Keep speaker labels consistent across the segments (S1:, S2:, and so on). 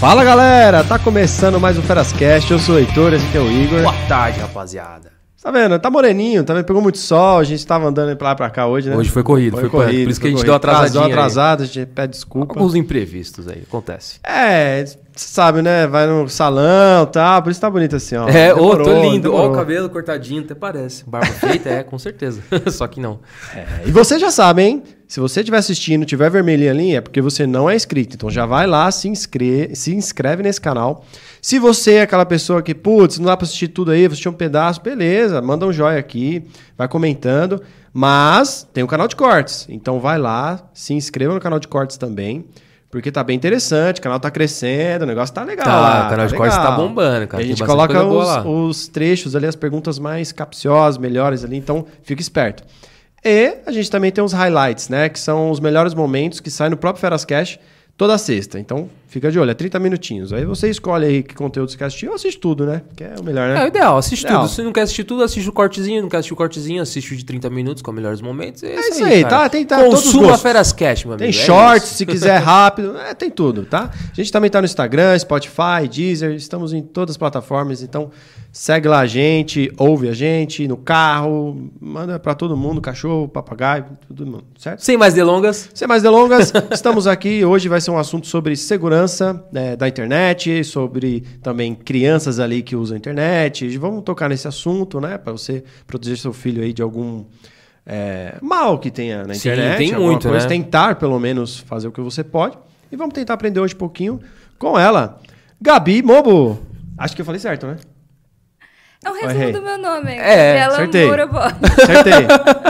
S1: Fala galera, tá começando mais um Ferascast. Eu sou o Heitor, esse aqui é o Igor.
S2: Boa tarde, rapaziada.
S1: Tá vendo? Tá moreninho, tá vendo? Pegou muito sol, a gente tava andando pra lá pra cá hoje, né?
S2: Hoje foi corrido, foi corrido, por isso que a gente deu atrasadinha
S1: Deu atrasado, a gente pede desculpa.
S2: Alguns imprevistos aí, acontece.
S1: É, você sabe, né? Vai no salão e tá, tal, por isso tá bonito assim, ó.
S2: É, ô, tô lindo. Ó, o cabelo cortadinho, até parece. Barba feita, é, com certeza. Só que não.
S1: É, e você já sabe, hein? Se você estiver assistindo, tiver vermelhinho ali, é porque você não é inscrito. Então já vai lá, se inscreve, se inscreve nesse canal. Se você é aquela pessoa que, putz, não dá pra assistir tudo aí, assistir um pedaço, beleza, manda um joinha aqui, vai comentando. Mas tem o canal de cortes. Então vai lá, se inscreva no canal de cortes também. Porque tá bem interessante, o canal tá crescendo, o negócio tá legal.
S2: Tá,
S1: lá,
S2: o canal
S1: tá
S2: de cortes tá bombando, cara.
S1: E a gente coloca os, os, trechos ali, as perguntas mais capciosas, melhores ali, então fica esperto. E a gente também tem os highlights, né? Que são os melhores momentos que saem no próprio Feras Cash toda sexta. Então, fica de olho, é 30 minutinhos. Aí você escolhe aí que conteúdo você quer assistir ou assiste tudo, né? Que é o melhor, né?
S2: É o ideal, assiste ideal. tudo. Se não quer assistir tudo, assiste o cortezinho. Não quer assistir o cortezinho, assiste o de 30 minutos com os melhores momentos. É,
S1: é isso aí, aí tá? Tem tá,
S2: Consuma Feras Cash, meu amigo.
S1: Tem é shorts, se quiser rápido. É, tem tudo, tá? A gente também tá no Instagram, Spotify, Deezer. Estamos em todas as plataformas. Então, segue lá a gente, ouve a gente no carro. Manda para todo mundo, cachorro, papagaio, todo mundo, certo?
S2: Sem mais delongas.
S1: Sem mais delongas, estamos aqui. Hoje vai ser um assunto sobre segurança é, da internet, sobre também crianças ali que usam a internet. Vamos tocar nesse assunto, né? Para você proteger seu filho aí de algum é, mal que tenha na internet.
S2: Sim, tem muito, coisa,
S1: né? Tentar, pelo menos, fazer o que você pode. E vamos tentar aprender hoje um pouquinho com ela. Gabi Mobo. Acho que eu falei certo, né?
S3: É o resumo do meu nome.
S1: É, Gabriela acertei. Acertei.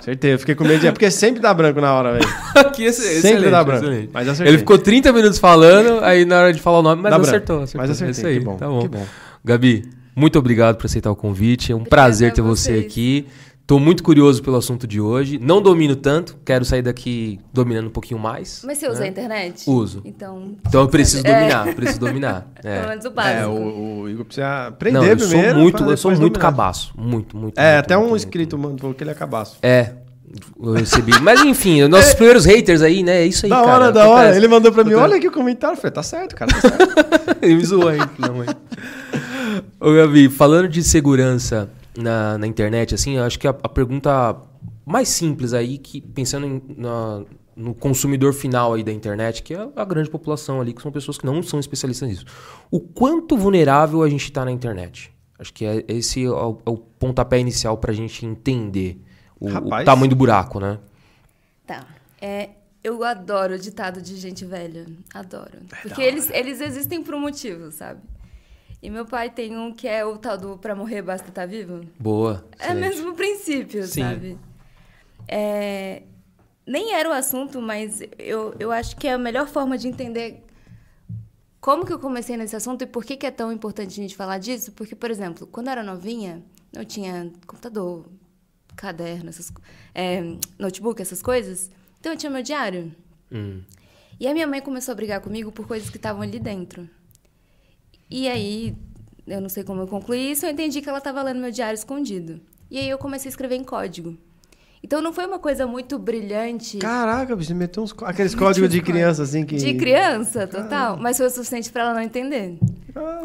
S1: Acertei, eu fiquei com medo de. É porque sempre dá branco na hora, velho.
S2: Aqui é
S1: Sempre dá branco. Excelente.
S2: Mas acertei. Ele ficou 30 minutos falando, aí na hora de falar o nome, mas acertou,
S1: acertou. Mas acertei. É isso aí. Que bom,
S2: tá bom. Que bom. Gabi, muito obrigado por aceitar o convite. É um Obrigada prazer ter você aqui. Estou muito curioso pelo assunto de hoje. Não domino tanto, quero sair daqui dominando um pouquinho mais.
S3: Mas você né? usa a internet?
S2: Uso.
S3: Então.
S2: Então eu preciso é. dominar, preciso dominar.
S3: É. Pelo menos o básico.
S1: É, o, o Igor precisa aprender
S2: Não, eu
S1: primeiro.
S2: Sou muito, eu sou muito dominar. cabaço. Muito, muito.
S1: É,
S2: muito,
S1: até
S2: muito,
S1: um inscrito mandou que ele é cabaço.
S2: É, eu recebi. Mas enfim, nossos é. primeiros haters aí, né? É isso aí,
S1: da
S2: cara.
S1: Da hora, da hora. Ele mandou pra mim, olha aqui o comentário. Eu falei, tá certo, cara, tá certo.
S2: Ele me zoou aí. Não, mãe. Ô, Gabi, falando de segurança na, na internet, assim, eu acho que a, a pergunta mais simples aí, que pensando em, na, no consumidor final aí da internet, que é a grande população ali, que são pessoas que não são especialistas nisso. O quanto vulnerável a gente está na internet? Acho que é, esse é o, é o pontapé inicial para a gente entender o, o, tamanho do buraco, né?
S3: Tá. É, eu adoro o ditado de gente velha. Adoro. É Porque eles, eles existem por um motivo, sabe? E meu pai tem um que é o tal do pra morrer basta estar tá vivo.
S2: Boa.
S3: É o mesmo princípio, Sim. sabe? É, nem era o assunto, mas eu, eu acho que é a melhor forma de entender como que eu comecei nesse assunto e por que, que é tão importante a gente falar disso. Porque, por exemplo, quando eu era novinha, eu tinha computador, caderno, essas, é, notebook, essas coisas. Então eu tinha meu diário. Hum. E a minha mãe começou a brigar comigo por coisas que estavam ali dentro. E aí, eu não sei como eu concluí isso, eu entendi que ela estava lendo meu diário escondido. E aí eu comecei a escrever em código. Então não foi uma coisa muito brilhante.
S1: Caraca, você meteu uns aqueles códigos de criança assim que
S3: De criança, total, Caraca. mas foi o suficiente para ela não entender.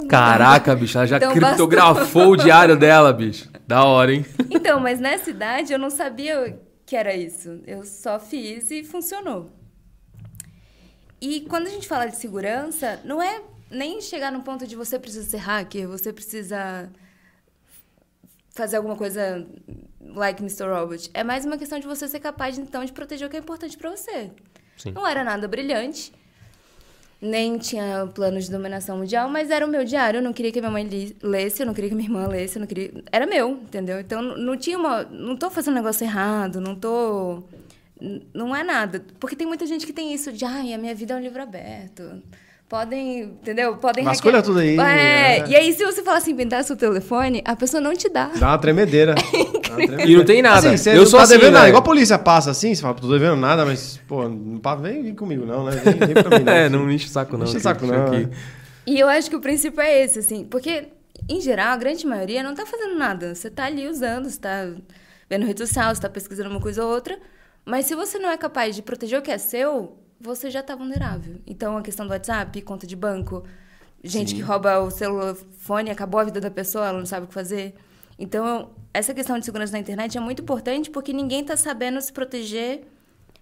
S2: Caraca, bicho, ela já então, criptografou o diário dela, bicho. Da hora, hein?
S3: Então, mas nessa idade eu não sabia que era isso. Eu só fiz e funcionou. E quando a gente fala de segurança, não é nem chegar no ponto de você precisa ser hacker, você precisa fazer alguma coisa like Mr. Robot. É mais uma questão de você ser capaz, então, de proteger o que é importante para você. Sim. Não era nada brilhante, nem tinha planos de dominação mundial, mas era o meu diário. Eu não queria que minha mãe lesse, eu não queria que minha irmã lesse, eu não queria... Era meu, entendeu? Então, não tinha uma... Não tô fazendo um negócio errado, não tô... Não é nada. Porque tem muita gente que tem isso de, ai, a minha vida é um livro aberto podem, entendeu? Podem
S1: Vasculha tudo aí.
S3: É, né? e aí se você falar assim, me dá seu telefone, a pessoa não te dá.
S1: Dá uma tremedeira. dá
S2: uma tremedeira. E não tem nada.
S1: Assim, eu não sou tá assim, devendo nada. Igual a polícia passa assim, você fala, tô devendo nada, mas, pô, não vem, vem comigo não, né? Vem, vem pra mim não.
S2: é, não enche o saco não.
S1: Enche o saco não.
S2: Aqui.
S3: E eu acho que o princípio é esse, assim, porque, em geral, a grande maioria não tá fazendo nada. Você tá ali usando, você tá vendo rede social, você tá pesquisando uma coisa ou outra, mas se você não é capaz de proteger o que é seu, você já está vulnerável. Então, a questão do WhatsApp, conta de banco, gente Sim. que rouba o telefone, acabou a vida da pessoa, ela não sabe o que fazer. Então, essa questão de segurança na internet é muito importante porque ninguém está sabendo se proteger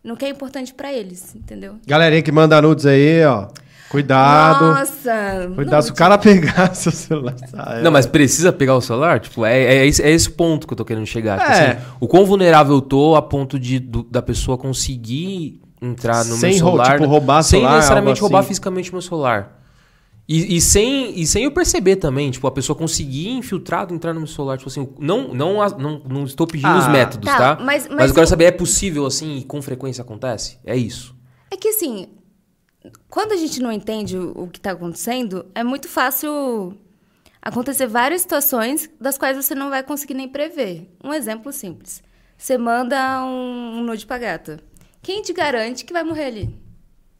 S3: no que é importante para eles, entendeu?
S1: Galerinha que manda nudes aí, ó. Cuidado.
S3: Nossa!
S1: Cuidado se o cara pegar seu celular. Ah,
S2: é. Não, mas precisa pegar o celular? Tipo, é, é, esse, é esse ponto que eu tô querendo chegar. Tipo é. assim, o quão vulnerável eu tô a ponto de, do, da pessoa conseguir entrar no sem meu celular. Tipo,
S1: roubar
S2: sem
S1: celular,
S2: necessariamente roubar assim. fisicamente meu celular. E, e, sem, e sem eu perceber também, tipo, a pessoa conseguir infiltrado entrar no meu celular, tipo assim, não, não, não, não estou pedindo ah, os métodos, tá? tá? Mas, mas, mas eu quero saber, é possível assim e com frequência acontece? É isso.
S3: É que assim, quando a gente não entende o, o que está acontecendo, é muito fácil acontecer várias situações das quais você não vai conseguir nem prever. Um exemplo simples. Você manda um, um nude pra gata. Quem te garante que vai morrer ali?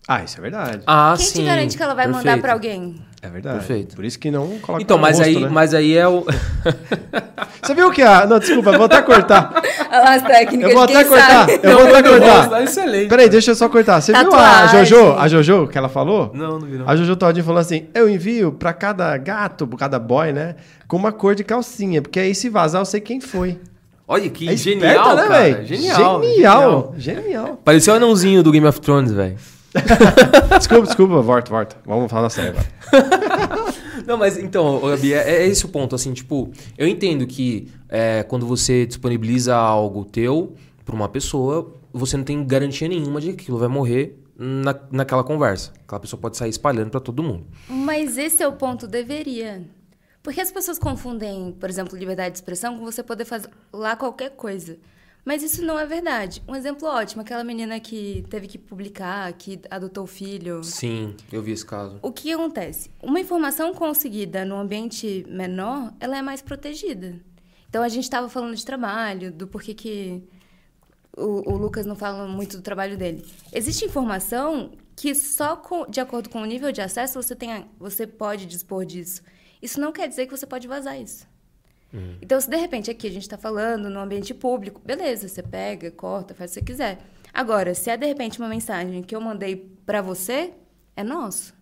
S1: Ah, isso é verdade.
S2: Ah,
S3: Quem
S2: sim.
S3: te garante que ela vai
S2: Perfeito.
S3: mandar para alguém?
S1: É verdade.
S2: Perfeito.
S1: Por isso que não coloca
S2: Então, mas
S1: rosto,
S2: aí,
S1: né?
S2: mas aí é o
S1: Você viu que a Não, desculpa, eu vou até cortar.
S3: As técnicas.
S1: Eu vou até cortar.
S3: Sabe.
S1: Eu vou até cortar.
S2: Tá excelente.
S1: Peraí, deixa eu só cortar. Você
S3: Tatuagem.
S1: viu a Jojo? A Jojo que ela falou?
S2: Não, não vi não.
S1: A Jojo Todinho falou assim: eu envio pra cada gato, pra cada boy, né? Com uma cor de calcinha, porque aí se vazar eu sei quem foi.
S2: Olha que
S1: É
S2: genial,
S1: esperta, né,
S2: cara.
S1: velho?
S2: Genial,
S1: Genial. Genial.
S2: Parecia o anãozinho do Game of Thrones, velho.
S1: desculpa, desculpa, volta, volta. Vamos falar sério agora.
S2: Não, mas então, Gabi, é, é esse o ponto, assim, tipo, eu entendo que é, quando você disponibiliza algo teu pra uma pessoa, você não tem garantia nenhuma de que aquilo vai morrer na, naquela conversa. Aquela pessoa pode sair espalhando pra todo mundo.
S3: Mas esse é o ponto, deveria. Porque as pessoas confundem, por exemplo, liberdade de expressão com você poder fazer lá qualquer coisa. Mas isso não é verdade. Um exemplo ótimo, aquela menina que teve que publicar, que adotou o filho.
S2: Sim, eu vi esse caso.
S3: O que acontece? Uma informação conseguida no ambiente menor, ela é mais protegida. Então a gente estava falando de trabalho, do porquê que o, o, Lucas não fala muito do trabalho dele. Existe informação que só com, de acordo com o nível de acesso você, tem, você pode dispor disso. Isso não quer dizer que você pode vazar isso. Uhum. Então, se de repente aqui a gente está falando no ambiente público, beleza, você pega, corta, faz o que você quiser. Agora, se é de repente uma mensagem que eu mandei para você, é nosso.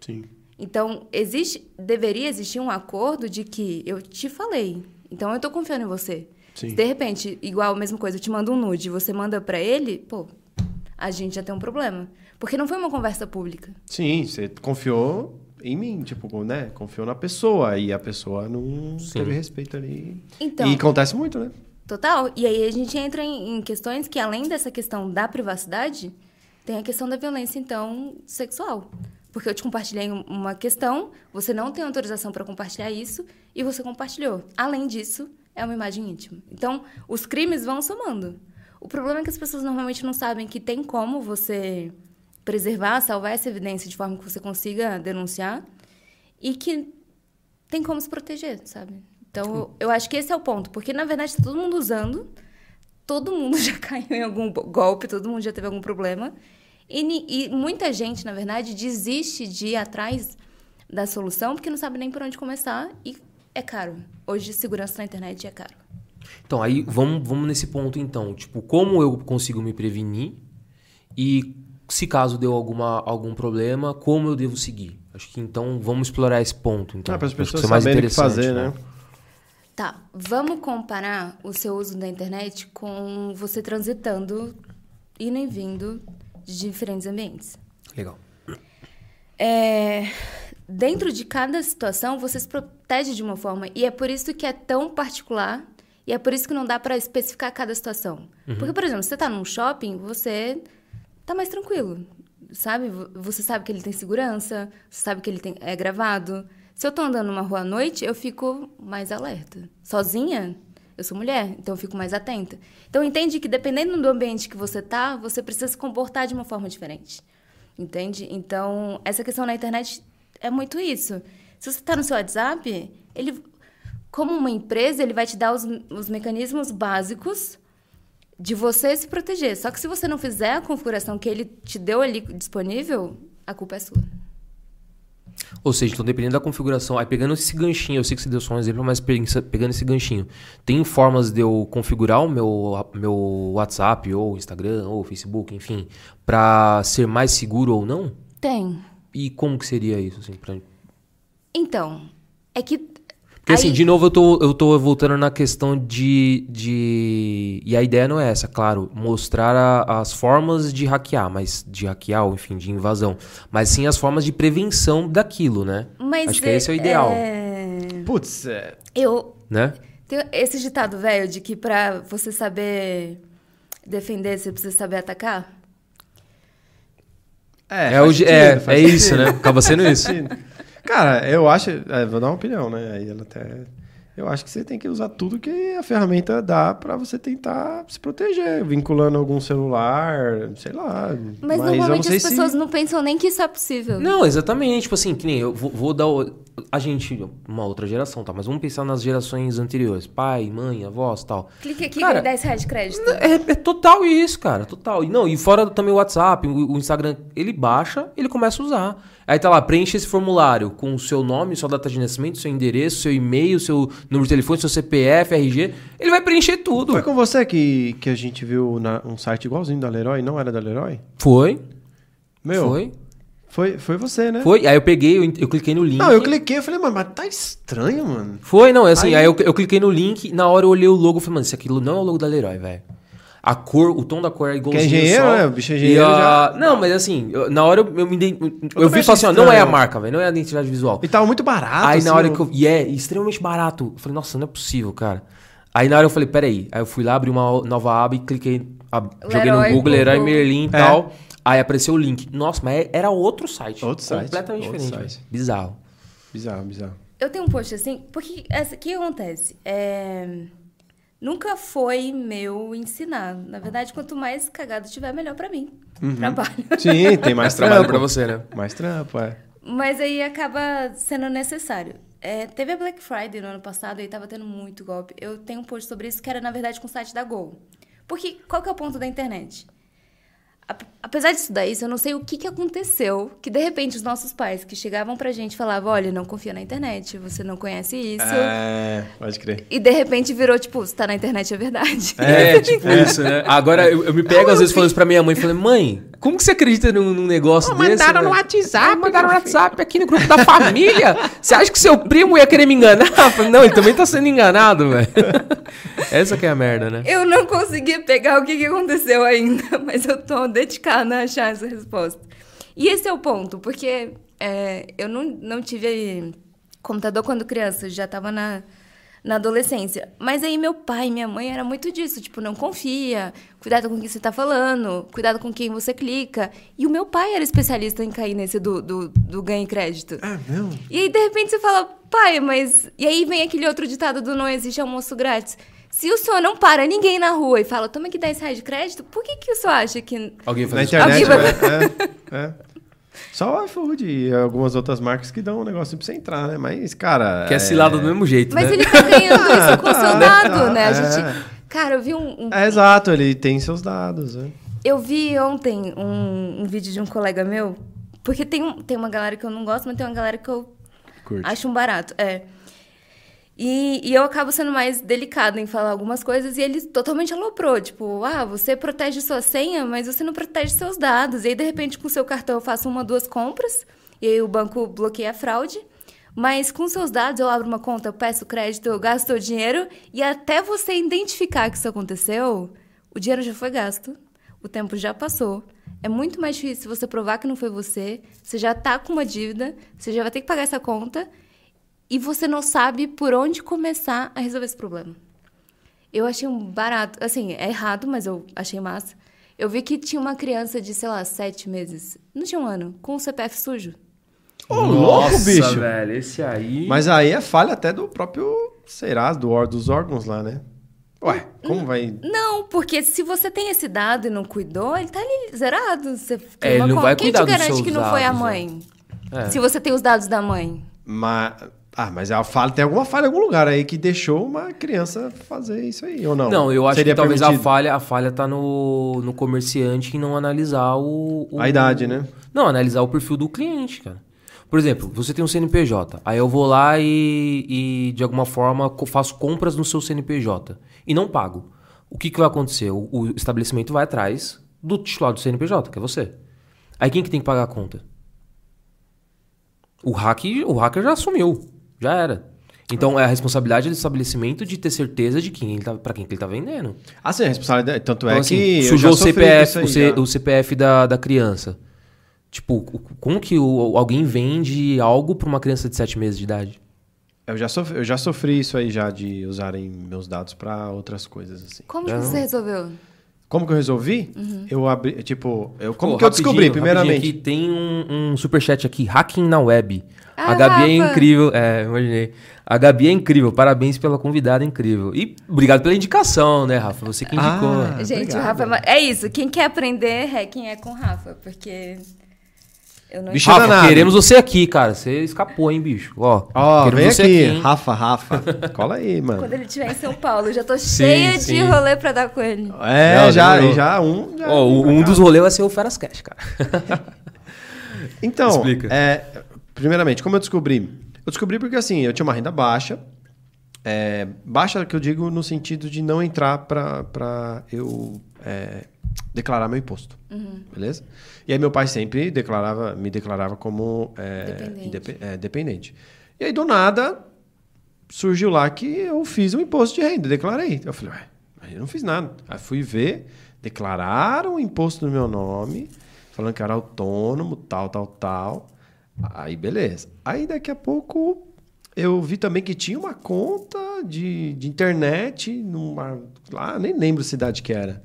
S1: Sim.
S3: Então, existe, deveria existir um acordo de que eu te falei, então eu estou confiando em você.
S1: Sim.
S3: Se de repente, igual a mesma coisa, eu te mando um nude, você manda para ele, pô, a gente já tem um problema. Porque não foi uma conversa pública.
S1: Sim, você confiou em mim, tipo, né? Confiou na pessoa e a pessoa não
S2: Sim.
S1: teve respeito ali.
S3: Então,
S1: E acontece muito, né?
S3: Total. E aí a gente entra em, em questões que, além dessa questão da privacidade, tem a questão da violência, então, sexual. Porque eu te compartilhei um- uma questão, você não tem autorização para compartilhar isso e você compartilhou. Além disso, é uma imagem íntima. Então, os crimes vão somando. O problema é que as pessoas normalmente não sabem que tem como você preservar, salvar essa evidência de forma que você consiga denunciar e que tem como se proteger, sabe? Então, eu, eu acho que esse é o ponto, porque na verdade está todo mundo usando, todo mundo já caiu em algum golpe, todo mundo já teve algum problema, e, e muita gente, na verdade, desiste de ir atrás da solução porque não sabe nem por onde começar e é caro. Hoje, segurança na internet é caro.
S2: Então, aí vamos, vamos nesse ponto então. Tipo, como eu consigo me prevenir e se caso deu alguma, algum problema, como eu devo seguir? Acho que então vamos explorar esse ponto. Então.
S1: Ah, para as pessoas saberem o que
S2: interessante,
S1: fazer, né?
S3: Tá, vamos comparar o seu uso da internet com você transitando, indo e vindo de diferentes ambientes.
S2: Legal.
S3: É, dentro de cada situação, você se protege de uma forma. E é por isso que é tão particular. E é por isso que não dá para especificar cada situação. Porque, por exemplo, você tá num shopping, você tá mais tranquilo. Sabe? Vo- Você sabe que ele tem segurança, você sabe que ele tem, é gravado. Se eu tô andando numa rua à noite, eu fico mais alerta. Sozinha, eu sou mulher, então eu fico mais atenta. Então entende que dependendo do ambiente que você tá, você precisa se comportar de uma forma diferente. Entende? Então, essa questão na internet é muito isso. Se você está no seu WhatsApp, ele, como uma empresa, ele vai te dar os, os mecanismos básicos de você se proteger. Só que se você não fizer a configuração que ele te deu ali disponível, a culpa é sua.
S2: Ou seja, então dependendo da configuração, aí pegando esse ganchinho, eu sei que você deu só um exemplo, mas pegando esse ganchinho, tem formas de eu configurar o meu, meu WhatsApp, ou Instagram, ou Facebook, enfim, pra ser mais seguro ou não?
S3: Tem.
S2: E como que seria isso, assim, pra...
S3: Então, é que.
S2: Porque assim,
S3: aí-
S2: de novo, eu tô, eu tô voltando na questão de, de. E a ideia não é essa, claro, mostrar a- as formas de hackear, mas de hackear, ou enfim, de invasão. Mas sim as formas de prevenção daquilo, né?
S3: Mas
S2: Acho que esse é o ideal,
S3: é,
S1: Putz, é,
S3: Eu.
S2: né?
S3: Tem esse ditado velho de que pra você saber defender, você precisa saber atacar.
S1: é,
S2: É, o,
S1: sentido,
S2: é, é isso, né? Acaba sendo isso.
S1: Cara, eu acho. é, vou dar uma opinião, né? Aí ela até. Eu acho que você tem que usar tudo que a ferramenta dá pra você tentar se proteger, vinculando algum celular, sei lá.
S3: Mas,
S1: eu
S3: normalmente
S1: não sei
S3: as
S1: se-
S3: pessoas não pensam nem que isso é possível.
S2: Não, exatamente. Tipo assim, que nem eu vou, vou dar. o- a gente, uma outra geração, tá? Mas vamos pensar nas gerações anteriores: pai, mãe, avós tal.
S3: Clique aqui
S2: Cara,
S3: e 10 reais de crédito.
S2: É, é total isso, cara. Total. E não, e fora também o WhatsApp, o, o Instagram, ele baixa, ele começa a usar. Aí tá lá, preenche esse formulário com o seu nome, sua data de nascimento, seu endereço, seu e-mail, seu número de telefone, seu CPF, RG. Ele vai preencher tudo.
S1: Foi com você que, que a gente viu na- um site igualzinho da Leroy? Não era da Leroy?
S2: Foi.
S1: Meu,
S2: Foi.
S1: foi, foi você, né?
S2: Foi. Aí eu peguei, eu, eu cliquei no link.
S1: Não, eu cliquei e falei, mano, mas tá estranho, mano.
S2: Foi, não, é assim,
S1: Aí-
S2: aí, eu, eu cliquei no link, na hora eu olhei o logo e falei, mano, isso aqui não é o logo da Leroy, velho. A cor, o tom da cor é igualzinho.
S1: engenheiro,
S2: só.
S1: né? O bicho é
S2: E
S1: engenheiro
S2: a-
S1: já-
S2: Não, mas assim, eu- na hora eu, eu me dei. Eu, vi
S1: também
S2: e falei assim, ó, não é a marca, velho, não é a identidade visual.
S1: E tava muito barato.
S2: Aí
S1: assim,
S2: na hora
S1: eu-
S2: que eu. E é extremamente barato. Eu falei, nossa, não é possível, cara. Aí na hora eu falei, peraí. Aí eu fui lá, abri uma nova aba e cliquei. a- joguei no Google,
S3: Google.
S2: Merlin e
S1: É.
S2: tal. Aí apareceu o link. Nossa, mas era outro site.
S1: Outro site,
S2: Completamente
S1: outro
S2: diferente.
S1: site.
S2: Bizarro.
S1: Bizarro, bizarro.
S3: Eu tenho um post assim, porque o que acontece? É, Nunca foi meu ensinar. Na verdade, quanto mais cagado tiver, melhor pra mim. Trabalho.
S1: Sim, tem mais
S2: trabalho pra você, né?
S1: Mais trampo, é.
S3: Mas aí acaba sendo necessário. É, teve a Black Friday no ano passado e tava tendo muito golpe. Eu tenho um post sobre isso que era, na verdade, com o site da Gol. Porque qual que é o ponto da internet? Ap- Apesar de estudar isso, eu não sei o que, que aconteceu, que de repente os nossos pais que chegavam pra gente falavam, olha, não confia na internet, você não conhece isso.
S1: É, pode crer.
S3: E de repente virou, tipo, se tá na internet é verdade.
S2: É, tipo isso, né? Agora eu, eu me pego às vezes falando isso pra minha mãe, falando, mãe, como que você acredita num, num negócio desse?
S1: mandaram no
S2: velho?"
S1: WhatsApp,
S2: Ah, mandaram no WhatsApp aqui no grupo da família. Você acha que seu primo ia querer me enganar? Falei, não, ele também tá sendo enganado, velho. Essa que é a merda, né?
S3: Eu não consegui pegar o que, que aconteceu ainda, mas eu tô dedicada a achar essa resposta. E esse é o ponto, porque é, eu não, não tive computador quando criança, já tava na, na adolescência. Mas aí meu pai e minha mãe era muito disso, tipo, não confia, cuidado com o que você tá falando, cuidado com quem você clica. E o meu pai era especialista em cair nesse do, do, do ganho crédito.
S1: É mesmo?
S3: E aí, de repente, você fala, pai, mas. E aí vem aquele outro ditado do não existe almoço grátis. Se o senhor não para ninguém na rua e fala, toma aqui 10 reais de crédito, por que, que o senhor acha que.
S2: Alguém
S1: Na
S2: faz isso.
S1: internet,
S3: Alguém
S1: é, é, é. Só o iFood e algumas outras marcas que dão um negocinho pra você entrar, né? Mas, cara.
S2: Que é cilada do mesmo jeito,
S3: Mas
S2: né?
S3: ele tá ganhando isso com o seu dado, né? A
S1: é.
S3: gente. Cara, eu vi um. um-
S1: É exato, ele tem seus dados, né?
S3: Eu vi ontem um, um vídeo de um colega meu, porque tem, um- tem uma galera que eu não gosto, mas tem uma galera que eu
S1: Curte.
S3: Acho um barato, é. E, e eu acabo sendo mais delicada em falar algumas coisas e ele totalmente aloprou. Tipo, ah, você protege sua senha, mas você não protege seus dados. E aí, de repente, com seu cartão eu faço uma, duas compras e aí o banco bloqueia a fraude. Mas com seus dados eu abro uma conta, eu peço crédito, eu gasto o dinheiro e até você identificar que isso aconteceu, o dinheiro já foi gasto, o tempo já passou. É muito mais difícil você provar que não foi você, você já tá com uma dívida, você já vai ter que pagar essa conta e você não sabe por onde começar a resolver esse problema. Eu achei um barato, assim, é errado, mas eu achei massa. Eu vi que tinha uma criança de, sei lá, sete meses, não tinha um ano, com o CPF sujo.
S1: Ô, louco,
S2: Nossa,
S1: bicho.
S2: velho, esse aí...
S1: Mas aí é falha até do próprio Serasa, do, or- dos órgãos lá, né? Ué, como vai.
S3: Não, porque se você tem esse dado e não cuidou, ele tá ali zerado. Você
S2: É, ele não vai
S3: com- Quem
S2: cuidar
S3: te
S2: dos
S3: garante
S2: seus
S3: que não foi a mãe?
S2: É.
S3: Se você tem os dados da mãe.
S1: Ma... Ah, mas a falha, tem alguma falha em algum lugar aí que deixou uma criança fazer isso aí, ou não?
S2: Não, eu acho
S1: Seria
S2: que talvez a falha, a falha tá no, no comerciante em não analisar o, o-
S1: A idade, né?
S2: Não, analisar o perfil do cliente, cara. Por exemplo, você tem um CNPJ. Aí eu vou lá e, e, de alguma forma, faço compras no seu CNPJ. E não pago. O que, que vai acontecer? O, o estabelecimento vai atrás do titular do CNPJ, que é você. Aí quem que tem que pagar a conta? O, hack, o hacker já assumiu. Já era. Então é a responsabilidade do estabelecimento de ter certeza de quem ele tá, pra quem que ele tá vendendo.
S1: Assim, a responsabilidade. Tanto é
S2: Então, assim,
S1: que.
S2: sujou o CPF,
S1: aí
S2: o, C- o CPF da, da criança. Tipo, o- como que o- alguém vende algo pra uma criança de 7 meses de idade?
S1: Eu já, sofri, eu já sofri isso aí já de usarem meus dados pra outras coisas, assim.
S3: Como que
S2: Não.
S3: você resolveu?
S1: Como que eu resolvi?
S3: Uhum.
S1: Eu abri, tipo, eu, como
S2: Pô,
S1: que eu descobri, primeiramente?
S2: Aqui, tem um, um superchat aqui, hacking na web.
S3: Ah,
S2: a Gabi é incrível, é, imaginei. A Gabi é incrível, parabéns pela convidada incrível. E obrigado pela indicação, né, Rafa? Você que indicou.
S1: Ah,
S3: Gente,
S1: obrigado.
S3: o Rafa é, é isso. Quem quer aprender, hacking é com o Rafa, porque eu não
S1: Bicho
S2: Rafa,
S1: danado.
S2: queremos você aqui, cara. Você escapou, hein, bicho? Ó,
S1: Ó,
S2: queremos
S1: vem
S2: você
S1: aqui,
S2: hein?
S1: Rafa, Rafa. Cola aí, mano.
S3: Quando ele estiver em São Paulo, eu já tô cheia
S2: sim.
S3: de rolê pra dar com ele.
S1: É,
S2: Não,
S1: já,
S2: demorou.
S1: já um. já
S2: um dos rolês vai ser o Feras Cash, cara.
S1: Então,
S2: Explica.
S1: é, primeiramente, como eu descobri? Eu descobri porque assim, eu tinha uma renda baixa. é, baixa que eu digo no sentido de não entrar para eu é, declarar meu imposto. Beleza? E aí meu pai sempre declarava, me declarava como é,
S3: Dependente.
S1: é, dependente. E aí do nada surgiu lá que eu fiz um imposto de renda, declarei. Eu falei, ué, mas eu não fiz nada. Aí fui ver, declararam o imposto no meu nome, falando que era autônomo, tal, tal, tal. Aí beleza. Aí daqui a pouco eu vi também que tinha uma conta de, de internet numa. Lá, nem lembro a cidade que era.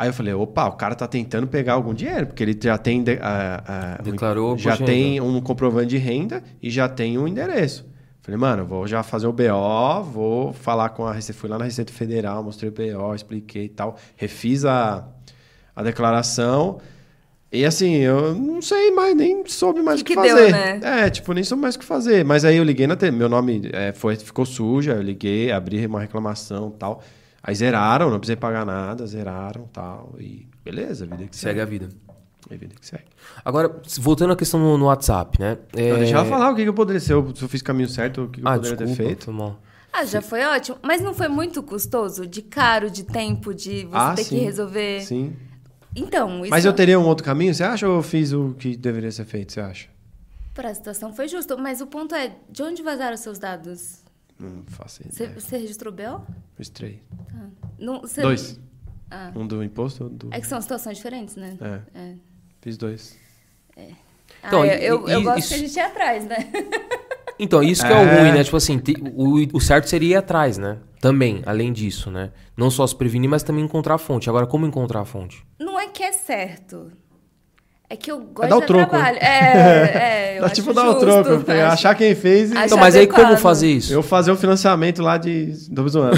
S1: Aí eu falei, opa, o cara tá tentando pegar algum dinheiro, porque ele já tem. de- a- a-
S2: Declarou
S1: Já tem um comprovante de renda e já tem um endereço. Falei, mano, vou já fazer o BO, vou falar com a Receita. Fui lá na Receita Federal, mostrei o BO, expliquei e tal. Refiz a, a declaração. E assim, eu não sei mais, nem soube mais o
S3: Que
S1: que,
S3: que deu,
S1: fazer.
S3: né?
S1: É, tipo, nem soube mais o que fazer. Mas aí eu liguei na TV, meu nome é, foi, ficou sujo, aí eu liguei, abri uma reclamação e tal. Aí zeraram, não precisei pagar nada, zeraram e tal. E beleza, vida que
S2: Segue
S1: segue.
S2: a vida.
S1: É vida que segue.
S2: Agora, voltando à questão no, no WhatsApp, né? É...
S1: Não, Deixa ela falar o que, que eu poderia ser, se eu fiz caminho certo, o que, que eu
S2: Ah,
S1: poderia
S2: desculpa,
S1: ter feito.
S2: mal.
S3: Ah, já foi ótimo. Mas não foi muito custoso? De caro, de tempo, de você
S1: Ah,
S3: ter
S1: sim.
S3: que resolver.
S1: Sim.
S3: Então, isso
S1: Mas eu teria um outro caminho, você acha ou eu fiz o que deveria ser feito, você acha?
S3: para a situação foi justo. Mas o ponto é, de onde vazaram os seus dados?
S1: Não faço
S3: Você,
S1: ideia.
S3: você registrou BO?
S1: Fiz três.
S3: Não, você-
S1: Dois.
S3: Ah.
S1: Um do imposto, do...
S3: É que são situações diferentes, né?
S1: É,
S3: É.
S1: fiz dois.
S2: Então,
S3: ah,
S2: e-
S3: eu, eu,
S2: e-
S3: gosto
S2: isso-
S3: que a gente ia atrás, né?
S2: Então, isso que é, o
S1: É.
S2: ruim, né? Tipo assim, te- o, o certo seria ir atrás, né? Também, além disso, né? Não só se prevenir, mas também encontrar a fonte. Agora, como encontrar a fonte?
S3: Não é que é certo. É que eu gosto
S1: dar o
S3: de
S1: troco,
S3: trabalho. É, é, eu
S1: Dá
S3: acho
S1: tipo dar o
S3: justo,
S1: troco, pegar-
S3: acho-
S1: achar quem fez e
S3: Acho
S2: Então, mas aí como fazer isso?
S1: eu fazer o financiamento lá de... Tô zoando.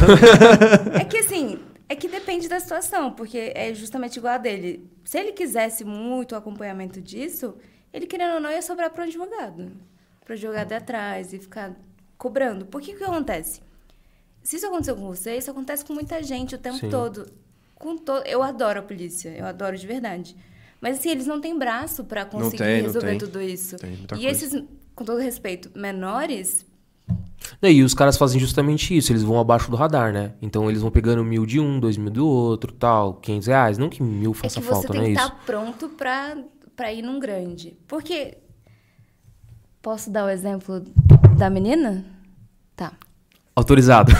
S3: É que assim, é que depende da situação, porque é justamente igual a dele. Se ele quisesse muito o acompanhamento disso, ele querendo ou não ia sobrar para o advogado. Para o advogado ir atrás e ficar cobrando. Por que que acontece? Se isso aconteceu com você, isso acontece com muita gente o tempo
S2: Sim.
S3: todo. Com to... Eu adoro a polícia, eu adoro de verdade. Mas assim, eles não têm braço para conseguir
S1: tem, não
S3: resolver
S1: tem.
S3: tudo isso.
S1: Tem muita
S3: e
S1: coisa.
S3: esses, com todo respeito, menores,
S2: E os caras fazem justamente isso, eles vão abaixo do radar, né? Então eles vão pegando mil de um, dois mil do outro, tal, 500 reais. Não que mil
S3: É
S2: faça
S3: que você
S2: falta,
S3: tem
S2: não é
S3: que estar pronto pra, pra ir num grande. Porque. Posso dar o exemplo da menina? Tá.
S2: Autorizado.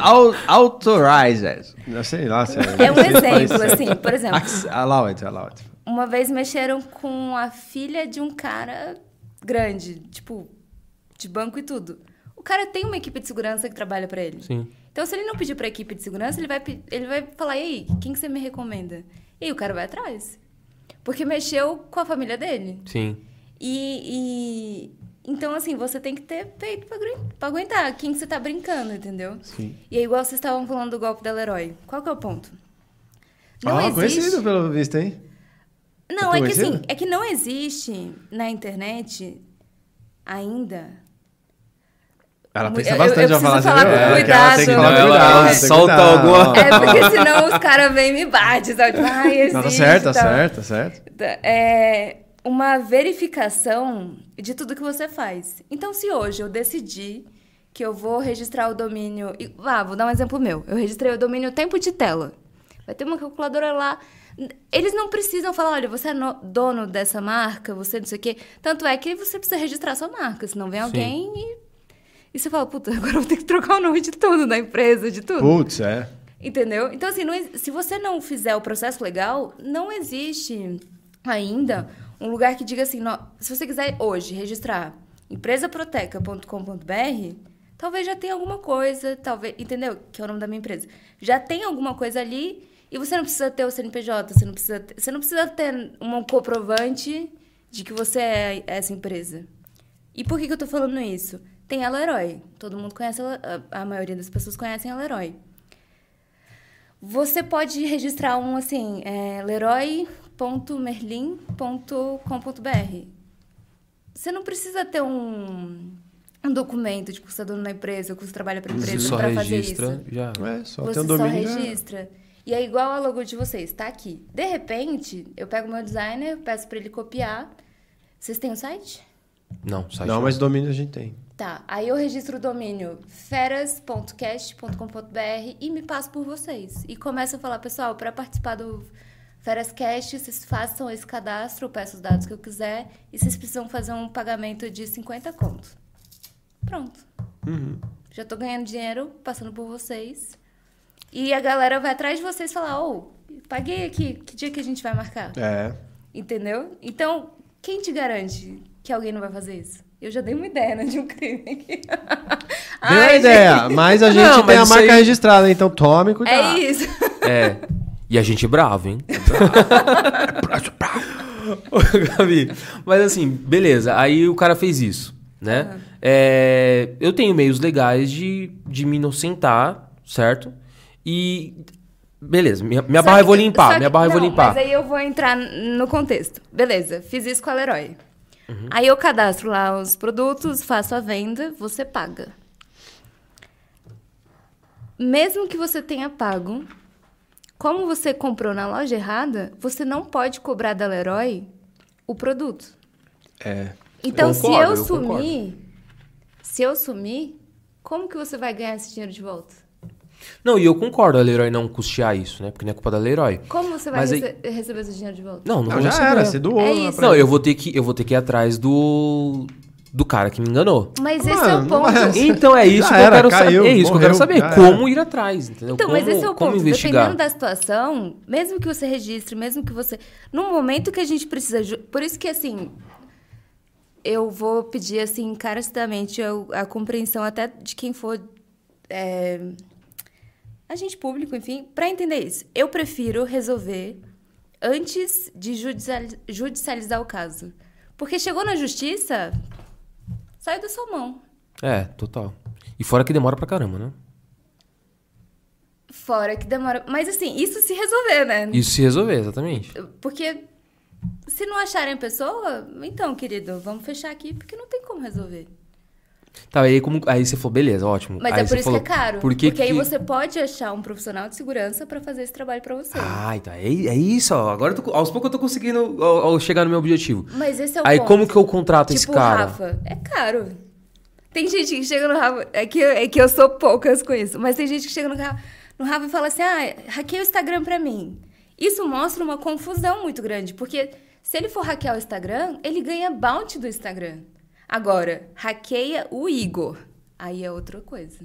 S1: Au- Authorized. Não sei lá se
S3: É um exemplo, assim, por exemplo.
S1: Allow it, allow it.
S3: Uma vez mexeram com a filha de um cara grande, tipo, de banco e tudo. O cara tem uma equipe de segurança que trabalha pra ele.
S2: Sim.
S3: Então, se ele não pedir pra equipe de segurança, ele vai, ele vai falar: e aí, quem que você me recomenda? E aí o cara vai atrás. Porque mexeu com a família dele.
S2: Sim.
S3: E, e- então, assim, você tem que ter peito pra, aguentar quem que você tá brincando, entendeu?
S1: Sim.
S3: E é igual vocês estavam falando do golpe da Leroy. Qual que é o ponto? Não
S1: Ah,
S3: existe.
S1: conhecido pelo visto, hein?
S3: Não,
S1: É
S3: é que assim, é que não existe na internet ainda.
S1: Ela
S3: Eu-
S1: pensa
S3: eu
S1: bastante
S3: preciso
S1: pra falar
S3: falar com
S1: assim, é, que ela tem que
S3: cuidado.
S1: falar cuidado,
S2: ela solta alguma-
S3: É porque senão os caras vêm e me batem, sabe? Tipo, Ai, existe.
S1: Não, tá certo, tá
S3: e tal.
S1: certo, tá certo.
S3: É, uma verificação de tudo que você faz. Então, se hoje eu decidir que eu vou registrar o domínio. e- Ah, vou dar um exemplo meu. Eu registrei o domínio tempo de tela. Vai ter uma calculadora lá. Eles não precisam falar, olha, você é no- dono dessa marca, você não sei o quê. Tanto é que você precisa registrar sua marca, senão vem alguém e, e você fala, puta, agora eu vou ter que trocar o nome de tudo da empresa, de tudo.
S1: Putz, é.
S3: Entendeu? Então, assim, não se você não fizer o processo legal, não existe ainda um lugar que diga assim, se você quiser hoje registrar empresaproteca.com.br, talvez já tenha alguma coisa, talvez, entendeu? Que é o nome da minha empresa. Já tem alguma coisa ali e você não precisa ter o CNPJ, você não precisa ter, você não precisa ter um comprovante de que você é essa empresa. E por que, que eu tô falando isso? Tem a Leroy. Todo mundo conhece, a, a maioria das pessoas conhecem a Leroy. Você pode registrar um assim, é, leroy.merlin.com.br. Você não precisa ter um, um documento de dono da empresa, você trabalha para empresa
S2: só
S3: para fazer
S2: registra,
S3: isso.
S2: já.
S1: É, só
S3: Você
S1: tem um
S3: só
S1: domínio. já-
S3: registra. E é igual a logo de vocês, tá aqui. De repente, eu pego o meu designer, peço para ele copiar. Vocês têm o site?
S2: Não, site
S1: Não, mas domínio a gente tem.
S3: Tá, aí eu registro o domínio feras.cast.com.br e me passo por vocês. E começo a falar, pessoal, para participar do Ferascast, vocês façam esse cadastro, eu peço os dados que eu quiser e vocês precisam fazer um pagamento de 50 conto. Pronto. Já tô ganhando dinheiro passando por vocês. E a galera vai atrás de vocês falar, ô, paguei aqui, que dia que a gente vai marcar?
S1: É.
S3: Entendeu? Então, quem te garante que alguém não vai fazer isso? Eu já dei uma ideia, né, de um crime aqui.
S1: Deu a
S3: Ai,
S1: ideia, mas a gente
S2: Não,
S1: tem a marca
S2: aí-
S1: registrada, então tome
S3: gente,
S1: cuidado.
S3: É isso.
S2: É. E a gente é bravo, hein? Ô, Gabi, mas assim, beleza. Aí o cara fez isso, né? É, eu tenho meios legais de, de me inocentar, certo? E. Beleza, minha, minha barra eu
S3: que-
S2: vou limpar,
S3: só que-
S2: minha barra eu vou
S3: não,
S2: limpar.
S3: Mas aí eu vou entrar no contexto. Beleza, fiz isso com a Leroy.
S2: Uhum.
S3: Aí eu cadastro lá os produtos, faço a venda, você paga. Mesmo que você tenha pago, como você comprou na loja errada, você não pode cobrar da Leroy o produto.
S1: É.
S3: Então,
S2: Concordo,
S3: se eu,
S2: eu
S3: sumir, se eu sumir, como que você vai ganhar esse dinheiro de volta?
S2: Não, e eu concordo a Leroy não custear isso, né? Porque não é culpa da Leroy.
S3: Como você vai
S2: Mas aí-
S3: rece- receber esse dinheiro de volta?
S2: Não, não,
S1: Não,
S2: vou
S1: já
S2: receber.
S1: era, você doou.
S3: É isso.
S2: Não, eu vou ter que eu vou ter que ir atrás do do cara que me enganou.
S3: Mas esse é
S1: Mano,
S3: o
S1: não
S3: ponto.
S1: é-
S2: Então é isso
S1: Já
S2: que eu
S1: era,
S2: quero
S1: caiu,
S2: saber. É isso que eu quero
S1: morreu,
S2: saber. Como ir atrás, entendeu?
S3: Então,
S2: como,
S3: mas esse é o ponto.
S2: investigar.
S3: Dependendo da situação, mesmo que você registre, mesmo que você. No momento que a gente precisa. Por isso que, assim. Eu vou pedir, assim, encarecidamente a, a compreensão até de quem for. É, agente público, enfim, para entender isso. Eu prefiro resolver antes de judiciali- judicializar o caso. Porque chegou na justiça, saiu da sua mão.
S2: É, total. E fora que demora pra caramba, né?
S3: Fora que demora. Mas assim, isso se resolver, né?
S2: Isso se resolver, exatamente.
S3: Porque se não acharem a pessoa, então, querido, vamos fechar aqui, porque não tem como resolver.
S2: Tá, aí, como, aí você falou, beleza, ótimo.
S3: Mas
S2: aí
S3: é
S2: você
S3: por isso
S2: falou,
S3: que é caro.
S2: Por que
S3: porque aí
S2: que-
S3: você pode achar um profissional de segurança pra fazer esse trabalho pra você.
S2: Ah, então é, é isso, ó. Agora tô- aos poucos eu tô conseguindo ó, chegar no meu objetivo.
S3: Mas esse é o
S2: Aí
S3: ponto.
S2: como que eu contrato esse
S3: tipo,
S2: cara?
S3: Rafa, é caro. Tem gente que chega no Rafa. É que, é que eu sou poucas com isso. Mas tem gente que chega no Rafa, no Rafa e fala assim: ah, hackeia o Instagram pra mim. Isso mostra uma confusão muito grande. Porque se ele for hackear o Instagram, ele ganha bounty do Instagram. Agora, hackeia o Igor. Aí é outra coisa.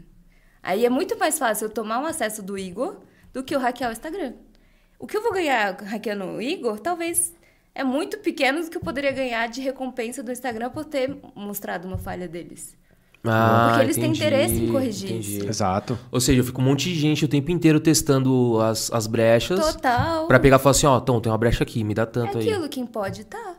S3: Aí é muito mais fácil eu tomar um acesso do Igor do que eu hackear o Instagram. O que eu vou ganhar hackeando o Igor, talvez é muito pequeno do que eu poderia ganhar de recompensa do Instagram por ter mostrado uma falha deles.
S2: Ah,
S3: Porque eles têm
S2: entendi,
S3: interesse em corrigir
S2: entendi.
S3: isso.
S1: Exato.
S2: Ou seja, fica um monte de gente o tempo inteiro testando as, as brechas
S3: Total.
S2: pra pegar e falar assim, ó, Tom, tem uma brecha aqui, me dá
S3: É
S2: tanto aí.
S3: aquilo, quem pode, tá.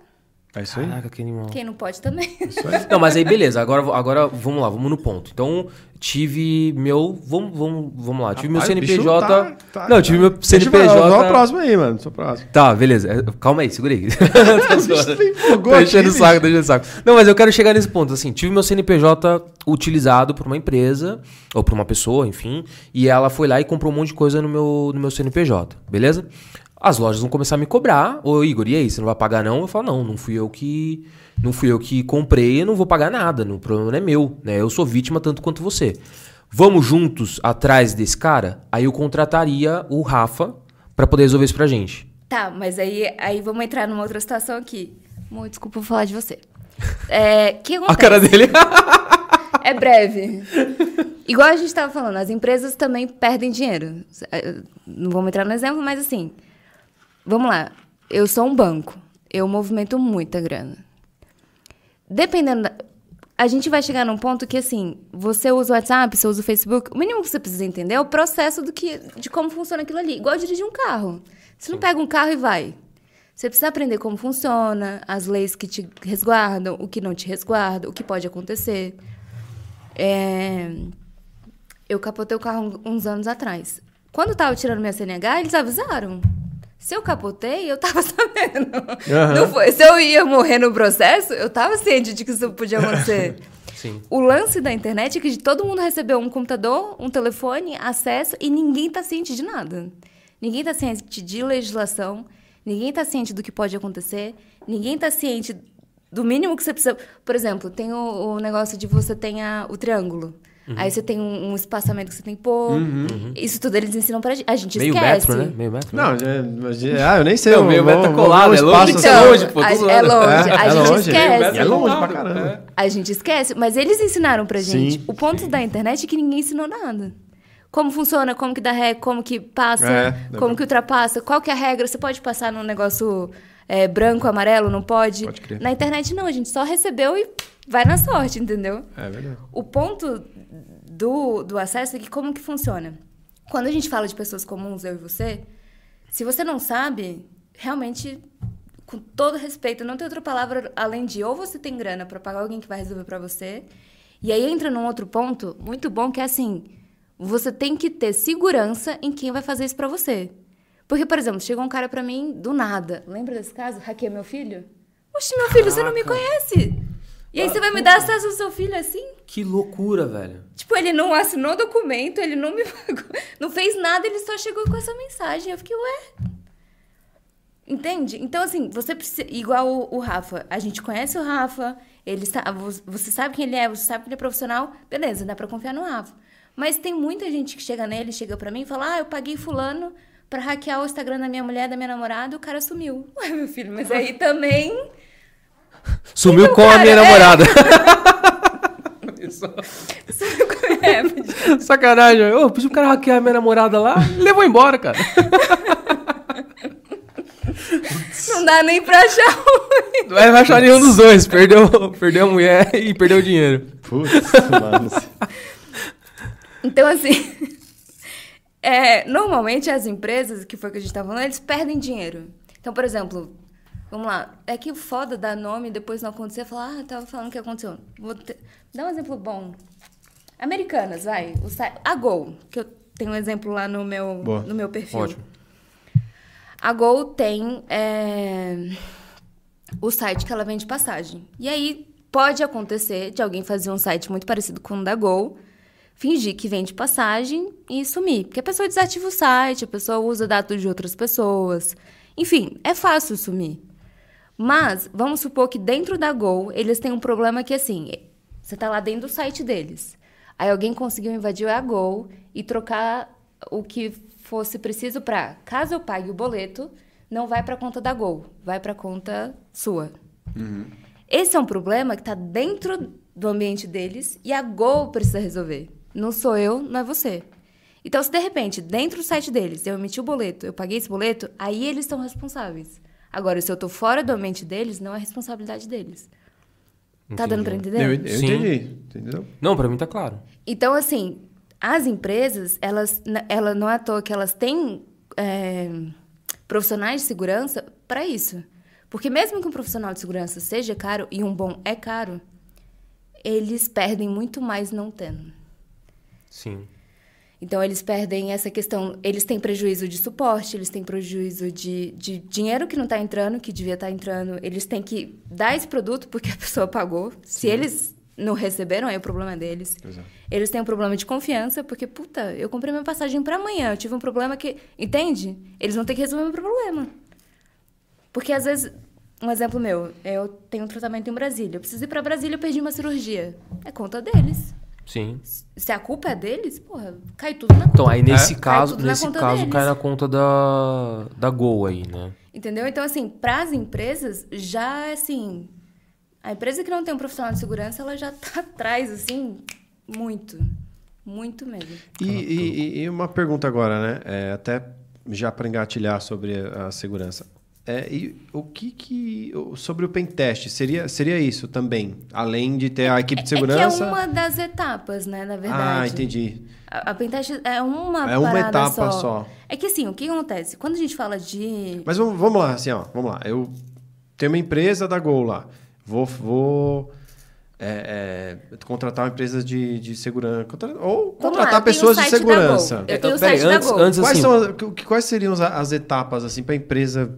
S1: É isso aí.
S2: Caraca, que animal.
S3: Quem não pode também.
S1: Isso aí.
S2: Não, mas aí beleza, agora, agora vamos lá, vamos no ponto. Então, tive meu. Vamos, vamos, vamos lá, tive
S1: Rapaz,
S2: meu CNPJ.
S1: tá- tá-
S2: não, tive meu
S1: Deixa eu
S2: CNPJ.
S1: Só o próximo aí, mano. Só o próximo.
S2: Tá, beleza. É, Calma aí, segura aí. Enchendo o saco, enchendo o saco. Não, mas eu quero chegar nesse ponto. Assim, tive meu CNPJ utilizado por uma empresa, ou por uma pessoa, enfim, e ela foi lá e comprou um monte de coisa no meu, no meu CNPJ, beleza? As lojas vão começar a me cobrar. Ô, Igor, e aí, você não vai pagar não? Eu falo, não, não fui eu que. Não fui eu que comprei, eu não vou pagar nada. O problema não é meu, né? Eu sou vítima tanto quanto você. Vamos juntos atrás desse cara? Aí eu contrataria o Rafa pra poder resolver isso pra gente.
S3: Tá, mas aí, aí vamos entrar numa outra situação aqui. Amor, desculpa por falar de você. É, que
S2: A cara dele.
S3: É breve. Igual a gente estava falando, as empresas também perdem dinheiro. Eh, Não vamos entrar no exemplo, mas assim, vamos lá. Eu sou um banco. Eu movimento muita grana. Dependendo da... A gente vai chegar num ponto que, assim, você usa o WhatsApp, você usa o Facebook, o mínimo que você precisa entender é o processo do que, de como funciona aquilo ali. Igual dirigir um carro. Você não pega um carro e vai. Você precisa aprender como funciona, as leis que te resguardam, o que não te resguarda, o que pode acontecer. É, Eu capotei o carro uns anos atrás. Quando eu tava tirando minha CNH, eles avisaram. Se eu capotei, eu tava sabendo. Não foi. Se eu ia morrer no processo, eu tava ciente de que isso podia acontecer.
S2: Sim.
S3: O lance da internet é que todo mundo recebeu um computador, um telefone, acesso e ninguém tá ciente de nada. Ninguém tá ciente de legislação, ninguém tá ciente do que pode acontecer, ninguém tá ciente do mínimo que você precisa. Por exemplo, tem o, o negócio de você tem a- o triângulo.
S2: Uhum.
S3: Aí você tem um, um espaçamento que você tem que pôr. Isso tudo eles ensinam pra gente. A gente
S2: Meio
S3: esquece.
S2: metro, né? Meio metro.
S1: Não, é, mas- ah, eu nem sei.
S2: Não, meio
S1: vou-
S2: metro colado, é longe. Isso é
S1: assim.
S2: longe, pô,
S3: a,
S2: zoando.
S3: é longe.
S1: É,
S3: a
S1: é
S3: gente
S1: longe.
S3: esquece.
S1: É longe pra caramba.
S3: A gente esquece, mas eles ensinaram pra gente.
S1: Sim.
S3: O ponto da internet é que ninguém ensinou nada. Como funciona, como que dá ré, como que passa,
S1: É,
S3: como que ultrapassa, qual que é a regra, você pode passar num negócio é, branco, amarelo, não pode?
S1: Pode crer.
S3: Na internet não, a gente só recebeu e vai na sorte, entendeu?
S1: É verdade.
S3: O ponto do, do acesso é que como que funciona? Quando a gente fala de pessoas comuns, eu e você, se você não sabe, realmente, com todo respeito, não tem outra palavra além de ou você tem grana para pagar alguém que vai resolver para você, e aí entra num outro ponto muito bom que é assim, você tem que ter segurança em quem vai fazer isso para você. Porque, por exemplo, chegou um cara para mim do nada. Lembra desse caso? Hackeia meu filho? Oxe, meu filho, você não me conhece. E aí você vai me dar acesso ao seu filho assim?
S2: Que loucura, velho.
S3: Tipo, ele não assinou documento, ele não me pagou, não fez nada, ele só chegou com essa mensagem. Eu fiquei, ué. Entende? Então, assim, você precisa. Igual o, o Rafa. A gente conhece o Rafa, ele sa- vo- você sabe quem ele é, você sabe que ele é profissional, beleza, dá pra confiar no Rafa. Mas tem muita gente que chega nele, chega pra mim e fala: Ah, eu paguei fulano pra hackear o Instagram da minha mulher, da minha namorada, e o cara sumiu. Ué, meu filho, mas aí também.
S2: Sumiu com a
S3: cara,
S2: minha
S3: é.
S2: namorada.
S3: Sumiu com é, podia-
S2: Sacanagem. Ô, pedi pro cara hackear a minha namorada lá, levou embora, cara.
S3: Não dá nem pra achar ruim.
S2: Não vai achar nenhum dos dois. Perdeu, perdeu a mulher e perdeu o dinheiro.
S1: Putz, mano.
S3: Então, assim, é, normalmente as empresas, que foi o que a gente estava falando, eles perdem dinheiro. Então, por exemplo, vamos lá, é que foda dar nome e depois não acontecer, falar, ah, tava falando que aconteceu. Vou te- dar um exemplo bom. Americanas, vai. O site, a Gol, que eu tenho um exemplo lá no meu,
S1: Boa.
S3: no meu perfil.
S2: Ótimo.
S3: A Gol tem é, o site que ela vende passagem. E aí pode acontecer de alguém fazer um site muito parecido com o da Gol, fingir que vende passagem e sumir. Porque a pessoa desativa o site, a pessoa usa dados de outras pessoas. Enfim, é fácil sumir. Mas vamos supor que dentro da Gol eles têm um problema que assim, você tá lá dentro do site deles. Aí alguém conseguiu invadir a Gol e trocar o que fosse preciso para, caso eu pague o boleto, não vai para conta da Gol, vai para conta sua. Esse é um problema que está dentro do ambiente deles e a Gol precisa resolver. Não sou eu, não é você. Então, se de repente, dentro do site deles, eu emiti o boleto, eu paguei esse boleto, aí eles são responsáveis. Agora, se eu tô fora do ambiente deles, não é responsabilidade deles. Tá dando pra entender?
S1: Eu, eu
S2: Sim.
S1: entendi. Entendeu?
S2: Não, pra mim tá claro.
S3: Então, assim, as empresas, elas, ela não é à toa que elas têm é, profissionais de segurança para isso. Porque mesmo que um profissional de segurança seja caro, e um bom é caro, eles perdem muito mais não tendo.
S2: Sim.
S3: Então, eles perdem essa questão. Eles têm prejuízo de suporte, eles têm prejuízo de, de dinheiro que não está entrando, que devia estar entrando. Eles têm que dar esse produto porque a pessoa pagou. Se eles não receberam, aí o problema é deles.
S1: Exato.
S3: Eles têm um problema de confiança, porque, puta, eu comprei minha passagem para amanhã, eu tive um problema que. Entende? Eles vão ter que resolver meu problema. Porque às vezes, um exemplo meu, eu tenho um tratamento em Brasília. Eu preciso ir para Brasília, eu perdi uma cirurgia. É conta deles.
S2: Sim.
S3: Se a culpa é deles, porra, cai tudo na conta.
S2: Então, aí nesse
S3: Cai
S2: caso, nesse caso
S3: deles.
S2: cai na conta da, da Gol aí, né?
S3: Entendeu? Então, assim, para as empresas, já, assim... A empresa que não tem um profissional de segurança, ela já tá atrás, assim, muito. Muito mesmo.
S1: E, e- e uma pergunta agora, né? É, até já para engatilhar sobre a segurança. É, e o que que sobre o pentest seria seria isso também, além de ter a equipe de segurança?
S3: É que é uma das etapas, né, na verdade.
S1: ah, entendi.
S3: A, a pentest é uma
S1: É uma etapa
S3: só.
S1: só.
S3: É que, assim, o que acontece? Quando a gente fala de...
S1: Mas vamos, vamos lá, assim, ó, vamos lá. Eu tenho uma empresa da Gol lá. Vou, vou é, é, contratar uma empresa de, de segurança. contra- ou
S3: Vamos
S1: contratar
S3: lá,
S1: pessoas de segurança.
S3: Eu tenho o
S2: Peraí,
S3: site da
S2: antes,
S3: Gol.
S2: antes
S1: Quais,
S2: assim,
S1: são quais seriam as, as etapas, assim, para a empresa.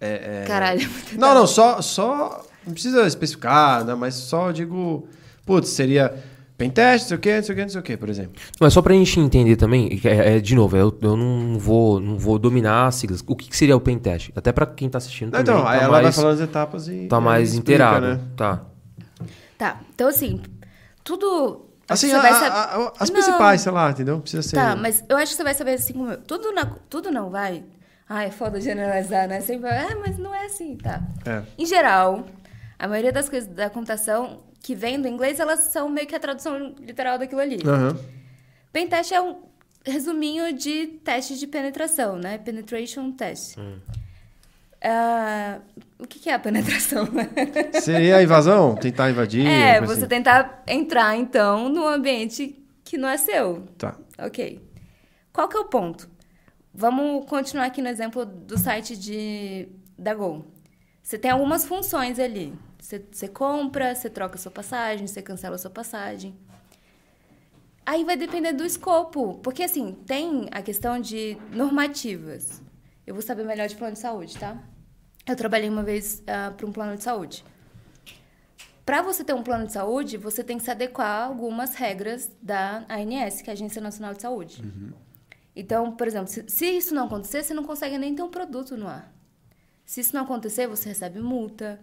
S1: É, é,
S3: Caralho.
S1: Não, não, só, só. Não precisa especificar, né, mas só digo. Putz, seria pentest, não sei o quê, não sei o quê, não sei o quê, por exemplo.
S2: Mas só pra gente entender também, que é, é, de novo, eu, eu não, vou, não vou dominar as siglas. O que, que seria o pentest? Até pra quem tá assistindo
S1: Não,
S2: também.
S1: então,
S2: tá
S1: ela
S2: mais,
S1: vai falando as etapas e.
S2: Tá mais
S1: explica,
S2: inteirado.
S1: né?
S2: Tá.
S3: Tá, então, assim, tudo...
S1: Assim, a-
S3: vai
S1: a-
S3: saber-
S1: a- as
S3: Não.
S1: principais, sei lá, entendeu? Precisa ser.
S3: Tá, mas eu acho que você vai saber assim como eu. Tudo, na, tudo não vai. Ah, é foda generalizar, né? Sempre ah, mas não é assim, tá.
S1: É.
S3: Em geral, a maioria das coisas da computação que vem do inglês, elas são meio que a tradução literal daquilo ali.
S1: Aham.
S3: Pentest é um resuminho de teste de penetração, né? Penetration test. Ah, o que que é a penetração?
S1: Seria a invasão? Tentar invadir?
S3: é, você
S1: assim.
S3: tentar entrar, então, num ambiente que não é seu.
S1: Tá.
S3: Ok. Qual que é o ponto? Vamos continuar aqui no exemplo do site de, da Gol. Você tem algumas funções ali. Você, você compra, você troca sua passagem, você cancela sua passagem. Aí vai depender do escopo. Porque, assim, tem a questão de normativas. Eu vou saber melhor de plano de saúde, tá? Eu trabalhei uma vez para um plano de saúde. Para você ter um plano de saúde, você tem que se adequar a algumas regras da ANS, que é a Agência Nacional de Saúde. Então, por exemplo, se, se isso não acontecer, você não consegue nem ter um produto no ar. Se isso não acontecer, você recebe multa.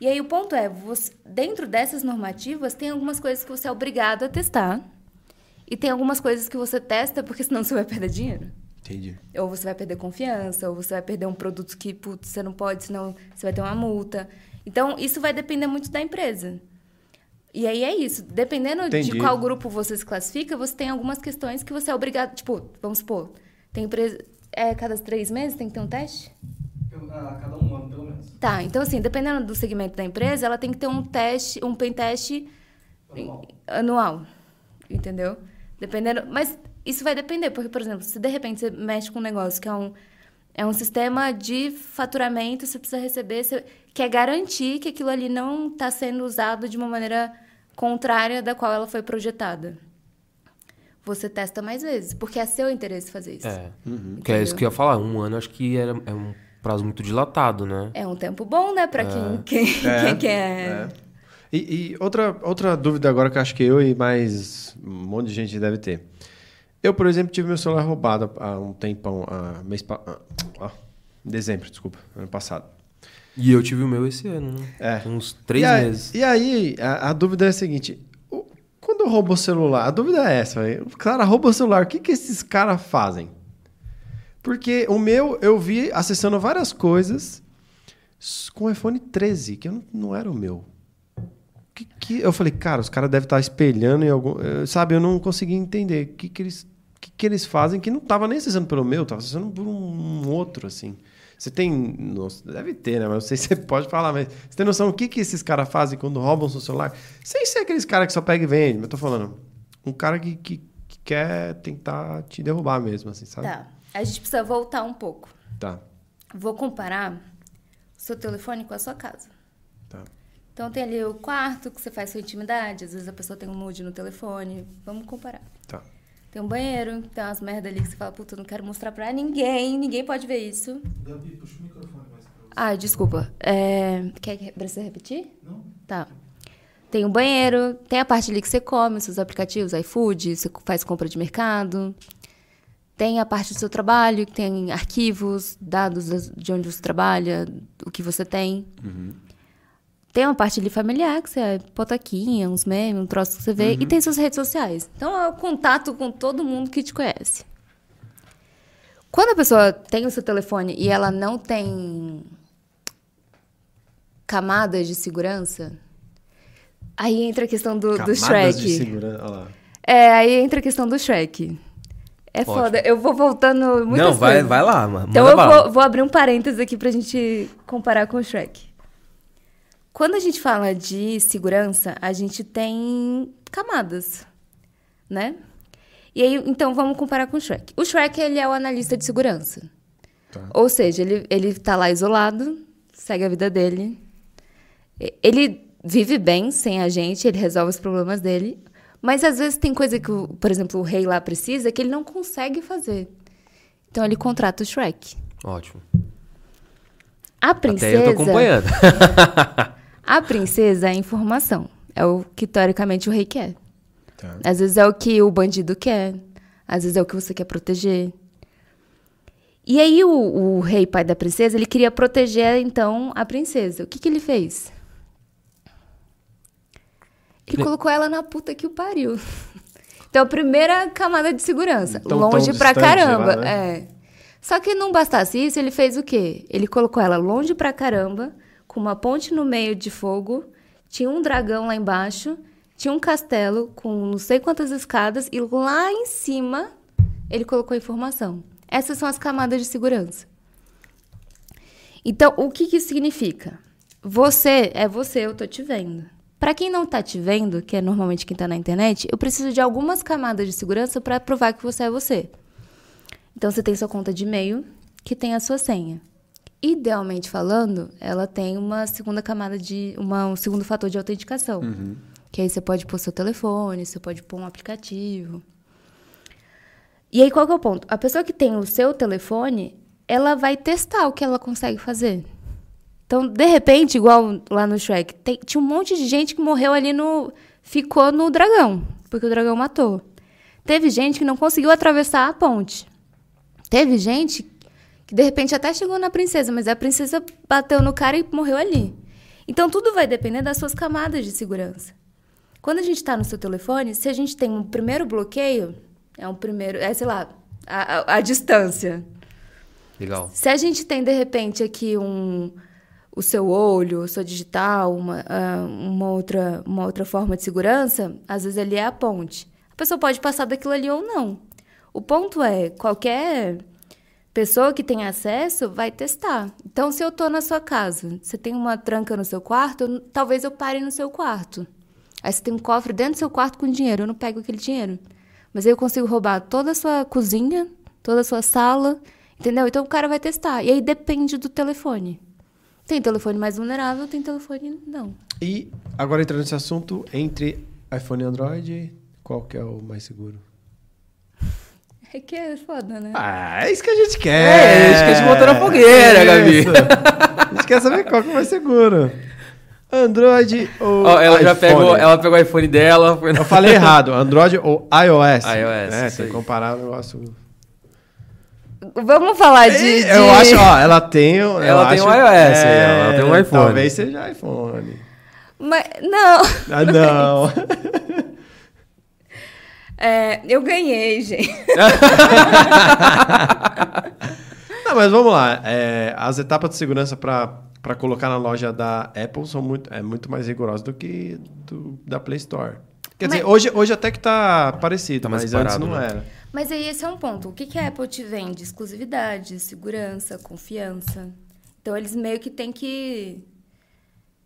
S3: E aí o ponto é, você- dentro dessas normativas, tem algumas coisas que você é obrigado a testar. E tem algumas coisas que você testa porque senão você vai perder dinheiro.
S1: Entendi.
S3: Ou você vai perder confiança, ou você vai perder um produto que putz, você não pode, senão você vai ter uma multa. Então, isso vai depender muito da empresa. E aí é isso. Dependendo
S1: Entendi.
S3: de qual grupo você se classifica, você tem algumas questões que você é obrigado. Tipo, vamos supor, tem empresa. É cada três meses tem que ter um teste?
S4: A cada um ano, pelo menos.
S3: Tá, então assim, dependendo do segmento da empresa, ela tem que ter um teste, um pen teste
S4: Anual.
S3: anual. Entendeu? Dependendo. Mas isso vai depender, porque, por exemplo, se de repente você mexe com um negócio que é um, é um sistema de faturamento, você precisa receber, você quer garantir que aquilo ali não está sendo usado de uma maneira contrária da qual ela foi projetada. Você testa mais vezes, porque é seu interesse fazer isso.
S2: É. Que é isso que eu ia falar. Um ano acho que era, é um prazo muito dilatado, né?
S3: É um tempo bom, né, para quem, quem,
S1: É,
S3: quem quer.
S1: é. E, e outra, outra dúvida agora que acho que eu e mais um monte de gente deve ter. Eu, por exemplo, tive meu celular roubado há um tempão, há mês pa... ah, dezembro, desculpa, ano passado.
S2: E eu tive o meu esse ano, né?
S1: É.
S2: Uns três
S1: e aí,
S2: meses.
S1: E aí, a, a dúvida é a seguinte: quando rouba o celular, a dúvida é essa, o cara rouba o celular, o que, que esses caras fazem? Porque o meu, eu vi acessando várias coisas com o iPhone 13, que não, não era o meu. Que, que, eu falei, cara, os caras devem estar espelhando em algum. eh, Sabe, eu não consegui entender o que, que, eles, que, que eles fazem que não estava nem acessando pelo meu, estava acessando por um outro, assim. Você tem. nossa, deve ter, né? Mas não sei se você pode falar, mas você tem noção do que, que esses caras fazem quando roubam seu celular? Sem ser aqueles caras que só pega e vende, mas eu tô falando. Um cara que, que, que quer tentar te derrubar mesmo, assim, sabe?
S3: Tá. A gente precisa voltar um pouco.
S1: Tá.
S3: Vou comparar o seu telefone com a sua casa. Então tem ali o quarto que você faz sua intimidade, às vezes a pessoa tem um nude no telefone. Vamos comparar.
S1: Tá.
S3: Tem um banheiro, tem umas merda ali que você fala, puta, não quero mostrar pra ninguém, ninguém pode ver isso.
S4: Gabi, puxa o microfone mais pra você.
S3: Ah, desculpa. É... Quer que- precisa repetir?
S4: Não?
S3: Tá. Tem o banheiro, tem a parte ali que você come, seus aplicativos, iFood, você faz compra de mercado. Tem a parte do seu trabalho, que tem arquivos, dados de onde você trabalha, o que você tem. Tem uma parte ali familiar, que você é potaquinha, uns memes, um troço que você vê. E tem suas redes sociais. Então é o contato com todo mundo que te conhece. Quando a pessoa tem o seu telefone e ela não tem camadas de segurança, aí entra a questão do, do
S1: Camadas
S3: Shrek.
S1: de segurança. Olha lá.
S3: É, aí entra a questão do Shrek. É
S2: Ótimo.
S3: foda. Eu vou voltando muito
S2: Não, vai, vai lá, mano.
S3: Então eu vou, vou abrir um parênteses aqui pra gente comparar com o Shrek. Quando a gente fala de segurança, a gente tem camadas, né? E aí, então, vamos comparar com o Shrek. O Shrek, ele é o analista de segurança.
S1: Tá.
S3: Ou seja, ele, ele tá lá isolado, segue a vida dele. Ele vive bem sem a gente, ele resolve os problemas dele. Mas às vezes tem coisa que, por exemplo, o rei lá precisa que ele não consegue fazer. Então ele contrata o Shrek.
S2: Ótimo.
S3: A
S2: Até
S3: princesa.
S2: eu tô acompanhando.
S3: A princesa é a informação. É o que teoricamente o rei quer.
S1: Tá.
S3: Às vezes é o que o bandido quer. Às vezes é o que você quer proteger. E aí o, o rei pai da princesa, ele queria proteger então a princesa. O que, que ele fez? Ele colocou ela na puta que o pariu. Então, a primeira camada de segurança.
S1: Tão-
S3: longe
S1: tão
S3: pra caramba.
S1: lá, né?
S3: É. Só que não bastasse isso, ele fez o quê? Ele colocou ela longe pra caramba, com uma ponte no meio de fogo, tinha um dragão lá embaixo, tinha um castelo com não sei quantas escadas, e lá em cima ele colocou informação. Essas são as camadas de segurança. Então, o que, que significa? Você é você, eu tô te vendo. Para quem não tá te vendo, que é normalmente quem tá na internet, eu preciso de algumas camadas de segurança para provar que você é você. Então, você tem sua conta de e-mail, que tem a sua senha. Idealmente falando, ela tem uma segunda camada de. Uma, um segundo fator de autenticação. Que aí você pode pôr seu telefone, você pode pôr um aplicativo. E aí, qual que é o ponto? A pessoa que tem o seu telefone, ela vai testar o que ela consegue fazer. Então, de repente, igual lá no Shrek, tem- tinha um monte de gente que morreu ali no. ficou no dragão, porque o dragão matou. Teve gente que não conseguiu atravessar a ponte. Teve gente que de repente até chegou na princesa, mas a princesa bateu no cara e morreu ali. Então, tudo vai depender das suas camadas de segurança. Quando a gente está no seu telefone, se a gente tem um primeiro bloqueio, é um primeiro. É, sei lá, a, a- a distância.
S2: Legal.
S3: Se a gente tem, de repente, aqui um, o seu olho, o seu digital, uma, ah, uma, outra, uma outra forma de segurança, às vezes ali é a ponte. A pessoa pode passar daquilo ali ou não. O ponto é, qualquer pessoa que tem acesso vai testar. Então, se eu estou na sua casa, você tem uma tranca no seu quarto, talvez eu pare no seu quarto. Aí você tem um cofre dentro do seu quarto com dinheiro, eu não pego aquele dinheiro. Mas aí eu consigo roubar toda a sua cozinha, toda a sua sala, entendeu? Então o cara vai testar. E aí depende do telefone. Tem telefone mais vulnerável, tem telefone não.
S1: E agora entrando nesse assunto, entre iPhone e Android, qual que é o mais seguro?
S3: É que é foda, né?
S1: Ah, é isso que a gente quer.
S2: É, isso que a gente botou na fogueira, Gabi.
S1: Isso. A gente quer saber qual que é o mais seguro. Android ou
S2: Ó, ela já
S1: iPhone?
S2: pegou, ela pegou o iPhone dela. Foi na...
S1: Eu falei errado, Android ou iOS.
S2: iOS,
S1: É, tem que comparar o negócio.
S3: Vamos falar de. de-
S1: Eu acho, ó, ela tem. eu
S2: Ela tem
S1: acho-
S2: um iOS, ela tem um iPhone.
S1: Talvez seja iPhone.
S3: Mas, não.
S1: Ah, não.
S3: É, eu ganhei, gente.
S1: Não, mas vamos lá. É, as etapas de segurança para colocar na loja da Apple são muito, é muito mais rigorosas do que do, da Play Store. Quer dizer,
S3: Mas-
S1: hoje, hoje até que tá parecido,
S2: Tá
S1: mas antes
S2: separado,
S1: não
S2: né?
S1: era.
S3: Mas aí esse é um ponto. O que, que a Apple te vende? Exclusividade, segurança, confiança. Então eles meio que têm que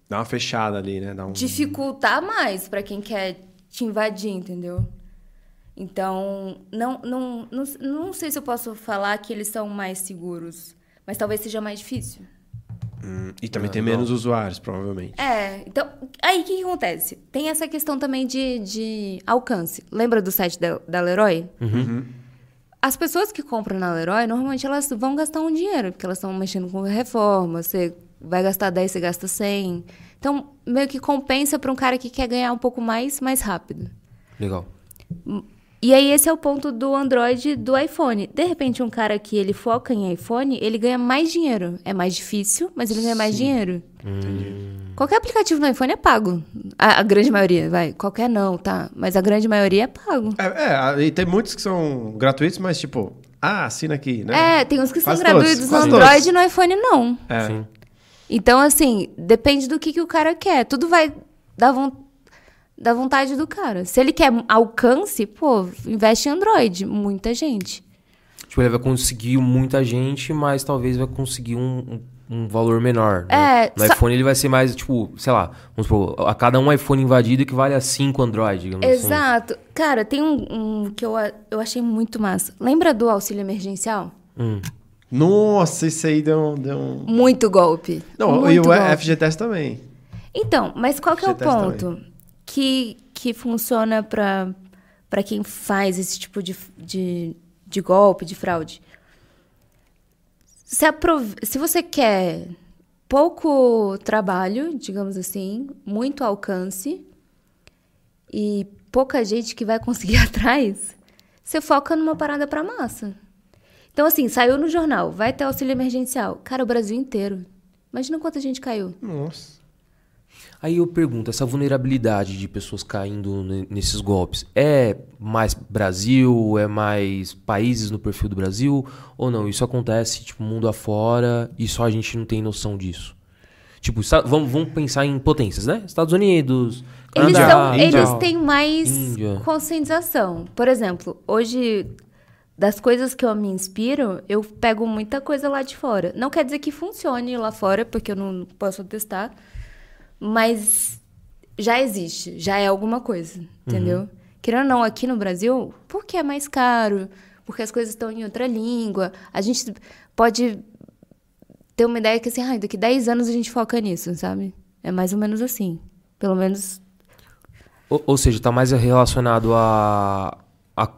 S1: Dá uma fechada ali, né? Um...
S3: dificultar mais para quem quer te invadir, entendeu? Então, não, não, não, não sei se eu posso falar que eles são mais seguros, mas talvez seja mais difícil.
S1: Hum, e também
S2: Ah,
S1: tem
S2: não.
S1: menos usuários, provavelmente.
S3: É, então, aí o que, que acontece? Tem essa questão também de, de alcance. Lembra do site da, da Leroy? As pessoas que compram na Leroy, normalmente elas vão gastar um dinheiro, porque elas estão mexendo com reforma, você vai gastar 10, você gasta 100. Então, meio que compensa para um cara que quer ganhar um pouco mais, mais rápido.
S2: Legal.
S3: E aí esse é o ponto do Android e do iPhone. De repente, um cara que ele foca em iPhone, ele ganha mais dinheiro. É mais difícil, mas ele ganha mais dinheiro. Qualquer aplicativo no iPhone é pago. A, a grande maioria, vai. Qualquer não, tá? Mas a grande maioria é pago.
S1: É, é, e tem muitos que são gratuitos, mas tipo, ah, assina aqui, né?
S3: É, tem uns que são
S1: Quase todos,
S3: gratuitos no Android
S1: todos.
S3: e no iPhone não.
S1: É.
S2: Sim.
S3: Então, assim, depende do que, que o cara quer. Tudo vai dar, von- da vontade do cara. Se ele quer alcance, pô, investe em Android. Muita gente.
S2: Tipo, ele vai conseguir muita gente, mas talvez vai conseguir um, um, um valor menor. né?
S3: É,
S2: No
S3: só-
S2: iPhone ele vai ser mais, tipo, sei lá, vamos supor, a cada um iPhone invadido equivale a cinco Android, digamos assim.
S3: Exato. Cara, tem um, um que eu, eu achei muito massa. Lembra do auxílio emergencial?
S2: Hum.
S1: Nossa, isso aí deu, um- deu um.
S3: Muito golpe.
S1: Não,
S3: muito
S1: e o
S3: golpe.
S1: FGTS também.
S3: Então, mas qual que é o ponto que, que funciona para para quem faz esse tipo de, de, de golpe, de fraude? Se, se você quer pouco trabalho, digamos assim, muito alcance e pouca gente que vai conseguir atrás, você foca numa parada pra massa. Então, assim, saiu no jornal, vai ter auxílio emergencial. Cara, o Brasil inteiro. Imagina quanta gente caiu.
S1: Nossa.
S2: Aí eu pergunto, essa vulnerabilidade de pessoas caindo ne- nesses golpes, é mais Brasil, é mais países no perfil do Brasil? Ou não? Isso acontece, tipo, mundo afora e só a gente não tem noção disso? Tipo, vamos, vamos pensar em potências, né? Estados Unidos,
S3: Eles, são,
S2: Índia.
S3: eles têm mais
S2: Índia.
S3: conscientização. Por exemplo, hoje, das coisas que eu me inspiro, eu pego muita coisa lá de fora. Não quer dizer que funcione lá fora, porque eu não posso testar, mas já existe, já é alguma coisa, entendeu? Querendo ou não, aqui no Brasil, porque é mais caro, porque as coisas estão em outra língua, a gente pode ter uma ideia que assim, ah, daqui 10 anos a gente foca nisso, sabe? É mais ou menos assim. Pelo menos
S2: Ou, ou seja, está mais relacionado a, a,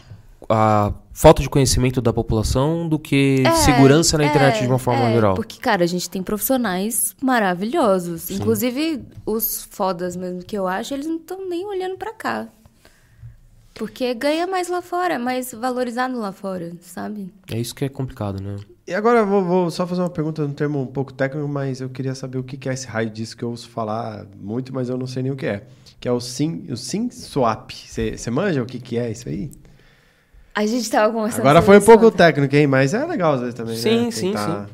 S2: a falta de conhecimento da população do que
S3: É,
S2: segurança na
S3: é,
S2: internet de uma forma
S3: é,
S2: geral.
S3: Porque, cara, a gente tem profissionais maravilhosos. Inclusive, os fodas mesmo que eu acho, eles não estão nem olhando pra cá. Porque ganha mais lá fora, é mais valorizado lá fora, sabe?
S2: É isso que é complicado, né?
S1: E agora eu vou, vou só fazer uma pergunta num termo um pouco técnico, mas eu queria saber o que que é esse raio disso que eu ouço falar muito, mas eu não sei nem o que é. Que é o SIM, o SIM Swap. Você manja o que, que é isso aí?
S3: A gente tava conversando
S1: Agora foi um pouco técnico, hein? Mas é legal às vezes também,
S2: Sim,
S1: né?
S2: sim,
S1: Tentar-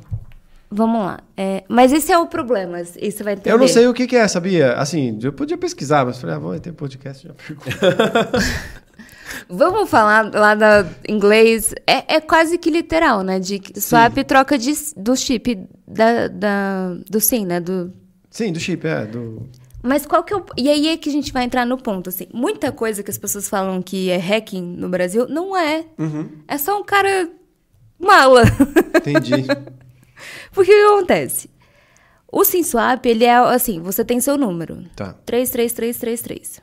S3: Vamos lá. É, mas esse é o problema, isso vai entender.
S1: Eu não sei o que, que é, sabia? Assim, eu podia pesquisar, mas falei, ah, vou ter podcast, já pergunto.
S3: Vamos falar lá da inglês. É, é quase que literal, né? De swap troca de, do chip da, da, do SIM, né? Do,
S1: Sim, do chip, é. Do...
S3: Mas qual que é o... E aí é que a gente vai entrar no ponto, assim. Muita coisa que as pessoas falam que é hacking no Brasil, não é. É só um cara mala.
S1: Entendi.
S3: Porque o que acontece? O SimSwap, ele é assim, você tem seu número.
S1: tá.
S3: 33333.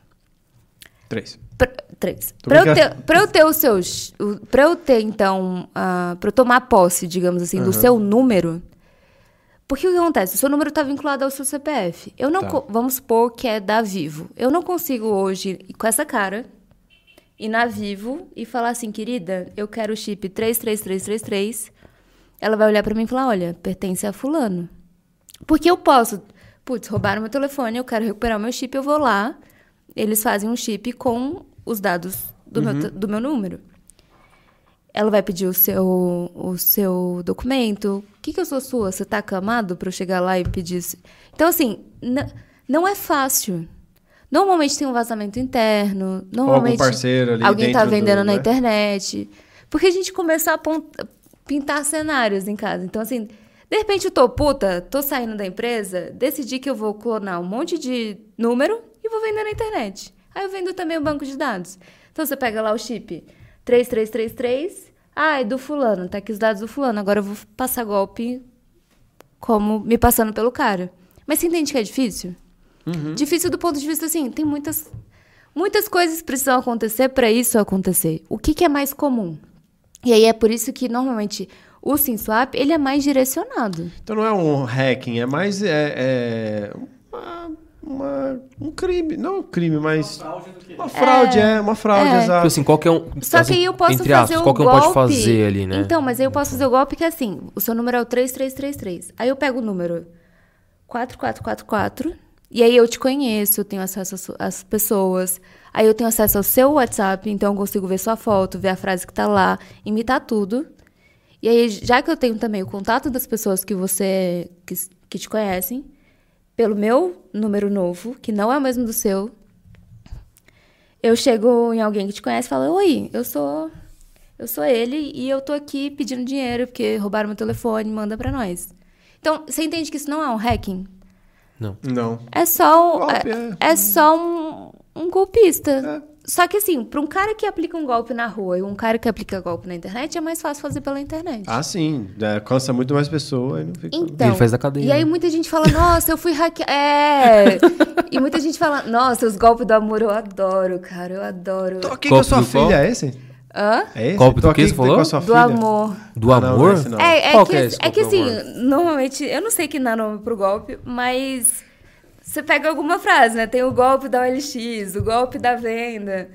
S1: Três.
S3: Pra, três.
S1: Tô
S3: Pra eu, ter, pra eu ter o seu. ch- o- Pra eu ter, então. ah, pra eu tomar posse, digamos assim, do seu número. Porque o que acontece? O seu número tá vinculado ao seu CPF. Eu não.
S1: Tá.
S3: Vamos supor que é da Vivo. Eu não consigo hoje, ir com essa cara, ir na Vivo e falar assim, querida, eu quero o chip 33333. Ela vai olhar pra mim e falar: olha, pertence a Fulano. Porque eu posso. Putz, roubaram meu telefone, eu quero recuperar o meu chip, eu vou lá. Eles fazem um chip com os dados do, meu, te- do meu número. Ela vai pedir o seu, o seu documento. O que, que eu sou sua? Você tá acamado pra eu chegar lá e pedir. isso? Então, assim, não é fácil. Normalmente tem um vazamento interno. Normalmente
S1: parceiro ali
S3: alguém tá
S1: dentro do-
S3: vendendo na
S1: né?
S3: internet. Porque a gente começou a pintar cenários em casa. Então, assim, de repente eu tô puta, tô saindo da empresa, decidi que eu vou clonar um monte de número e vou vender na internet. Aí eu vendo também o banco de dados. Então você pega lá o chip 3333, ah, é do fulano, tá aqui os dados do fulano, agora eu vou passar golpe como me passando pelo cara. Mas você entende que é difícil? Difícil do ponto de vista assim, tem muitas muitas coisas precisam acontecer para isso acontecer. O que, que é mais comum? E aí é por isso que normalmente o SimSwap ele é mais direcionado.
S1: Então não é um hacking, é mais é, é uma, uma- um crime. Não um crime, mas.
S4: Fraude do quê?
S1: Uma fraude, é, uma fraude,
S3: É.
S1: exato.
S2: Tipo assim, qualquer um.
S3: Só
S2: assim,
S3: que aí eu posso
S2: entre
S3: fazer
S2: aspas,
S3: o
S2: qualquer um
S3: golpe...
S2: pode fazer ali, né?
S3: Então, mas aí eu posso fazer o golpe que é assim, o seu número é o 3333. Aí eu pego o número 4444 e aí eu te conheço, eu tenho acesso às pessoas. Aí eu tenho acesso ao seu WhatsApp, então eu consigo ver sua foto, ver a frase que tá lá, imitar tudo. E aí, já que eu tenho também o contato das pessoas que você que, que te conhecem, pelo meu número novo, que não é o mesmo do seu, eu chego em alguém que te conhece e falo: "Oi, eu sou eu sou ele e eu tô aqui pedindo dinheiro porque roubaram meu telefone, manda pra nós". Então, você entende que isso não é um hacking?
S1: Não.
S3: É só um,
S1: Golpe,
S3: é,
S1: é.
S3: é só um, um golpista.
S1: É.
S3: Só que assim, pra um cara que aplica um golpe na rua e um cara que aplica golpe na internet, é mais fácil fazer pela internet.
S1: Ah, sim. É, cansa muito mais pessoa e não fica.
S3: Então,
S2: Ele faz da cadeia,
S3: E aí
S2: né?
S3: muita gente fala, nossa, eu fui hackeada. É. e muita gente fala, nossa, os golpes do amor eu adoro, cara, eu adoro.
S1: Tô aqui com a sua
S2: qual?
S1: filha, é esse?
S3: Hã?
S1: É esse?
S2: Golpe do que você falou?
S1: com a sua
S3: Do
S1: filha.
S3: amor.
S2: Do
S1: Ah, não,
S2: amor?
S1: esse não.
S3: É, é
S2: Qual
S3: que,
S2: é esse
S3: é que assim, normalmente, eu não sei que dá nome pro golpe, mas você pega alguma frase, né? Tem o golpe da OLX, o golpe da venda.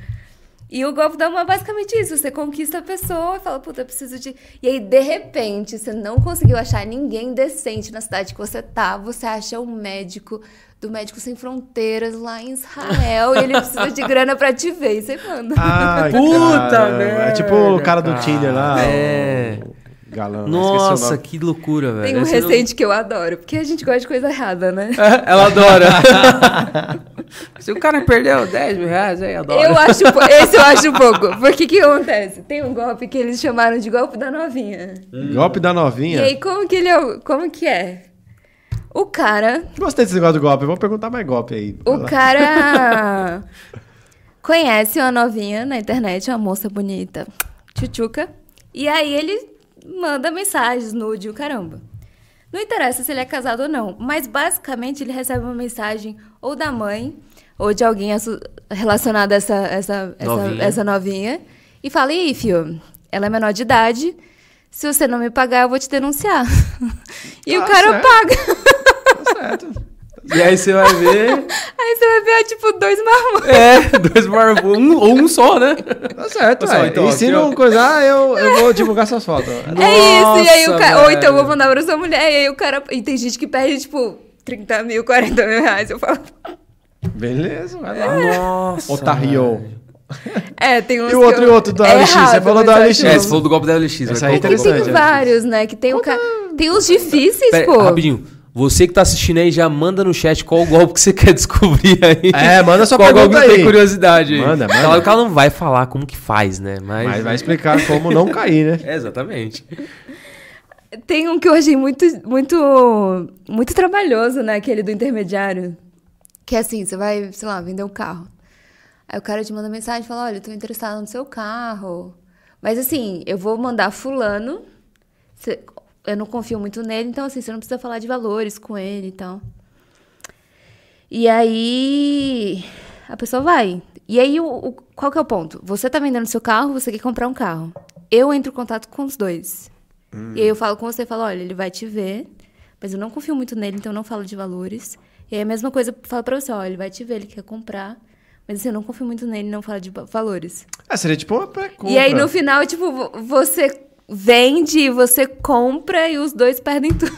S3: E o golpe da amor é basicamente isso. Você conquista a pessoa e fala, puta, eu preciso de. E aí, de repente, você não conseguiu achar ninguém decente na cidade que você tá. Você acha um médico do Médico Sem Fronteiras lá em Israel e ele precisa de grana pra te ver. E você manda.
S1: Ai,
S2: Puta
S1: caramba. É tipo o cara do
S2: cara.
S1: Tinder lá.
S2: É.
S1: o Galão. né?
S2: Nossa, que loucura, velho.
S3: Tem um
S2: Esse não-
S3: recente que eu adoro, porque a gente gosta de coisa errada, né?
S2: Ela adora. Se o cara perdeu 10 mil reais, aí adora.
S3: Eu acho, esse eu acho pouco. Porque que acontece? Tem um golpe que eles chamaram de golpe da novinha.
S1: Golpe da
S3: E
S1: novinha.
S3: aí, como que ele é? Como que é? O cara.
S1: Gostei desse negócio do golpe. Vou perguntar mais golpe aí.
S3: O cara conhece uma novinha na internet, uma moça bonita, tchutchuca. E aí ele manda mensagens, nude, o caramba. Não interessa se ele é casado ou não, mas basicamente ele recebe uma mensagem ou da mãe ou de alguém relacionado a essa, essa, essa,
S2: Novinha.
S3: essa novinha e fala: Ih, filho, ela é menor de idade. Se você não me pagar, eu vou te denunciar. e o
S1: Tá
S3: cara
S1: certo.
S3: paga.
S1: Tá certo.
S2: E aí você vai ver.
S3: Aí você vai ver, tipo, dois marmanjos.
S2: É, dois marmanjos. Um, ou um só, né?
S1: Tá certo, velho.
S2: então,
S1: Ensina
S2: aqui, ó.
S1: uma coisa. Ah, eu, eu vou divulgar suas fotos.
S3: É isso, e aí o
S2: Nossa,
S3: cara. Ou então eu vou mandar pra sua mulher, e aí o cara. E tem gente que perde, tipo, 30 mil, 40 mil reais. Eu falo.
S1: Beleza, vai lá.
S2: Nossa. Velho.
S3: É, tem uns.
S1: E o outro,
S3: eu-
S1: e outro da
S3: é
S1: LX? Você
S3: errado,
S1: falou
S3: mas
S1: da
S3: eu
S1: LX.
S2: É, você falou do golpe da LX.
S1: Essa
S2: vai
S1: aí é
S2: é
S1: interessante,
S3: tem
S1: é.
S3: vários, né? Que tem o ca... Tem os difíceis,
S2: Pera,
S3: pô.
S2: Rapidinho. Você que tá assistindo aí, já manda no chat qual o golpe que você quer descobrir aí.
S1: É, manda sua
S2: qual
S1: pergunta
S2: golpe que
S1: aí.
S2: tem curiosidade aí.
S1: Manda, manda.
S2: Claro que ela não vai falar como que faz, né? Mas,
S1: Mas vai explicar como não cair, né?
S2: É, exatamente.
S3: Tem um que eu achei muito, muito, muito trabalhoso, né? Aquele do intermediário. Que é assim, você vai, sei lá, vender um carro. Aí o cara te manda mensagem e fala, olha, eu tô interessado no seu carro. Mas assim, eu vou mandar fulano. Eu não confio muito nele, então assim, você não precisa falar de valores com ele e tal. E aí a pessoa vai. E aí, o, o- qual que é o ponto? Você tá vendendo seu carro, você quer comprar um carro. Eu entro em contato com os dois. E aí eu falo com você, falo, olha, ele vai te ver, mas eu não confio muito nele, então eu não falo de valores. E aí a mesma coisa, eu falo pra você, olha, ele vai te ver, ele quer comprar, mas assim, eu não confio muito nele, não fala de valores.
S1: Ah, seria tipo uma pré-compra.
S3: E aí no final, tipo, vo- você vende, você compra e os dois perdem tudo.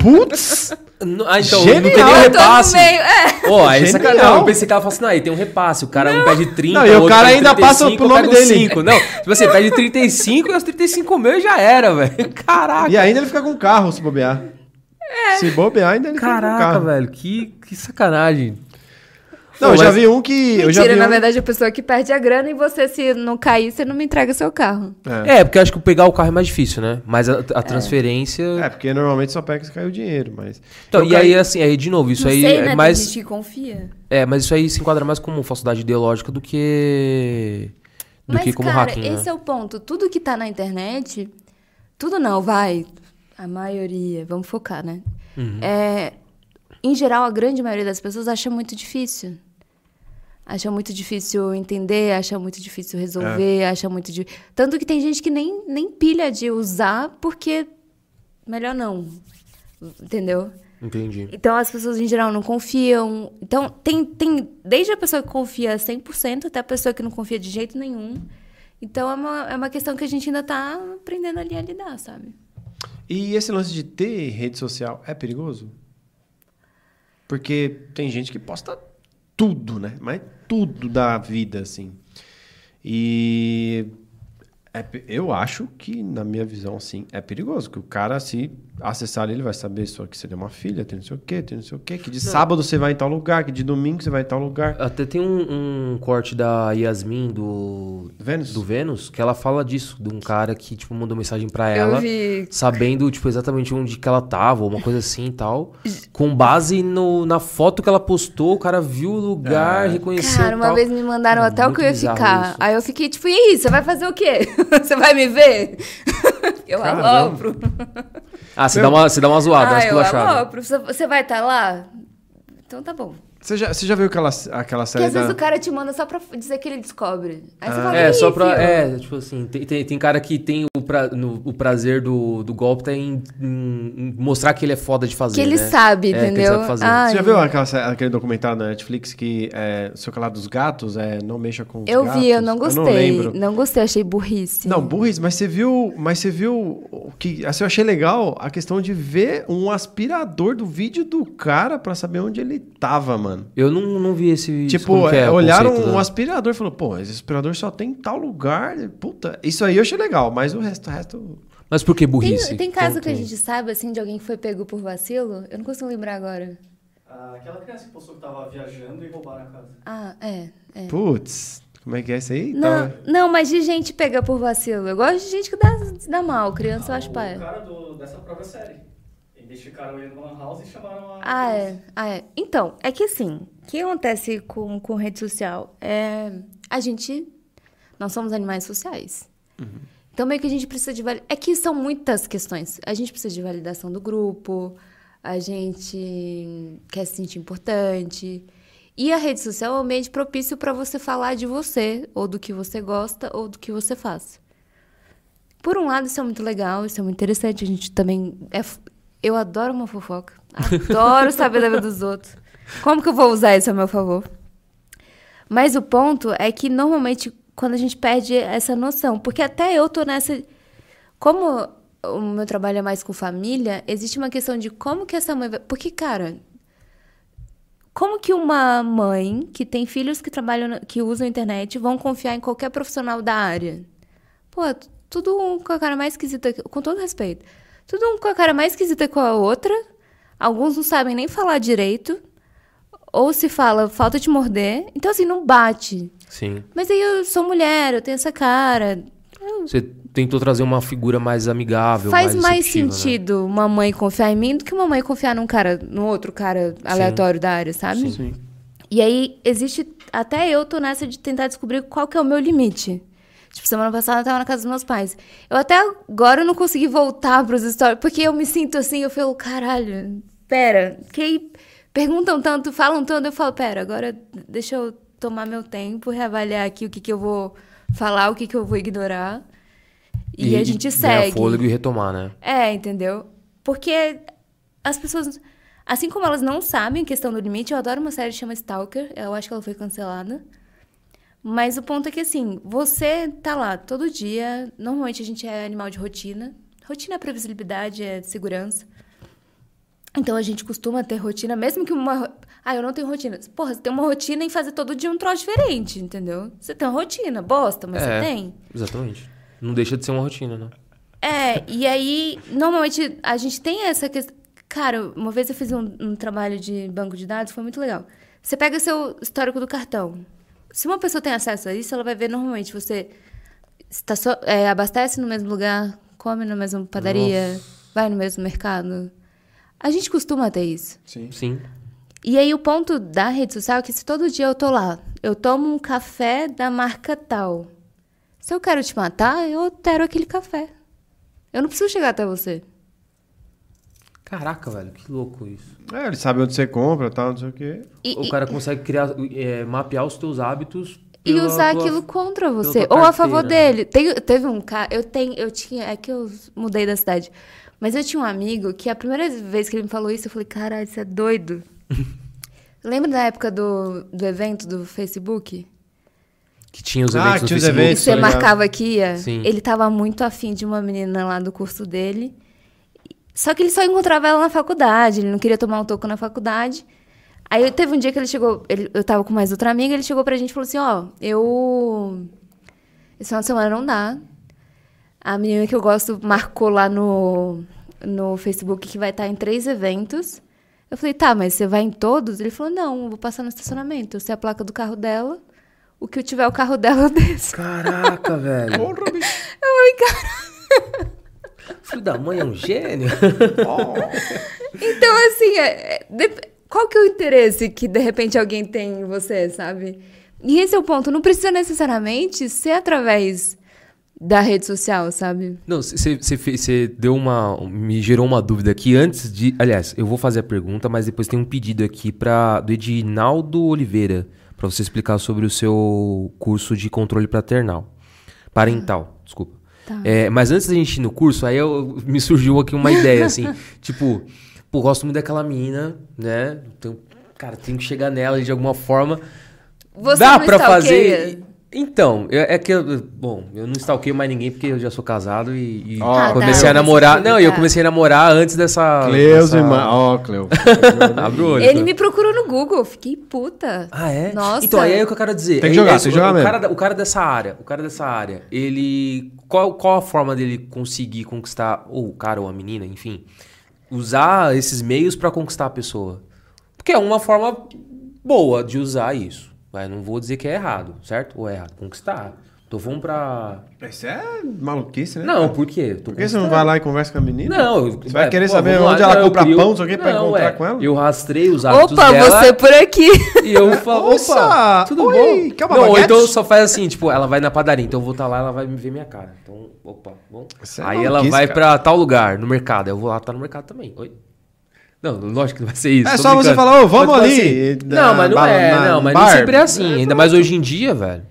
S1: Putz!
S2: Não- Ah, então,
S1: Genial.
S2: não tem nem
S3: no
S2: repasse.
S3: é.
S2: Pô, aí
S1: Genial.
S2: sacanagem. Não, eu pensei que ela falou assim, não, aí tem um repasse. O cara um pede 30,
S1: Não, e o
S2: outro
S1: cara ainda passa
S2: 35,
S1: pro nome dele.
S2: 5. Não, tipo assim, pede 35 e os 35 mil já era, velho. Caraca.
S1: E ainda ele fica com carro, se bobear. Se bobear, ainda ele fica com
S2: Caraca,
S1: carro.
S2: velho, que, que sacanagem.
S1: Não, eu já vi um que... eu já
S3: Mentira,
S1: vi
S3: na
S1: um...
S3: verdade, a pessoa que perde a grana e você, se não cair, você não me entrega seu carro.
S1: É.
S2: É, porque eu acho que pegar o carro é mais difícil, né? Mas a, a transferência.
S1: É, porque normalmente só pega se caiu o dinheiro, mas...
S2: Então,
S1: Eu
S2: e aí,
S1: caí-
S2: assim, aí, de novo, isso
S3: não
S2: aí
S3: sei,
S2: é
S3: né?
S2: mais.
S3: Tem gente que confia.
S2: É, mas isso aí se enquadra mais como falsidade ideológica do que. Do
S3: Mas,
S2: que como
S3: cara,
S2: hacking.
S3: esse
S2: né?
S3: é o ponto. Tudo que tá na internet, tudo não, vai. A maioria, vamos focar, né?
S2: Uhum.
S3: É, em geral, a grande maioria das pessoas acha muito difícil. Acha muito difícil entender, acha muito difícil resolver, acha muito de Tanto que tem gente que nem, nem pilha de usar porque melhor não. Entendeu?
S2: Entendi.
S3: Então as pessoas em geral não confiam. Então tem, tem desde a pessoa que confia 100% até a pessoa que não confia de jeito nenhum. Então é uma, é uma questão que a gente ainda tá aprendendo ali a lidar, sabe?
S1: E esse lance de ter rede social é perigoso? Porque tem gente que posta tudo, né? Mas tudo da vida, assim. E é eu acho que, na minha visão, assim, é perigoso. Que o cara, se acessar ali, ele vai saber só que você tem uma filha, tem não sei o quê, tem não sei o quê. Que de sábado você vai em tal lugar, que de domingo você vai em tal lugar.
S2: Até tem um, um corte da Yasmin do,
S1: Vênus?
S2: do Vênus que ela fala disso, de um cara que, tipo, mandou mensagem pra ela.
S3: vi.
S2: Sabendo, tipo, exatamente onde que ela tava, uma coisa assim e tal. Com base no, na foto que ela postou, o cara viu o lugar, reconheceu
S3: Cara, uma
S2: tal.
S3: vez me mandaram
S2: É
S3: até o que eu ia ficar.
S2: isso.
S3: Aí eu fiquei tipo, e aí, você vai fazer o quê? você vai me ver? eu
S1: Caramba.
S3: alopro.
S2: Ah, você dá uma, você dá uma zoada,
S3: Ah, eu alopro. Você- Você vai estar lá? Então tá bom.
S1: Você já, você já viu aquela, aquela
S3: Porque
S1: série
S3: às vezes
S1: da...
S3: o cara te manda só pra dizer que ele descobre. Aí você fala,
S2: É,
S3: "Ih,
S2: só pra.
S3: filho."
S2: É, tipo assim, tem, tem, tem cara que tem o, pra, no- o prazer do, do golpe tá em, em- em mostrar que ele é foda de fazer.
S3: Que ele
S2: né?
S3: sabe,
S2: É, que ele
S3: entendeu?
S2: sabe fazer.
S3: Ai,
S1: Você já viu aquela, aquele documentário na Netflix que é, sei lá, dos gatos, é Não Mexa com os
S3: eu
S1: gatos?
S3: vi, eu não gostei.
S1: não lembro.
S3: não gostei, achei burrice.
S1: Não, burris, mas você viu, mas você viu o que assim, eu achei legal a questão de ver um aspirador do vídeo do cara pra saber onde ele tava, mano.
S2: Eu não, não vi esse.
S1: Tipo,
S2: é
S1: é,
S2: o
S1: olharam
S2: conceito
S1: um
S2: da-
S1: aspirador e falou, pô, esse aspirador só tem em tal lugar. Puta, isso aí eu achei legal, mas o resto, o resto.
S2: Mas por que
S3: Tem,
S2: burrice?
S3: tem caso
S2: Como
S3: que a gente sabe, assim, de alguém que foi pego por vacilo? Eu não consigo lembrar agora.
S4: Ah, aquela criança que postou que tava viajando e roubaram a casa.
S3: Ah, é, é.
S1: Putz, como é que é isso aí?
S3: Não,
S1: Tá-
S3: não, mas de gente pega por vacilo. Eu gosto de gente que dá, dá mal. Criança eu acho
S4: o
S3: pai.
S4: cara do, dessa própria série. Identificaram ele no Lan House e chamaram a.
S3: Ah, é. Ah, é. Então, é que assim, o que acontece com, com rede social? É, a gente. Nós somos animais sociais. Então, meio que a gente precisa de. É que são muitas questões. A gente precisa de validação do grupo, a gente quer se sentir importante. E a rede social é um ambiente propício para você falar de você, ou do que você gosta, ou do que você faz. Por um lado, isso é muito legal, isso é muito interessante. A gente também. É, eu adoro uma fofoca. Adoro saber da vida dos outros. Como que eu vou usar isso a meu favor? Mas o ponto é que normalmente quando a gente perde essa noção, porque até eu tô nessa. Como o meu trabalho é mais com família, existe uma questão de como que essa mãe vai. Porque, cara, como que uma mãe que tem filhos que trabalham, que usam a internet, vão confiar em qualquer profissional da área? Pô, tudo com a cara mais esquisita, com todo respeito. Tudo um com a cara mais esquisita com a outra. Alguns não sabem nem falar direito. Ou se fala, falta te morder. Então, assim, não bate.
S2: Sim.
S3: Mas aí eu sou mulher, eu tenho essa cara.
S2: Você tentou trazer uma figura mais amigável.
S3: Faz mais
S2: receptiva, né?
S3: sentido uma mãe confiar em mim do que uma mãe confiar num cara, num outro cara aleatório da área, sabe?
S1: Sim.
S3: E aí, existe. Até eu tô nessa de tentar descobrir qual que é o meu limite. Tipo, semana passada eu tava na casa dos meus pais. Eu até agora não consegui voltar pros stories, porque eu me sinto assim, eu falo, caralho, pera, que perguntam tanto, falam tanto, eu falo, pera, agora deixa eu tomar meu tempo, reavaliar aqui o que, que eu vou falar, o que, que eu vou ignorar. E, a gente
S2: ganhar
S3: segue.
S2: fôlego e retomar, né?
S3: É, entendeu? Porque as pessoas, assim como elas não sabem a questão do limite, eu adoro uma série que chama Stalker, eu acho que ela foi cancelada. Mas o ponto é que, assim, você tá lá todo dia, normalmente a gente é animal de rotina. Rotina é previsibilidade, é segurança. Então a gente costuma ter rotina, mesmo que uma. Ah, eu não tenho rotina. Porra, você tem uma rotina em fazer todo dia um troço diferente, entendeu? Você tem uma rotina, bosta, mas
S2: É.
S3: você tem.
S2: Exatamente. Não deixa de ser uma rotina, né?
S3: É, e aí, normalmente, a gente tem essa questão. Cara, uma vez eu fiz um, um trabalho de banco de dados, foi muito legal. Você pega seu histórico do cartão. Se uma pessoa tem acesso a isso, ela vai ver normalmente você está só, é, abastece no mesmo lugar, come na mesma padaria, vai no mesmo mercado. A gente costuma ter isso.
S1: Sim.
S2: Sim.
S3: E aí o ponto da rede social é que se todo dia eu tô lá, eu tomo um café da marca tal. Se eu quero te matar, eu quero aquele café. Eu não preciso chegar até você.
S2: Caraca, velho, que louco isso.
S1: É, ele sabe onde você compra, tal, não sei o quê.
S3: E,
S2: o
S3: e-
S2: cara consegue criar, é, mapear os teus hábitos
S3: e usar
S2: tua-
S3: aquilo contra você. Ou a favor
S2: carteira.
S3: dele. Tem- teve um cara. Eu tenho. Eu tinha. É que eu mudei da cidade. Mas eu tinha um amigo que a primeira vez que ele me falou isso, eu falei, caralho, isso é doido. Lembra da época do, do evento do Facebook?
S2: Que tinha os
S1: Ah,
S2: eventos no
S1: tinha os eventos.
S3: E você marcava que ia.
S2: Sim.
S3: Ele tava muito afim de uma menina lá do curso dele. Só que ele só encontrava ela na faculdade. Ele não queria tomar um toco na faculdade. Aí teve um dia que ele chegou. ele- eu tava com mais outra amiga. Ele chegou pra gente e falou assim: Ó, eu. Esse final de semana não dá. A menina que eu gosto marcou lá no, no Facebook que vai estar em três eventos. Eu falei, tá, mas você vai em todos? Ele falou, não, eu vou passar no estacionamento. Eu sei a placa do carro dela. O que eu tiver o carro dela, eu desço.
S2: Caraca, velho.
S1: Porra, bicho.
S2: Filho da mãe é um gênio.
S3: Então, assim, é- é- dep- qual que é o interesse que de repente alguém tem em você, sabe? E esse é o ponto. Não precisa necessariamente ser através da rede social, sabe?
S2: Não, você deu uma. Me gerou uma dúvida aqui antes de. Aliás, eu vou fazer a pergunta, mas depois tem um pedido aqui pra, do Edinaldo Oliveira, pra você explicar sobre o seu curso de controle paternal. Parental.
S3: Tá.
S2: É, mas antes da gente ir no curso, aí eu, me surgiu aqui uma ideia, assim. tipo, pô, gosto muito daquela menina, né? Então, cara, tem que chegar nela de alguma forma.
S3: Você
S2: Dá pra
S3: stalkeia?
S2: fazer. Então, eu- é que eu, bom, eu não stalkeio mais ninguém porque eu já sou casado e, e
S1: Ah,
S2: comecei
S3: tá,
S2: a namorar. Não, eu
S3: tá.
S2: comecei a namorar antes dessa.
S1: Cleusa,
S2: dessa...
S1: Ó, Cleo.
S2: Abre o olho.
S3: Ele me procurou no Google, fiquei puta.
S2: Ah, é?
S3: Nossa.
S2: Então, aí é o que eu quero dizer.
S1: Tem que
S2: É
S1: jogar,
S2: isso,
S1: tem que jogar
S2: o
S1: mesmo.
S2: cara, da- o cara dessa área, o cara dessa área, ele. Qual, qual a forma dele conseguir conquistar, ou o cara ou a menina, enfim, usar esses meios pra conquistar a pessoa? Porque é uma forma boa de usar isso. Mas não vou dizer que é errado, certo? Ou é errado? Conquistar. Tô falando pra.
S1: Isso é maluquice, né?
S2: Não, por quê? Tô
S1: Por que você não vai lá e conversa com a menina?
S2: Não, eu-
S1: Você vai
S2: é,
S1: querer
S2: pô,
S1: saber
S2: vamos lá.
S1: onde ela compra
S2: crio-
S1: pão, só que pra encontrar
S2: é,
S1: com ela?
S2: Eu rastrei os hábitos
S3: Opa,
S2: dela.
S3: você por aqui.
S2: E eu falo, opa, tudo
S1: oi,
S2: bom?
S1: quer uma
S2: Não, ou então só faz assim, tipo, ela vai na padaria, então eu vou estar lá, ela vai me ver minha cara. Então, opa, bom.
S1: É
S2: Aí ela vai
S1: cara.
S2: pra tal lugar, no mercado. Eu vou lá, tá no mercado também. Oi? Não, lógico que não vai ser isso.
S1: É só você falar, ô, vamos
S2: tipo
S1: ali,
S2: assim, não, mas não é, não, mas
S1: bar.
S2: nem sempre é assim. Ainda mais hoje em dia, velho.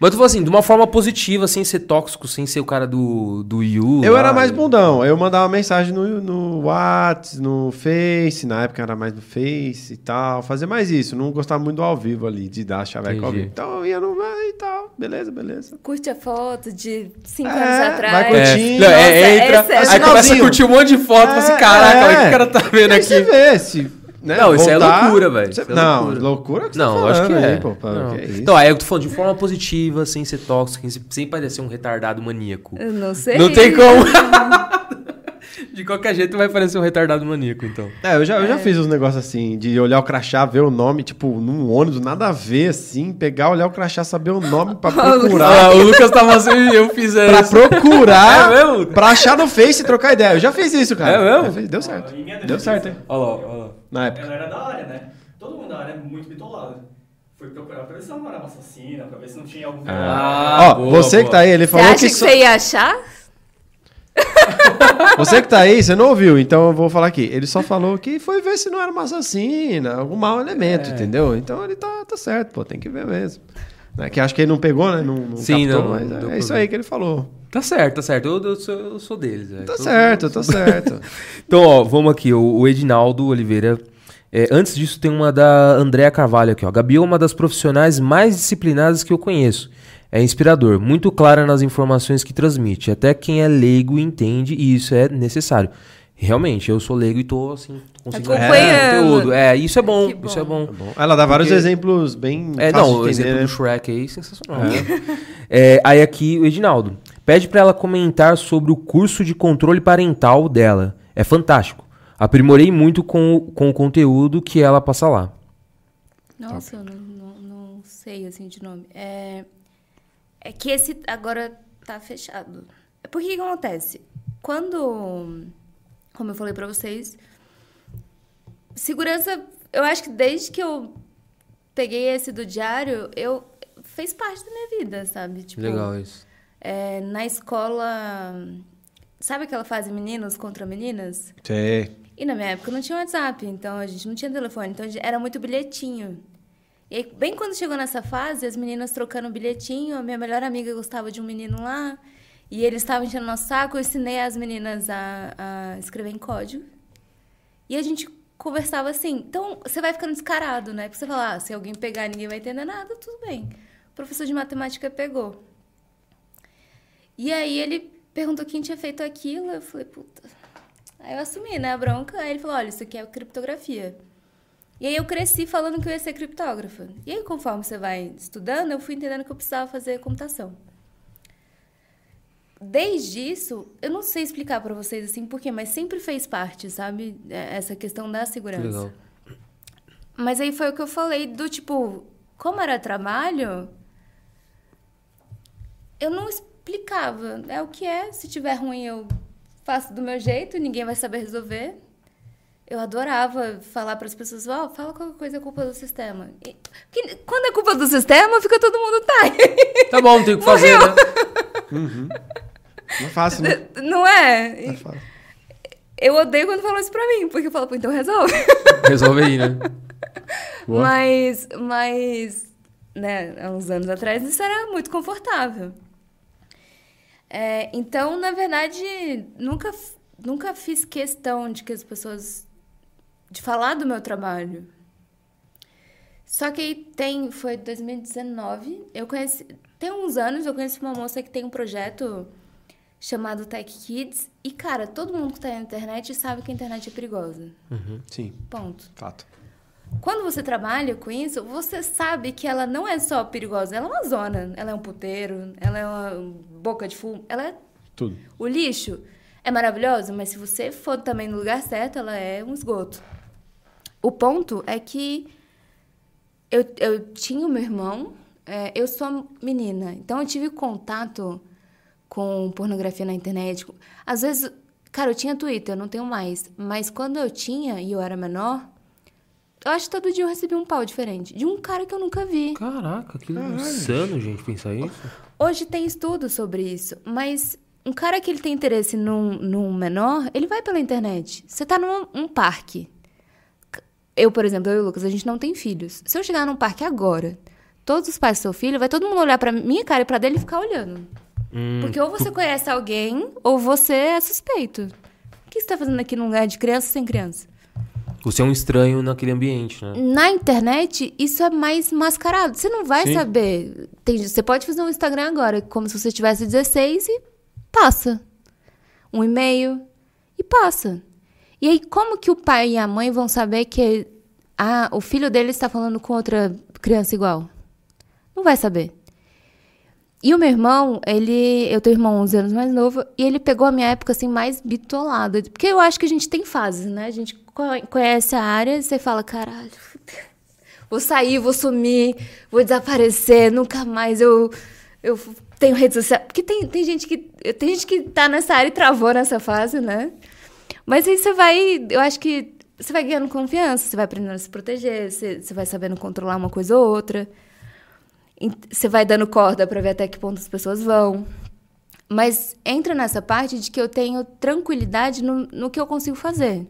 S2: Mas tu falou assim, de uma forma positiva, sem ser tóxico, sem ser o cara do, do Yu.
S1: Eu
S2: lá,
S1: era mais
S2: e-
S1: bundão. Eu mandava mensagem no, no Whats, no Face. Na época era mais no Face e tal. Fazer mais isso. Não gostava muito do ao vivo ali, de dar chaveco ao vivo. Então eu ia no e tal. Beleza, beleza.
S3: Curte a foto de cinco
S1: É,
S3: anos
S1: vai
S3: atrás.
S2: É,
S1: Curtindo.
S2: não, é,
S3: Nossa,
S2: entra,
S3: é
S2: aí começa a curtir um monte de foto, fala assim, caraca, olha o que o cara tá vendo
S1: Aí
S2: aqui.
S1: você vê se. Né,
S2: Não, isso é
S1: voltar,
S2: loucura, velho.
S1: você-
S2: é
S1: não,
S2: loucura.
S1: loucura que você
S2: Não,
S1: tá
S2: eu acho que
S1: falando
S2: é.
S1: aí, pô, pô,
S2: Não.
S1: que é?
S2: Então, aí eu tô falando de forma positiva, sem ser tóxico, sem, parecer um retardado maníaco.
S3: Eu não sei.
S2: Não tem como. de qualquer jeito vai parecer um retardado maníaco, então.
S1: É, eu já, eu já fiz uns negócios assim, de olhar o crachá, ver o nome, tipo, num ônibus, nada a ver, assim, pegar, olhar o crachá, saber o nome pra procurar.
S2: Ah, o Lucas tava assim eu fiz
S1: pra
S2: isso.
S1: procurar,
S2: É mesmo?
S1: pra achar no Face e trocar ideia. Eu já fiz isso, cara.
S2: É mesmo?
S1: Deu certo. Deu certo, hein?
S2: Olha lá, olha lá.
S1: Na época.
S4: Ela era da área, né? Todo mundo da área é muito bitolado. Fui procurar pra ver se ela não era uma assassina, pra ver se não tinha algum
S2: Ah,
S1: Ó,
S2: boa,
S1: você
S2: boa.
S1: que tá aí, ele
S3: Você
S1: falou
S3: acha
S1: que.
S3: que
S1: só-
S3: você ia achar?
S1: Você que tá aí, você não ouviu, então eu vou falar aqui. Ele só falou que foi ver se não era uma assassina, algum mau elemento,
S2: É.
S1: entendeu? Então ele tá, tá certo, pô, tem que ver mesmo. Né, Que acho que ele não pegou, né? Não, não
S2: Sim,
S1: captou,
S2: não,
S1: mas
S2: não
S1: é- isso aí que ele falou.
S2: Tá certo, tá certo. Eu, eu sou, eu sou deles.
S1: Tá certo, tá certo.
S2: Então, ó, vamos aqui. O, o Edinaldo Oliveira. É, antes disso, tem uma da Andréa Carvalho aqui, ó. Gabi é uma das profissionais mais disciplinadas que eu conheço. É inspirador, muito clara nas informações que transmite. Até quem é leigo entende e isso é necessário. Realmente, eu sou leigo e tô assim, conseguindo conteúdo. É, isso é bom,
S3: bom.
S2: isso é bom.
S1: Bom, Ela dá vários
S2: Porque-
S1: exemplos bem
S2: É, não, o exemplo do
S1: né?
S2: Shrek aí, sensacional. É, aí aqui, o Edinaldo. Pede pra ela comentar sobre o curso de controle parental dela. É fantástico. Aprimorei muito com, o- com o conteúdo que ela passa lá.
S3: Nossa, eu não, não, não sei assim de nome. É, é que esse agora tá fechado. Por que que acontece? Quando, como eu falei pra vocês, segurança, eu acho que desde que eu peguei esse do diário, eu fez parte da minha vida, sabe? Tipo,
S2: Legal isso.
S3: é, na escola, sabe aquela fase meninos contra meninas?
S1: Sei.
S3: E na minha época não tinha WhatsApp, então a gente não tinha telefone, então era muito bilhetinho. E aí, bem quando chegou nessa fase, as meninas trocando bilhetinho, a minha melhor amiga gostava de um menino lá, E eles estavam enchendo nosso saco, eu ensinei as meninas a, a escrever em código. E a gente conversava assim. Então, você vai ficando descarado, né? Porque você fala, ah, se alguém pegar ninguém vai entender nada, tudo bem. O professor de matemática pegou. E aí ele perguntou quem tinha feito aquilo. Eu falei, puta. Aí eu assumi, né, a bronca. Aí ele falou, olha, isso aqui é criptografia. E aí eu cresci falando que eu ia ser criptógrafa. E aí, conforme você vai estudando, eu fui entendendo que eu precisava fazer computação. Desde isso, eu não sei explicar para vocês assim porquê, mas sempre fez parte, sabe? É, essa questão da segurança.
S2: Legal.
S3: Mas aí foi o que eu falei do tipo, como era trabalho, eu não explicava. É o que é, se tiver ruim eu faço do meu jeito, ninguém vai saber resolver. Eu adorava falar para as pessoas, ó, oh, fala qualquer coisa é culpa do sistema. E, que, quando é culpa do sistema, fica todo mundo tá.
S2: Tá bom, tem que fazer, né?
S1: Uhum. Não é fácil, né?
S3: Não é?
S1: Não é fácil.
S3: Eu odeio quando falam isso pra mim, porque eu falo, pô, então resolve.
S2: Resolve aí, né?
S1: Boa.
S3: Mas, mas, né, há uns anos atrás isso era muito confortável. É, então, na verdade, nunca, nunca fiz questão de que as pessoas. de falar do meu trabalho. Só que aí tem. Foi 2019. Eu conheci. Tem uns anos eu conheci uma moça que tem um projeto chamado Tech Kids. E, cara, todo mundo que tá na internet sabe que a internet é perigosa.
S1: Sim,
S3: Ponto.
S1: fato.
S3: Quando você trabalha com isso, você sabe que ela não é só perigosa, ela é uma zona, ela é um puteiro, ela é uma boca de fumo, ela é
S1: Tudo.
S3: o lixo. É maravilhoso, mas se você for também no lugar certo, ela é um esgoto. O ponto é que eu, eu tinha o meu irmão, é, eu sou menina, então eu tive contato com pornografia na internet. Às vezes, cara, eu tinha Twitter, eu não tenho mais, mas quando eu tinha e eu era menor, eu acho que todo dia eu recebi um pau diferente, de um cara que eu nunca vi.
S2: Caraca, que insano, gente, pensar isso.
S3: Hoje tem estudo sobre isso, mas um cara que ele tem interesse num, num menor, ele vai pela internet. Você tá num um parque. Eu, por exemplo, eu e o Lucas, a gente não tem filhos. Se eu chegar num parque agora, todos os pais do seu filho, vai todo mundo olhar pra minha cara e pra dele e ficar olhando.
S2: Hum,
S3: Porque ou você conhece alguém, ou você é suspeito. O que você tá fazendo aqui num lugar de criança sem criança?
S2: você é um estranho naquele ambiente, né?
S3: Na internet, isso é mais mascarado. Você não vai
S1: Sim.
S3: saber. Tem- você pode fazer um Instagram agora, como se você tivesse 16 e passa. Um e-mail e passa. E aí, como que o pai e a mãe vão saber que ah, o filho dele está falando com outra criança igual? Não vai saber. E o meu irmão, ele. Eu tenho um irmão 11 anos mais novo, e ele pegou a minha época assim mais bitolada. Porque eu acho que a gente tem fases, né? A gente co- conhece a área e você fala, caralho, vou sair, vou sumir, vou desaparecer, nunca mais eu, eu tenho rede social. Porque tem, tem, gente que, tem gente que tá nessa área e travou nessa fase, né? Mas aí você vai, eu acho que você vai ganhando confiança, você vai aprendendo a se proteger, você, você vai sabendo controlar uma coisa ou outra. Você vai dando corda para ver até que ponto as pessoas vão. Mas entra nessa parte de que eu tenho tranquilidade no, no que eu consigo fazer.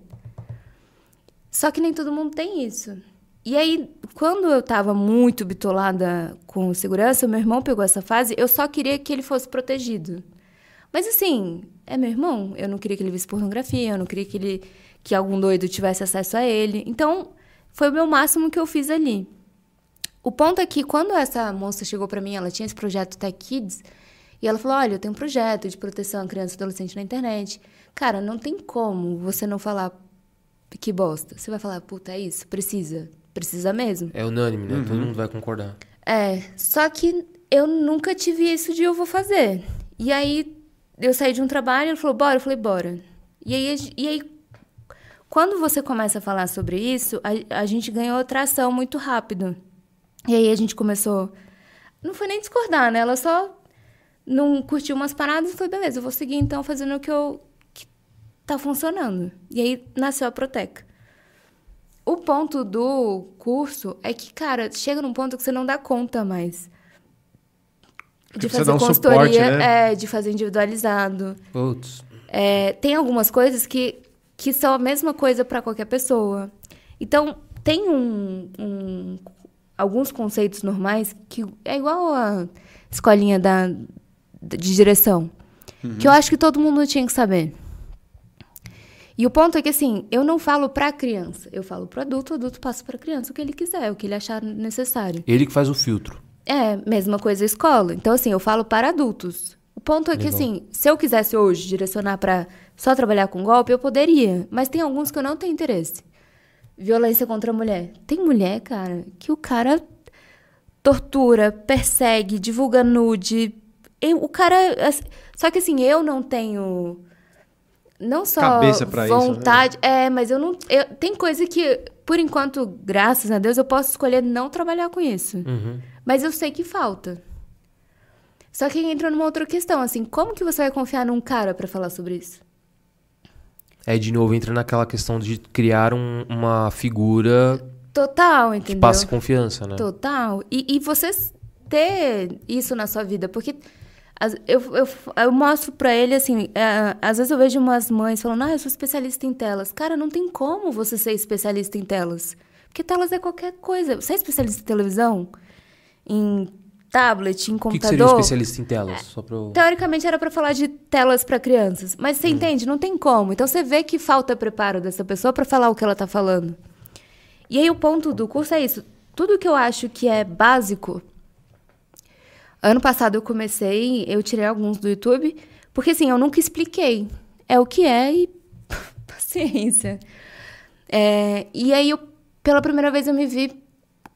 S3: Só que nem todo mundo tem isso. E aí, quando eu tava muito bitolada com segurança, meu irmão pegou essa fase, eu só queria que ele fosse protegido. Mas assim, é meu irmão, eu não queria que ele visse pornografia, eu não queria que ele que algum doido tivesse acesso a ele. Então, foi o meu máximo que eu fiz ali. O ponto é que quando essa moça chegou pra mim, ela tinha esse projeto Tech Kids, e ela falou: "Olha, eu tenho um projeto de proteção a criança e adolescente na internet". Cara, não tem como você não falar que bosta. Você vai falar: "Puta, é isso, precisa". Precisa mesmo.
S2: É unânime, né? Todo mundo vai concordar.
S3: É, só que eu nunca tive isso de eu vou fazer. E aí eu saí de um trabalho, ele falou, bora, eu falei, bora. E aí, e aí quando você começa a falar sobre isso, a, a gente ganhou tração muito rápido. E aí a gente começou. Não foi nem discordar, né? Ela só não curtiu umas paradas e falou, beleza, eu vou seguir então fazendo o que eu. que tá funcionando. E aí nasceu a Proteca. O ponto do curso é que, cara, chega num ponto que você não dá conta mais. De
S1: precisa
S3: fazer
S1: um
S3: consultoria,
S1: suporte, né?
S3: é, de fazer individualizado.
S2: Putz.
S3: É, tem algumas coisas que, que são a mesma coisa para qualquer pessoa. Então, tem um, um- alguns conceitos normais que é igual a escolinha da, de direção. que eu acho que todo mundo tinha que saber. E o ponto é que, assim, eu não falo pra criança, eu falo pro adulto, o adulto passa pra criança o que ele quiser, o que ele achar necessário.
S2: Ele que faz o filtro.
S3: É, mesma coisa a escola. Então, assim, eu falo para adultos. O ponto é que,
S2: Legal.
S3: assim, se eu quisesse hoje direcionar pra só trabalhar com golpe, eu poderia. Mas tem alguns que eu não tenho interesse. Violência contra a mulher. Tem mulher, cara, que o cara tortura, persegue, divulga nude. Eu- o cara. ass- Só que assim, eu não tenho. Não só
S1: Cabeça pra isso, né?
S3: vontade. É, mas eu não. eu- tem coisa que, por enquanto, graças a Deus, eu posso escolher não trabalhar com isso.
S2: Uhum.
S3: Mas eu sei que falta. Só que entra numa outra questão, assim, como que você vai confiar num cara pra falar sobre isso?
S2: Aí, de novo, entra naquela questão de criar um- uma figura
S3: Total,
S2: que
S3: entendeu?
S2: passe confiança, né?
S3: Total. E, e você ter isso na sua vida, porque as- eu, eu, eu mostro pra ele, assim, é, às vezes eu vejo umas mães falando, ah, eu sou especialista em telas. Cara, não tem como você ser especialista em telas. Porque telas é qualquer coisa. Você é especialista em televisão? Em tablet, em
S2: O que, que
S3: computador?
S2: seria um especialista em telas? Só eu...
S3: Teoricamente era pra falar de telas pra crianças, mas
S2: Hum.
S3: você entende, não tem como. Então você vê que falta preparo dessa pessoa pra falar o que ela tá falando. E aí o ponto do curso é isso. Tudo que eu acho que é básico. Ano passado eu comecei, eu tirei alguns do YouTube, porque assim, eu nunca expliquei. É o que é e paciência. É, e aí eu, pela primeira vez eu me vi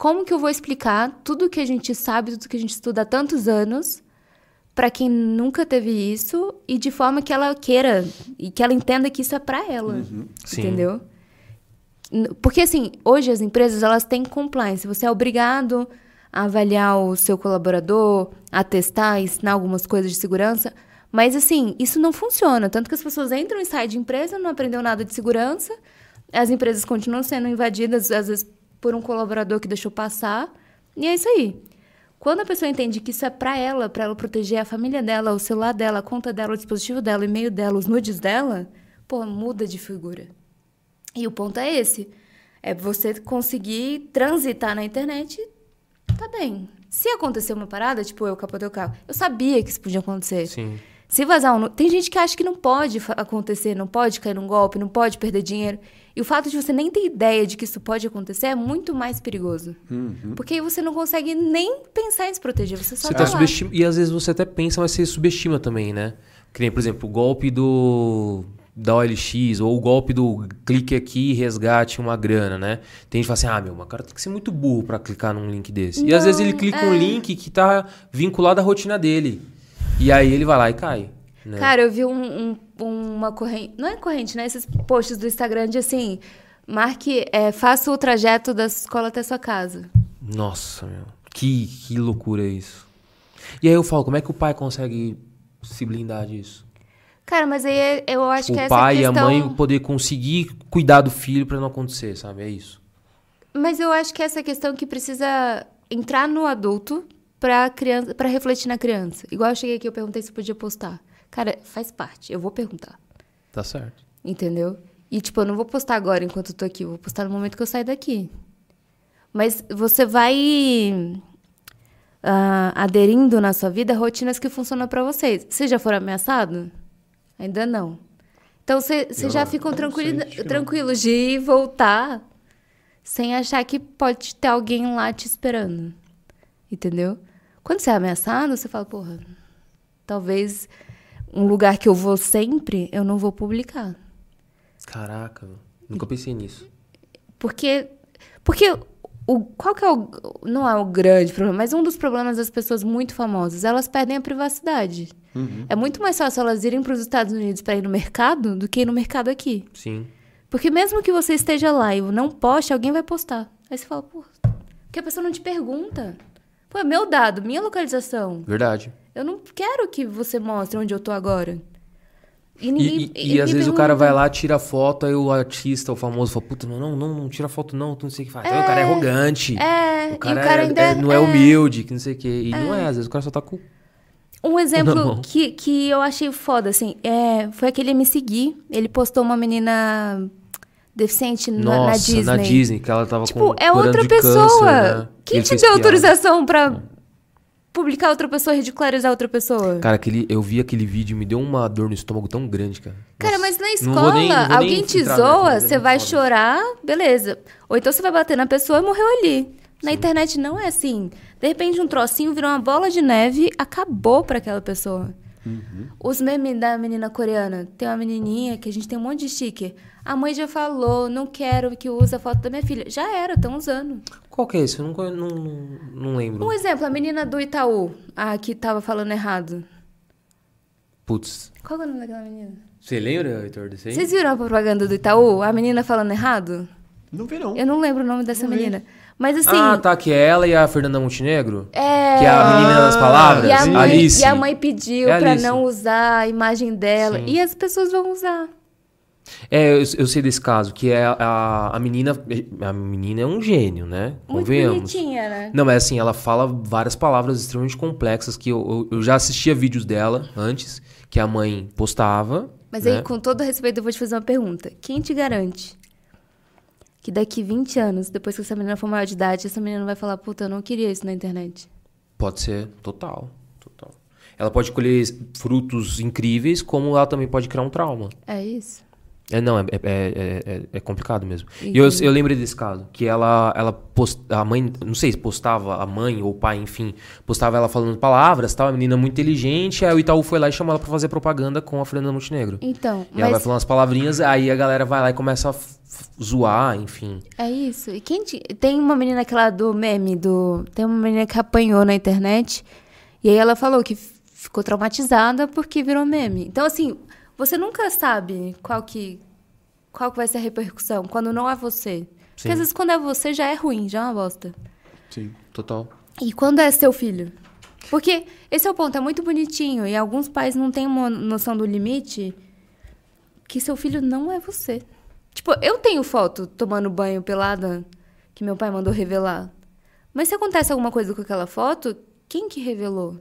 S3: como que eu vou explicar tudo que a gente sabe, tudo que a gente estuda há tantos anos para quem nunca teve isso e de forma que ela queira e que ela entenda que isso é para ela,
S2: Sim.
S3: entendeu? Porque assim, hoje as empresas elas têm compliance, você é obrigado a avaliar o seu colaborador, a testar, ensinar algumas coisas de segurança, mas assim, isso não funciona, tanto que as pessoas entram e saem de empresa, não aprendeu nada de segurança, as empresas continuam sendo invadidas às vezes por um colaborador que deixou passar, e é isso aí. Quando a pessoa entende que isso é pra ela, pra ela proteger a família dela, o celular dela, a conta dela, o dispositivo dela, o e-mail dela, os nudes dela, pô, muda de figura. E o ponto é esse. É você conseguir transitar na internet tá bem. Se acontecer uma parada, tipo eu capotei o carro, eu sabia que isso podia acontecer.
S2: Sim.
S3: Se vazar um... Tem gente que acha que não pode acontecer, não pode cair num golpe, não pode perder dinheiro. E o fato de você nem ter ideia de que isso pode acontecer é muito mais perigoso. Porque aí você não consegue nem pensar em se proteger, você só
S2: Você
S3: tá
S2: tá subestima... E às vezes você até pensa, mas você subestima também, né? Que nem, por exemplo, o golpe do da OLX ou o golpe do clique aqui e resgate uma grana, né? Tem gente que fala assim, ah, meu, o cara tem que ser muito burro pra clicar num link desse. e às
S3: Não,
S2: vezes ele clica
S3: é.
S2: um link que tá vinculado à rotina dele. E aí ele vai lá e cai. Né?
S3: Cara, eu vi um- um- uma corrente. Não é corrente, né? Esses posts do Instagram de assim. Marque, é, faça o trajeto da escola até sua casa.
S2: Nossa, meu. Que, que loucura isso. E aí eu falo, como é que o pai consegue se blindar disso?
S3: Cara, mas aí é- eu acho que
S2: o
S3: essa
S2: pai e a
S3: questão...
S2: mãe poder conseguir cuidar do filho pra não acontecer, sabe? É isso.
S3: Mas eu acho que essa questão que precisa entrar no adulto pra, criança, pra refletir na criança. Igual eu cheguei aqui, eu perguntei se podia postar. Cara, faz parte. Eu vou perguntar.
S2: Tá certo.
S3: Entendeu? E, tipo, eu não vou postar agora enquanto eu tô aqui. Eu vou postar no momento que eu sair daqui. Mas você vai ah, aderindo na sua vida rotinas que funcionam pra vocês. Você já foram ameaçado? Ainda não. Então, você já ficam tranquilos de ir e voltar sem achar que pode ter alguém lá te esperando. Entendeu? Quando você é ameaçado, você fala, porra, talvez um lugar que eu vou sempre, eu não vou publicar.
S2: Caraca, nunca pensei nisso.
S3: Porque, porque o, qual que é o. Não é o grande problema, mas um dos problemas das pessoas muito famosas, elas perdem a privacidade. É muito mais fácil elas irem para os Estados Unidos para ir no mercado do que ir no mercado aqui.
S2: Sim.
S3: Porque mesmo que você esteja lá e não poste, alguém vai postar. Aí você fala, pô, porque a pessoa não te pergunta. Pô, é meu dado, minha localização.
S2: Verdade.
S3: Eu não quero que você mostre onde eu tô agora. E
S2: E,
S3: ninguém.
S2: e- e
S3: ninguém
S2: às vezes o cara
S3: pergunta.
S2: vai lá, tira foto, aí o artista, o famoso, fala, puta, não, não, não, não tira foto não, tu não sei o que faz. Aí O cara é arrogante.
S3: É,
S2: o
S3: e
S2: cara,
S3: o cara
S2: é-
S3: ainda
S2: é- não é,
S3: é-
S2: humilde, que não sei o quê. E não é, às vezes o cara só tá com...
S3: Um exemplo que, que eu achei foda, assim, é, foi aquele Me Seguir. Ele postou uma menina deficiente na, na
S2: Nossa,
S3: Disney.
S2: na Disney, que ela tava
S3: Tipo,
S2: com
S3: é outra pessoa.
S2: câncer, né?
S3: Quem te deu autorização pra publicar outra pessoa, ridicularizar outra pessoa.
S2: Cara, aquele, eu vi aquele vídeo e me deu uma dor no estômago tão grande, cara.
S3: Cara,
S2: Nossa,
S3: mas na escola,
S2: nem-
S3: alguém te zoa,
S2: é
S3: você vai
S2: foda.
S3: chorar, beleza. Ou então você vai bater na pessoa e morreu ali. Na internet não é assim. De repente um trocinho virou uma bola de neve, acabou pra aquela pessoa.
S2: Uhum.
S3: Os memes da menina coreana. Tem uma menininha que a gente tem um monte de sticker. A mãe já falou, não quero que use a foto da minha filha. Já era, estão usando.
S2: Qual que é esse? Eu não, não, não, lembro.
S3: Um exemplo, a menina do Itaú, a que tava falando errado.
S2: Putz.
S3: Qual que é o nome daquela menina?
S2: Você lembra, Heitor, desse aí?
S3: Vocês viram a propaganda do Itaú? A menina falando errado?
S1: Não vi, não.
S3: Eu não lembro o nome dessa
S1: Não vi.
S3: menina. Mas assim.
S2: Ah, tá, que é ela e a Fernanda Montenegro?
S3: É.
S2: Que é a menina das palavras?
S3: E a, mãe,
S2: Alice.
S3: e a mãe pediu
S2: É
S3: pra
S2: Alice.
S3: não usar a imagem dela.
S2: Sim.
S3: E as pessoas vão usar.
S2: É, eu, eu sei desse caso, que é a, a menina. A menina é um gênio, né?
S3: Muito
S2: Convenhamos.
S3: bonitinha, né?
S2: Não, mas assim, ela fala várias palavras extremamente complexas que eu, eu, eu já assistia vídeos dela antes, que a mãe postava.
S3: Mas
S2: né?
S3: aí, com todo respeito, eu vou te fazer uma pergunta. Quem te garante que daqui 20 anos, depois que essa menina for maior de idade, essa menina vai falar, puta, eu não queria isso na internet?
S2: Pode ser, total, total. Ela pode colher frutos incríveis, como ela também pode criar um trauma.
S3: É isso?
S2: É, não, é, é, é, é- é complicado mesmo. E eu, eu lembrei desse caso, que ela, ela post, a mãe, não sei se postava a mãe ou o pai, enfim, postava ela falando palavras, tal, a menina muito inteligente, aí o Itaú foi lá e chamou ela pra fazer propaganda com a Fernanda Montenegro.
S3: Então,
S2: E ela vai falando umas palavrinhas, aí a galera vai lá e começa a zoar, enfim.
S3: é isso. E quem te... Tem uma menina aquela do meme, do... Tem uma menina que apanhou na internet, e aí ela falou que ficou traumatizada porque virou meme. Então, assim, você nunca sabe qual que... Qual que vai ser a repercussão quando não é você.
S2: Sim.
S3: Porque às vezes quando é você já é ruim, já é uma bosta.
S1: Sim.
S2: Total.
S3: E quando é seu filho? Porque esse é o ponto, é muito bonitinho. E alguns pais não têm uma noção do limite que seu filho não é você. Tipo, eu tenho foto tomando banho pelada que meu pai mandou revelar. Mas se acontece alguma coisa com aquela foto, quem que revelou?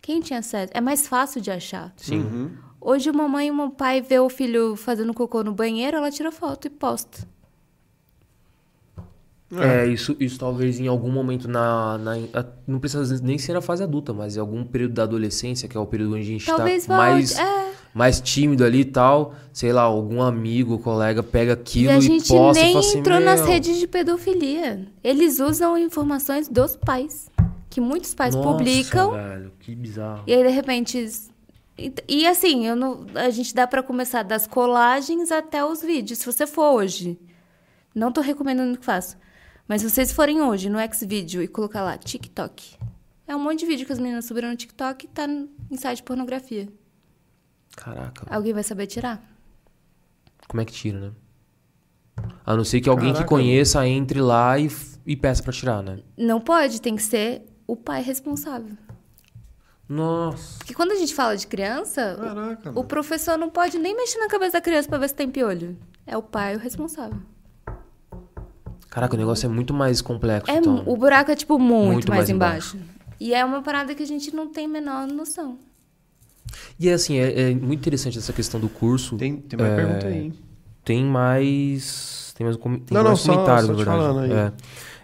S3: Quem tinha acesso? É mais fácil de achar.
S2: Sim.
S3: Hoje, uma mãe e um pai vê o filho fazendo cocô no banheiro, ela tira foto e posta.
S2: É, isso, isso talvez em algum momento na, na- a- Não precisa nem ser na fase adulta, mas em algum período da adolescência, que é o período onde a gente
S3: Talvez
S2: tá
S3: volte.
S2: mais,
S3: É.
S2: mais tímido ali e tal. Sei lá, algum amigo, colega pega aquilo
S3: E
S2: e,
S3: a gente
S2: posta
S3: nem
S2: e fala assim,
S3: entrou nas
S2: "Meu,
S3: redes de pedofilia. Eles usam informações dos pais. Que muitos pais
S2: nossa,
S3: publicam.
S2: velho, que bizarro.
S3: E aí, de repente. E, e assim, eu não, a gente dá pra começar das colagens até os vídeos. Se você for hoje. Não tô recomendando que faça. Mas se vocês forem hoje no Xvideo e colocar lá TikTok. É um monte de vídeo que as meninas subiram no TikTok e tá em site de pornografia.
S2: Caraca,
S3: Alguém vai saber tirar?
S2: como é que tira, né? A não ser que alguém
S1: Caraca.
S2: que conheça entre lá e, e peça pra tirar, né?
S3: Não pode, tem que ser o pai responsável.
S2: Nossa.
S3: Porque quando a gente fala de criança, o-
S1: Caraca,
S3: o professor não pode nem mexer na cabeça da criança pra ver se tem piolho. É o pai o responsável.
S2: Caraca, o negócio é muito mais complexo,
S3: É,
S2: então.
S3: O buraco é, tipo, muito,
S2: Muito
S3: mais,
S2: mais
S3: embaixo. E é uma parada que a gente não tem a menor noção.
S2: E é assim, é, é muito interessante essa questão do curso.
S1: Tem, tem mais
S2: É,
S1: pergunta aí, hein?
S2: Tem mais. Tem mais, com- tem
S1: Não, não,
S2: mais
S1: só-
S2: comentários,
S1: só
S2: na
S1: te
S2: verdade.
S1: falando aí.
S2: É.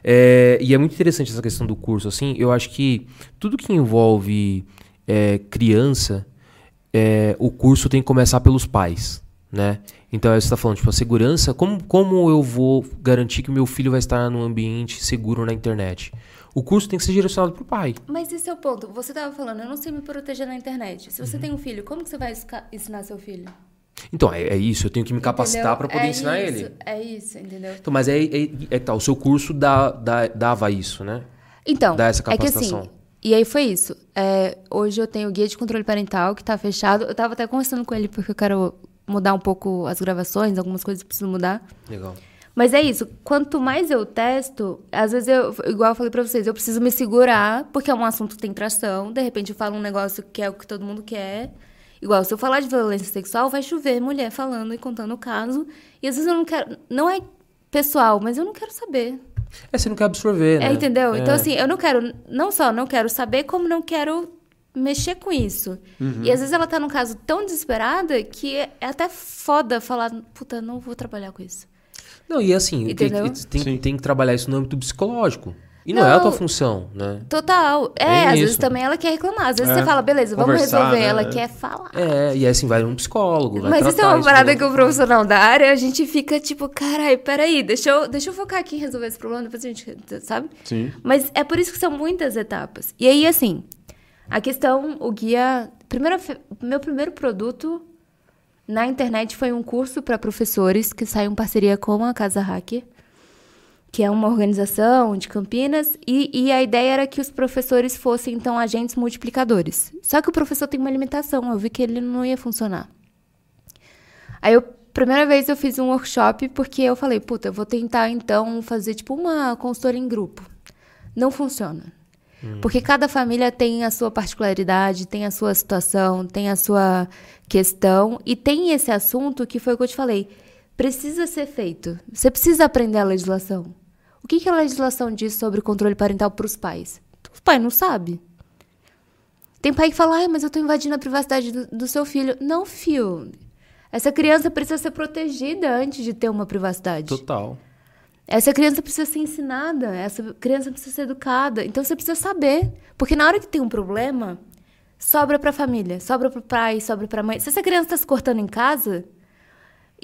S2: É, e é muito interessante essa questão do curso, assim. Eu acho que tudo que envolve é, criança, é, o curso tem que começar pelos pais, né? Então, você está falando, tipo, a segurança. Como, como eu vou garantir que o meu filho vai estar num ambiente seguro na internet? O curso tem que ser direcionado pro pai.
S3: Mas esse é o ponto. Você tava falando, eu não sei me proteger na internet. Se
S2: Uhum.
S3: você tem um filho, como que você vai ensinar seu filho?
S2: Então, é, é isso. Eu tenho que me capacitar para poder
S3: É
S2: ensinar
S3: isso,
S2: ele.
S3: É isso, entendeu?
S2: Então, mas é, é, é tá, o seu curso dá, dá- dava isso, né?
S3: Então,
S2: Dá essa
S3: é que assim,
S2: capacitação.
S3: E aí foi isso. É, hoje eu tenho o guia de controle parental que tá fechado. Eu tava até conversando com ele porque eu quero mudar um pouco as gravações, algumas coisas eu preciso mudar.
S2: Legal.
S3: Mas é isso, quanto mais eu testo, às vezes eu, igual eu falei pra vocês, eu preciso me segurar, porque é um assunto que tem tração. De repente eu falo um negócio que é o que todo mundo quer. Igual, se eu falar de violência sexual, vai chover mulher falando e contando o caso. E às vezes eu não quero. Não é pessoal, mas eu não quero saber.
S2: É, você não quer absorver, né?
S3: É, entendeu?
S2: É.
S3: Então, assim, eu não quero. Não só não quero saber, como não quero mexer com isso.
S2: Uhum.
S3: E às vezes ela tá num caso tão desesperada que é é até foda falar, puta, não vou trabalhar com isso.
S2: Não, e assim, tem, tem,
S1: Sim.
S2: tem que trabalhar isso no âmbito psicológico. E não, é a
S3: Não.
S2: tua função, né?
S3: Total. É,
S2: É
S3: às
S2: isso.
S3: vezes também ela quer reclamar. Às vezes
S1: É.
S3: você fala, beleza, vamos
S1: Conversar,
S3: resolver.
S1: né?
S3: Ela quer falar.
S2: É, e aí assim, vai num psicólogo, vai
S3: Mas isso é uma parada que o profissional da área, a gente fica tipo, carai, peraí, deixa eu, deixa eu focar aqui em resolver esse problema, depois a gente, sabe?
S1: Sim.
S3: Mas é por isso que são muitas etapas. E aí, assim, a questão, o guia. Primeiro, meu primeiro produto na internet foi um curso para professores que saiu em parceria com a Casa Hacker, que é uma organização de Campinas, e, e a ideia era que os professores fossem, então, agentes multiplicadores. Só que o professor tem uma limitação, eu vi que ele não ia funcionar. Aí, eu, primeira vez eu fiz um workshop porque eu falei, puta, eu vou tentar, então, fazer tipo uma consultoria em grupo. Não funciona. Porque cada família tem a sua particularidade, tem a sua situação, tem a sua questão. E tem esse assunto que foi o que eu te falei. Precisa ser feito. Você precisa aprender a legislação. O que, que a legislação diz sobre o controle parental para os pais? Os pais não sabem. Tem pai que fala, ai, mas eu tô invadindo a privacidade do, do seu filho. Não, filho. Essa criança precisa ser protegida antes de ter uma privacidade.
S2: Total.
S3: Essa criança precisa ser ensinada, essa criança precisa ser educada. Então você precisa saber. Porque na hora que tem um problema, sobra pra família, sobra pro pai, sobra pra mãe. Se essa criança tá se cortando em casa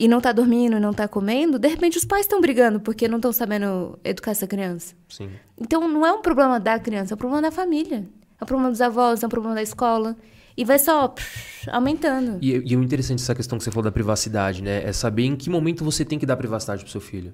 S3: e não tá dormindo, não tá comendo, de repente os pais estão brigando porque não estão sabendo educar essa criança.
S2: Sim.
S3: Então não é um problema da criança, é um problema da família. É um problema dos avós, é um problema da escola. E vai só aumentando.
S2: E, e o interessante dessa questão que você falou da privacidade, né? É saber em que momento você tem que dar privacidade pro seu filho.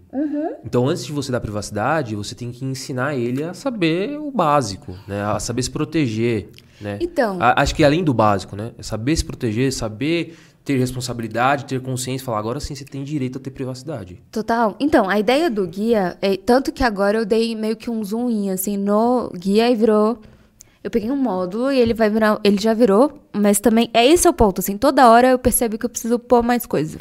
S2: Então, antes de você dar privacidade, você tem que ensinar ele a saber o básico, né? A saber se proteger, né?
S3: Então.
S2: A- acho que além do básico, né? É saber se proteger, saber ter responsabilidade, ter consciência, falar agora sim você tem direito a ter privacidade.
S3: Total. Então, a ideia do guia é tanto que agora eu dei meio que um zoom in, assim no guia e virou. Eu peguei um módulo e ele vai virar, ele já virou, mas também é esse é o ponto, assim, toda hora eu percebo que eu preciso pôr mais coisa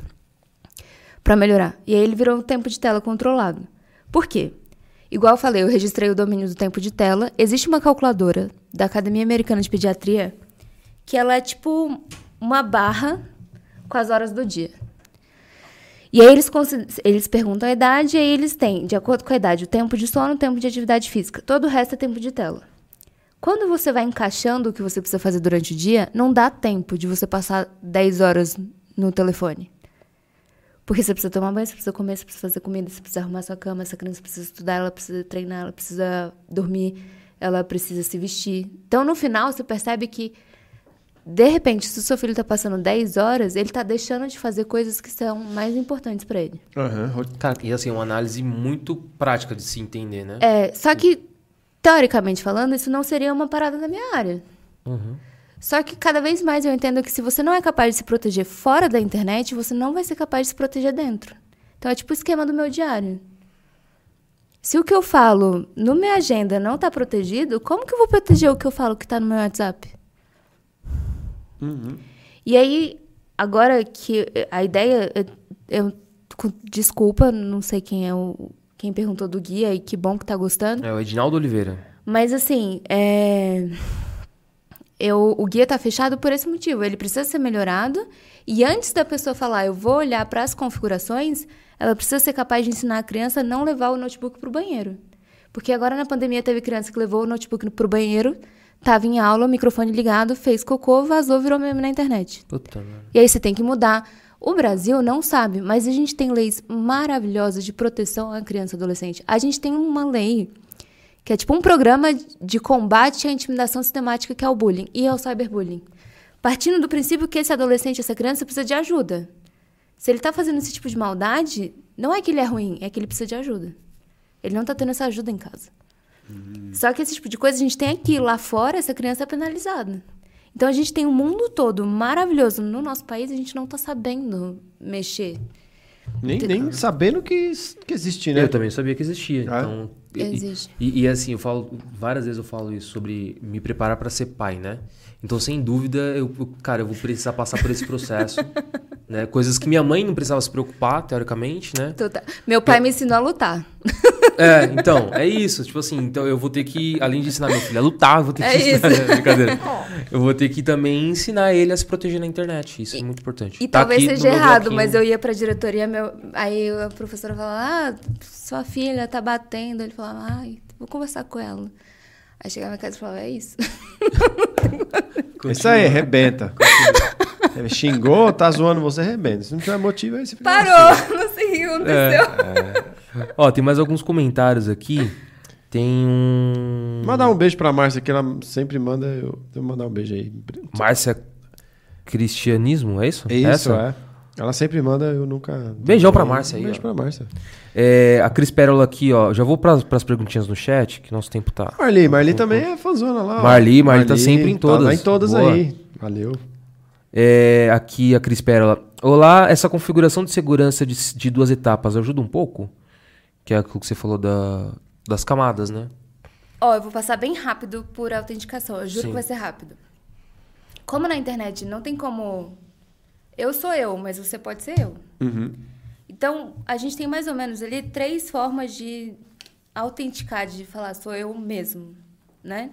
S3: Pra melhorar. E aí ele virou um tempo de tela controlado. Por quê? Igual eu falei, eu registrei o domínio do tempo de tela. Existe uma calculadora da Academia Americana de Pediatria que ela é tipo uma barra com as horas do dia. E aí eles, eles perguntam a idade e aí eles têm, de acordo com a idade, o tempo de sono, o tempo de atividade física. Todo o resto é tempo de tela. Quando você vai encaixando o que você precisa fazer durante o dia, não dá tempo de você passar 10 horas no telefone. Porque você precisa tomar banho, você precisa comer, você precisa fazer comida, você precisa arrumar sua cama, essa criança precisa estudar, ela precisa treinar, ela precisa dormir, ela precisa se vestir. Então, no final, você percebe que, de repente, se o seu filho está passando 10 horas, ele está deixando de fazer coisas que são mais importantes para ele.
S2: Cara, e assim, é uma análise muito prática de se entender, né?
S3: É, só que, teoricamente falando, isso não seria uma parada da minha área. Só que cada vez mais eu entendo que se você não é capaz de se proteger fora da internet, você não vai ser capaz de se proteger dentro. Então é tipo o esquema do meu diário. Se o que eu falo no minha agenda não está protegido, como que eu vou proteger o que eu falo que está no meu WhatsApp? E aí, agora que a ideia. Eu, eu- desculpa, não sei quem é o. Quem perguntou do guia e que bom que tá gostando.
S2: É o Edinaldo Oliveira.
S3: Mas assim, é... eu, o guia tá fechado por esse motivo. Ele precisa ser melhorado. E antes da pessoa falar, eu vou olhar para as configurações, ela precisa ser capaz de ensinar a criança a não levar o notebook pro banheiro. Porque agora na pandemia teve criança que levou o notebook pro banheiro, tava em aula, microfone ligado, fez cocô, vazou, virou meme na internet.
S2: Puta, mano.
S3: E aí você tem que mudar. O Brasil não sabe, mas a gente tem leis maravilhosas de proteção à criança e adolescente. A gente tem uma lei que é tipo um programa de combate à intimidação sistemática que é o bullying e ao cyberbullying. Partindo do princípio que esse adolescente, essa criança precisa de ajuda. Se ele tá fazendo esse tipo de maldade, não é que ele é ruim, é que ele precisa de ajuda. Ele não tá tendo essa ajuda em casa. Só que esse tipo de coisa a gente tem aqui. Lá fora, essa criança é penalizada. Então a gente tem um mundo todo maravilhoso no nosso país e a gente não tá sabendo mexer.
S1: Nem, nem sabendo que, que existe, né?
S2: Eu também sabia que existia.
S1: Ah.
S2: Então, e-
S3: Existe.
S2: E, e assim, eu falo, várias vezes eu falo isso sobre me preparar pra ser pai, né? Então, sem dúvida, eu, eu- cara, eu vou precisar passar por esse processo, né? Coisas que minha mãe não precisava se preocupar, teoricamente, né?
S3: Total. Meu pai me ensinou a lutar.
S2: É, então, é isso. Tipo assim, então eu vou ter que, além de ensinar meu filho a lutar, eu vou ter que
S3: É
S2: ensinar.
S3: isso.
S2: Brincadeira. Eu vou ter que também ensinar ele a se proteger na internet. Isso é muito importante.
S3: E
S2: Tá
S3: talvez seja errado, mas eu ia pra diretoria, meu... aí a professora falava, ah, sua filha tá batendo. Ele falava, ai, vou conversar com ela. Aí chegava na casa e falava, é isso.
S1: Isso aí, arrebenta. Ele xingou, tá zoando você, arrebenta. Se não tiver motivo, aí você fica assim.
S3: Parou, não sei o que aconteceu.
S2: Ó, tem mais alguns comentários aqui. Tem um.
S1: Mandar um beijo pra Márcia, que ela sempre manda. Eu vou mandar um beijo aí.
S2: Márcia Cristianismo, é isso?
S1: É isso,
S2: Essa?
S1: é. Ela sempre manda, eu nunca.
S2: Beijão pra Márcia aí,
S1: Um beijo
S2: ó.
S1: pra Márcia.
S2: É, a Cris Pérola aqui, ó. Já vou pras, pras perguntinhas no chat, que nosso tempo tá.
S1: Marli, Marli também é fãzona lá. ó.
S2: Marli, Marli tá sempre em
S1: Tá lá
S2: todas.
S1: em todas
S2: Boa.
S1: aí. Valeu.
S2: É, aqui a Cris Pérola. Olá, essa configuração de segurança de, de duas etapas ajuda um pouco? Que é aquilo que você falou da, das camadas, né?
S3: Ó, eu vou passar bem rápido por autenticação. Eu juro
S2: Sim.
S3: que vai ser rápido. Como na internet não tem como. Eu sou eu, mas você pode ser eu. Então, a gente tem mais ou menos ali três formas de autenticar, de falar sou eu mesmo, né?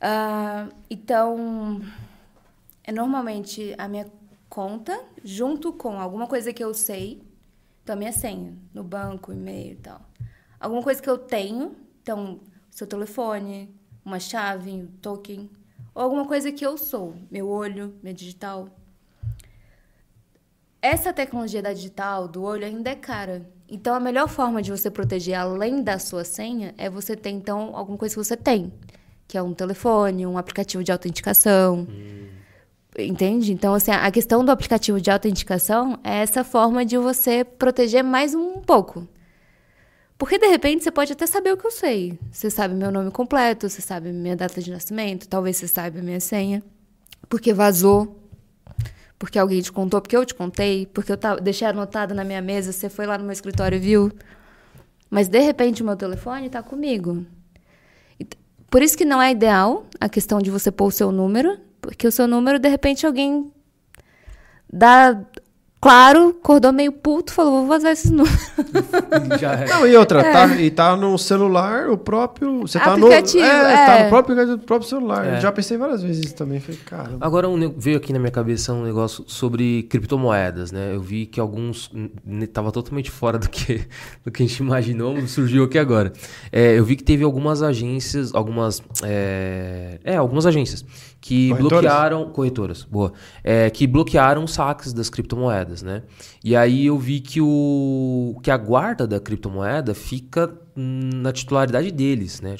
S3: Ah, então, é normalmente a minha conta junto com alguma coisa que eu sei, então a minha senha no banco, e-mail e tal. Alguma coisa que eu tenho, então seu telefone, uma chave, um token, ou alguma coisa que eu sou, meu olho, minha digital. Essa tecnologia da digital, do olho, ainda é cara. Então, a melhor forma de você proteger além da sua senha é você ter, então, alguma coisa que você tem. Que é um telefone, um aplicativo de autenticação. Entende? Então, assim, a questão do aplicativo de autenticação é essa forma de você proteger mais um pouco. Porque, de repente, você pode até saber o que eu sei. Você sabe meu nome completo, você sabe minha data de nascimento, talvez você saiba a minha senha. Porque vazou. Porque alguém te contou, porque eu te contei, porque eu tava, deixei anotado na minha mesa, você foi lá no meu escritório e viu. Mas, de repente, o meu telefone está comigo. Por isso que não é ideal a questão de você pôr o seu número, porque o seu número, de repente, alguém dá. Claro, acordou meio puto, falou: vou vazar esses números.
S2: Já é.
S1: Não, e outra, tá, e tá no celular, o próprio. Você tá no.
S3: Aplicativo,
S1: É, tá
S3: é.
S1: no próprio próprio celular.
S2: É.
S1: Eu Já pensei várias vezes isso também. Falei, cara.
S2: Agora um veio aqui na minha cabeça um negócio sobre criptomoedas, né? Eu vi que alguns tava totalmente fora do que do que a gente imaginou, surgiu aqui agora. É, eu vi que teve algumas agências, algumas é, é, algumas agências que
S1: Corretoras?
S2: bloquearam corretoras, boa, é, que bloquearam os saques das criptomoedas, né? E aí eu vi que o que a guarda da criptomoeda fica na titularidade deles, né?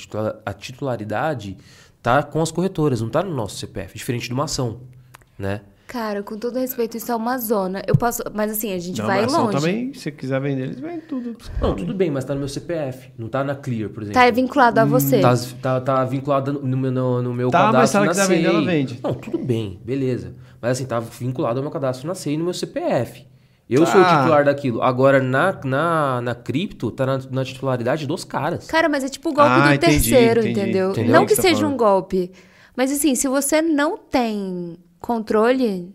S2: A titularidade tá com as corretoras, não tá no nosso CPF, diferente de uma ação, né?
S3: Cara, com todo respeito, isso é uma zona. Eu posso. Mas assim, a gente
S1: Não,
S3: vai
S1: mas
S3: longe.
S1: também, se você quiser vender, eles vendem tudo.
S2: Não, tudo bem, mas tá no meu CPF, não tá na Clear, por exemplo.
S3: Tá vinculado a você.
S2: Tá, tá, tá vinculado no meu, no, no meu
S1: Tá, mas se
S2: cadastro
S1: ela quiser vender, ela vende.
S2: Não, tudo bem, beleza. Mas assim, tá vinculado ao meu cadastro na SEI e no meu CPF. Eu sou o
S1: Tá.
S2: titular daquilo. Agora, na, na, na cripto, tá na, na titularidade dos caras.
S3: Cara, mas é tipo o golpe
S1: Ah,
S3: do
S1: entendi,
S3: terceiro,
S1: entendi.
S3: entendeu?
S2: Entendeu
S3: Não
S1: que
S3: que
S1: tá
S3: seja
S1: falando.
S3: um golpe. Mas assim, se você não tem controle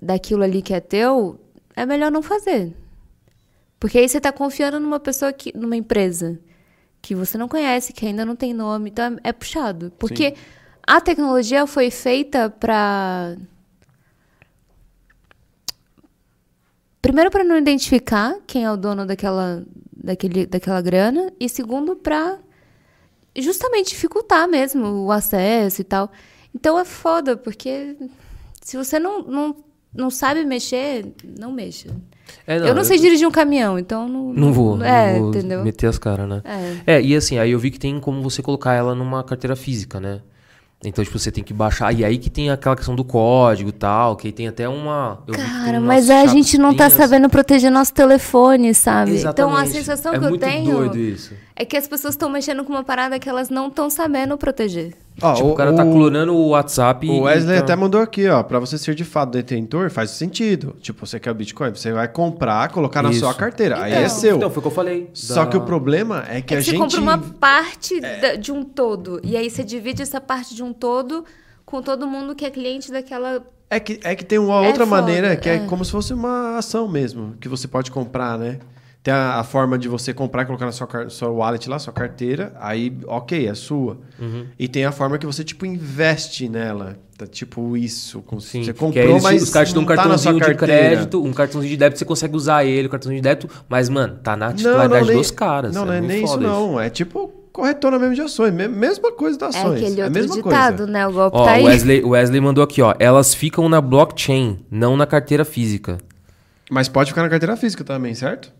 S3: daquilo ali que é teu, é melhor não fazer. Porque aí você tá confiando numa pessoa que. numa empresa que você não conhece, que ainda não tem nome. Então é, é puxado. Porque a tecnologia foi feita pra. Primeiro, para não identificar quem é o dono daquela, daquele, daquela grana. E segundo, para justamente dificultar mesmo o acesso e tal. Então é foda, porque se você não, não, não sabe mexer, não mexa.
S2: É,
S3: eu não sei dirigir um caminhão, então não.
S2: Não vou,
S3: É,
S2: não vou
S3: entendeu?
S2: meter as caras, né?
S3: É.
S2: É, e assim, aí eu vi que tem como você colocar ela numa carteira física, né? Então, tipo, você tem que baixar. E aí que tem aquela questão do código e tal, que tem até uma. eu
S3: Cara, mas a gente não tá sabendo proteger nosso telefone, sabe? Então a
S2: Exatamente.
S3: sensação
S2: é
S3: que eu tenho
S2: doido isso.
S3: é que as pessoas estão mexendo com uma parada que elas não estão sabendo proteger.
S1: Ó,
S2: tipo, o, cara tá clonando o WhatsApp
S1: O Wesley
S2: e tá-
S1: até mandou aqui, ó. Pra você ser de fato detentor, faz sentido. Tipo, você quer o Bitcoin, você vai comprar, colocar na
S2: Isso.
S1: sua carteira. Aí é
S3: Então.
S1: seu.
S2: Então, foi o que eu falei.
S1: Só
S2: da-
S1: que o problema é que
S3: é
S1: a
S3: que você
S1: gente.
S3: compra uma parte da- de um todo. E aí você divide essa parte de um todo com todo mundo que é cliente daquela.
S1: É que, é que tem uma
S3: É
S1: outra
S3: foda,
S1: maneira que é.
S3: é.
S1: como se fosse uma ação mesmo, que você pode comprar, né? Tem a, a forma de você comprar e colocar na sua, sua wallet lá, sua carteira. Aí, ok, é sua.
S2: Uhum.
S1: E tem a forma que você, tipo, investe nela. Tá, tipo isso. com-
S2: Sim,
S1: você
S2: que
S1: comprou,
S2: eles-
S1: mas
S2: os caras te dão um
S1: não tá
S2: cartãozinho de
S1: carteira.
S2: crédito, um cartãozinho de débito, você consegue usar ele, o cartãozinho de débito, mas, mano, tá na
S1: Não,
S2: titularidade
S1: nem-
S2: dos caras.
S1: Não, não é nem isso,
S2: foda
S1: não. É tipo corretora mesmo de ações. me- Mesma coisa das
S3: É
S1: ações.
S3: aquele
S1: a
S3: outro
S1: mesma
S3: ditado,
S1: coisa.
S3: né? O golpe
S2: Ó,
S3: tá aí.
S2: Wesley, o Wesley mandou aqui, ó. Elas ficam na blockchain, não na carteira física.
S1: Mas pode ficar na carteira física também, certo?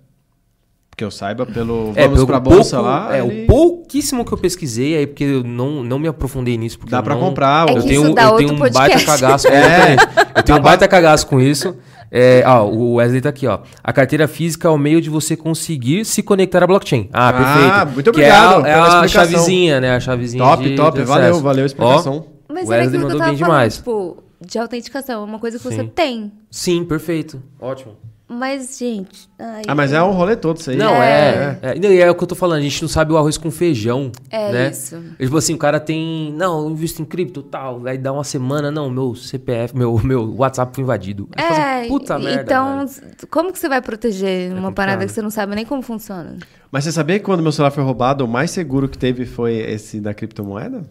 S1: Porque eu saiba pelo
S2: É,
S1: Vamos
S2: pelo
S1: pra Bolsa
S2: pouco-
S1: lá.
S2: É,
S1: ele-
S2: o pouquíssimo que eu pesquisei, aí porque eu não, não me aprofundei nisso. Porque
S1: Dá pra
S2: não-
S1: comprar.
S3: É
S2: Eu
S3: que
S2: tenho,
S3: dá
S2: eu tenho um baita
S3: podcast.
S2: cagaço com
S1: É.
S2: isso. Eu tenho um baita cagaço com isso. É, ó, o Wesley tá aqui, ó. A carteira física é o meio de você conseguir se conectar à blockchain. Ah,
S1: Ah,
S2: perfeito.
S1: muito
S2: Que é a-
S1: obrigado
S2: é
S1: pela
S2: a, chavezinha, né? A chavezinha
S1: Top,
S2: de-
S1: top.
S2: de
S1: Valeu, valeu a
S2: Ó,
S1: explicação.
S3: Mas
S2: Wesley
S3: que
S2: mandou bem
S3: falando,
S2: demais.
S3: tipo, de autenticação, é uma coisa que você
S2: Sim.
S3: tem.
S2: Sim, perfeito. Ótimo.
S3: Mas, gente. ai,
S1: Ah, mas é um rolê todo isso aí.
S2: Não,
S3: É.
S2: é. É, Não, e é o que eu tô falando, a gente não sabe o arroz com feijão.
S3: É
S2: né?
S3: isso.
S2: Tipo assim, o cara tem. Não, eu invisto em cripto tal. Aí dá uma semana, não, meu CPF, meu, meu WhatsApp foi invadido. Aí fala
S3: É,
S2: assim, puta merda.
S3: então,
S2: velho.
S3: como que você vai proteger uma
S2: complicado.
S3: parada que você não sabe nem como funciona?
S1: Mas você sabia que quando meu celular foi roubado, o mais seguro que teve foi esse da criptomoeda?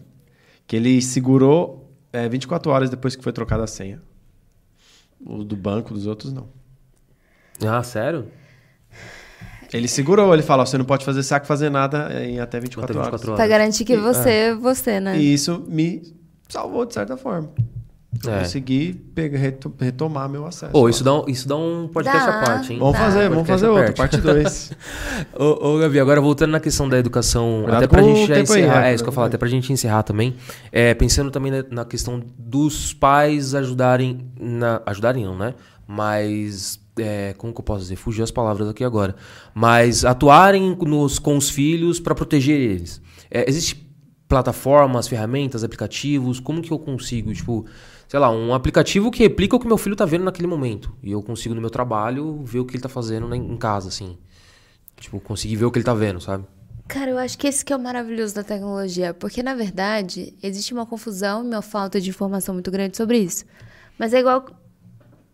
S1: Que ele segurou é, 24 horas depois que foi trocada a senha. O do banco, dos outros, não.
S2: Ah, sério?
S1: Ele segurou, ele fala, ó, você não pode fazer saque, fazer nada em até 24,
S2: Até 24
S1: horas.
S3: Pra garantir que você é você, né?
S1: E isso me salvou de certa forma. Eu
S2: É.
S1: consegui pegar, reto- retomar meu acesso.
S2: Pô, isso dá, um, isso dá um podcast
S3: Dá.
S2: à parte, hein?
S1: Vamos
S3: Tá.
S1: fazer, vamos fazer outro,
S2: parte.
S1: parte 2.
S2: Ô, ô, Gavi, agora voltando na questão da educação,
S1: Cuidado
S2: até pra gente já
S1: tempo aí,
S2: encerrar,
S1: né?
S2: é isso que eu falo, até pra gente encerrar também, é, pensando também na, na questão dos pais ajudarem, na, ajudarem não, né? Mas, é, como que eu posso dizer? Fugiu as palavras aqui agora. Mas atuarem nos, com os filhos pra proteger eles. É, existe plataformas, ferramentas, aplicativos, como que eu consigo, tipo, sei lá, um aplicativo que replica o que meu filho tá vendo naquele momento. E eu consigo no meu trabalho ver o que ele tá fazendo na- em casa, assim. Tipo, conseguir ver o que ele tá vendo, sabe?
S3: Cara, eu acho que esse que é o maravilhoso da tecnologia, porque na verdade existe uma confusão e uma falta de informação muito grande sobre isso. Mas é igual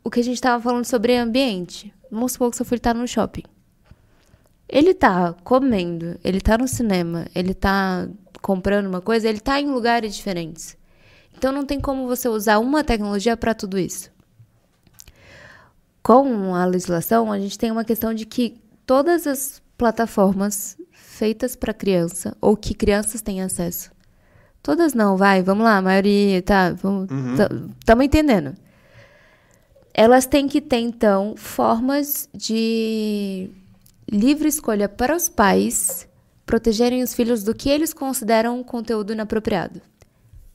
S3: o que a gente tava falando sobre ambiente. Vamos supor que seu filho tá no shopping. Ele tá comendo, ele tá no cinema, ele tá comprando uma coisa, ele tá em lugares diferentes. Então não tem como você usar uma tecnologia para tudo isso. Com a legislação, a gente tem uma questão de que todas as plataformas feitas para criança ou que crianças têm acesso. Todas não, vai, vamos lá, a maioria, tá, vamos, estamos entendendo. Elas têm que ter, então, formas de livre escolha para os pais protegerem os filhos do que eles consideram conteúdo inapropriado.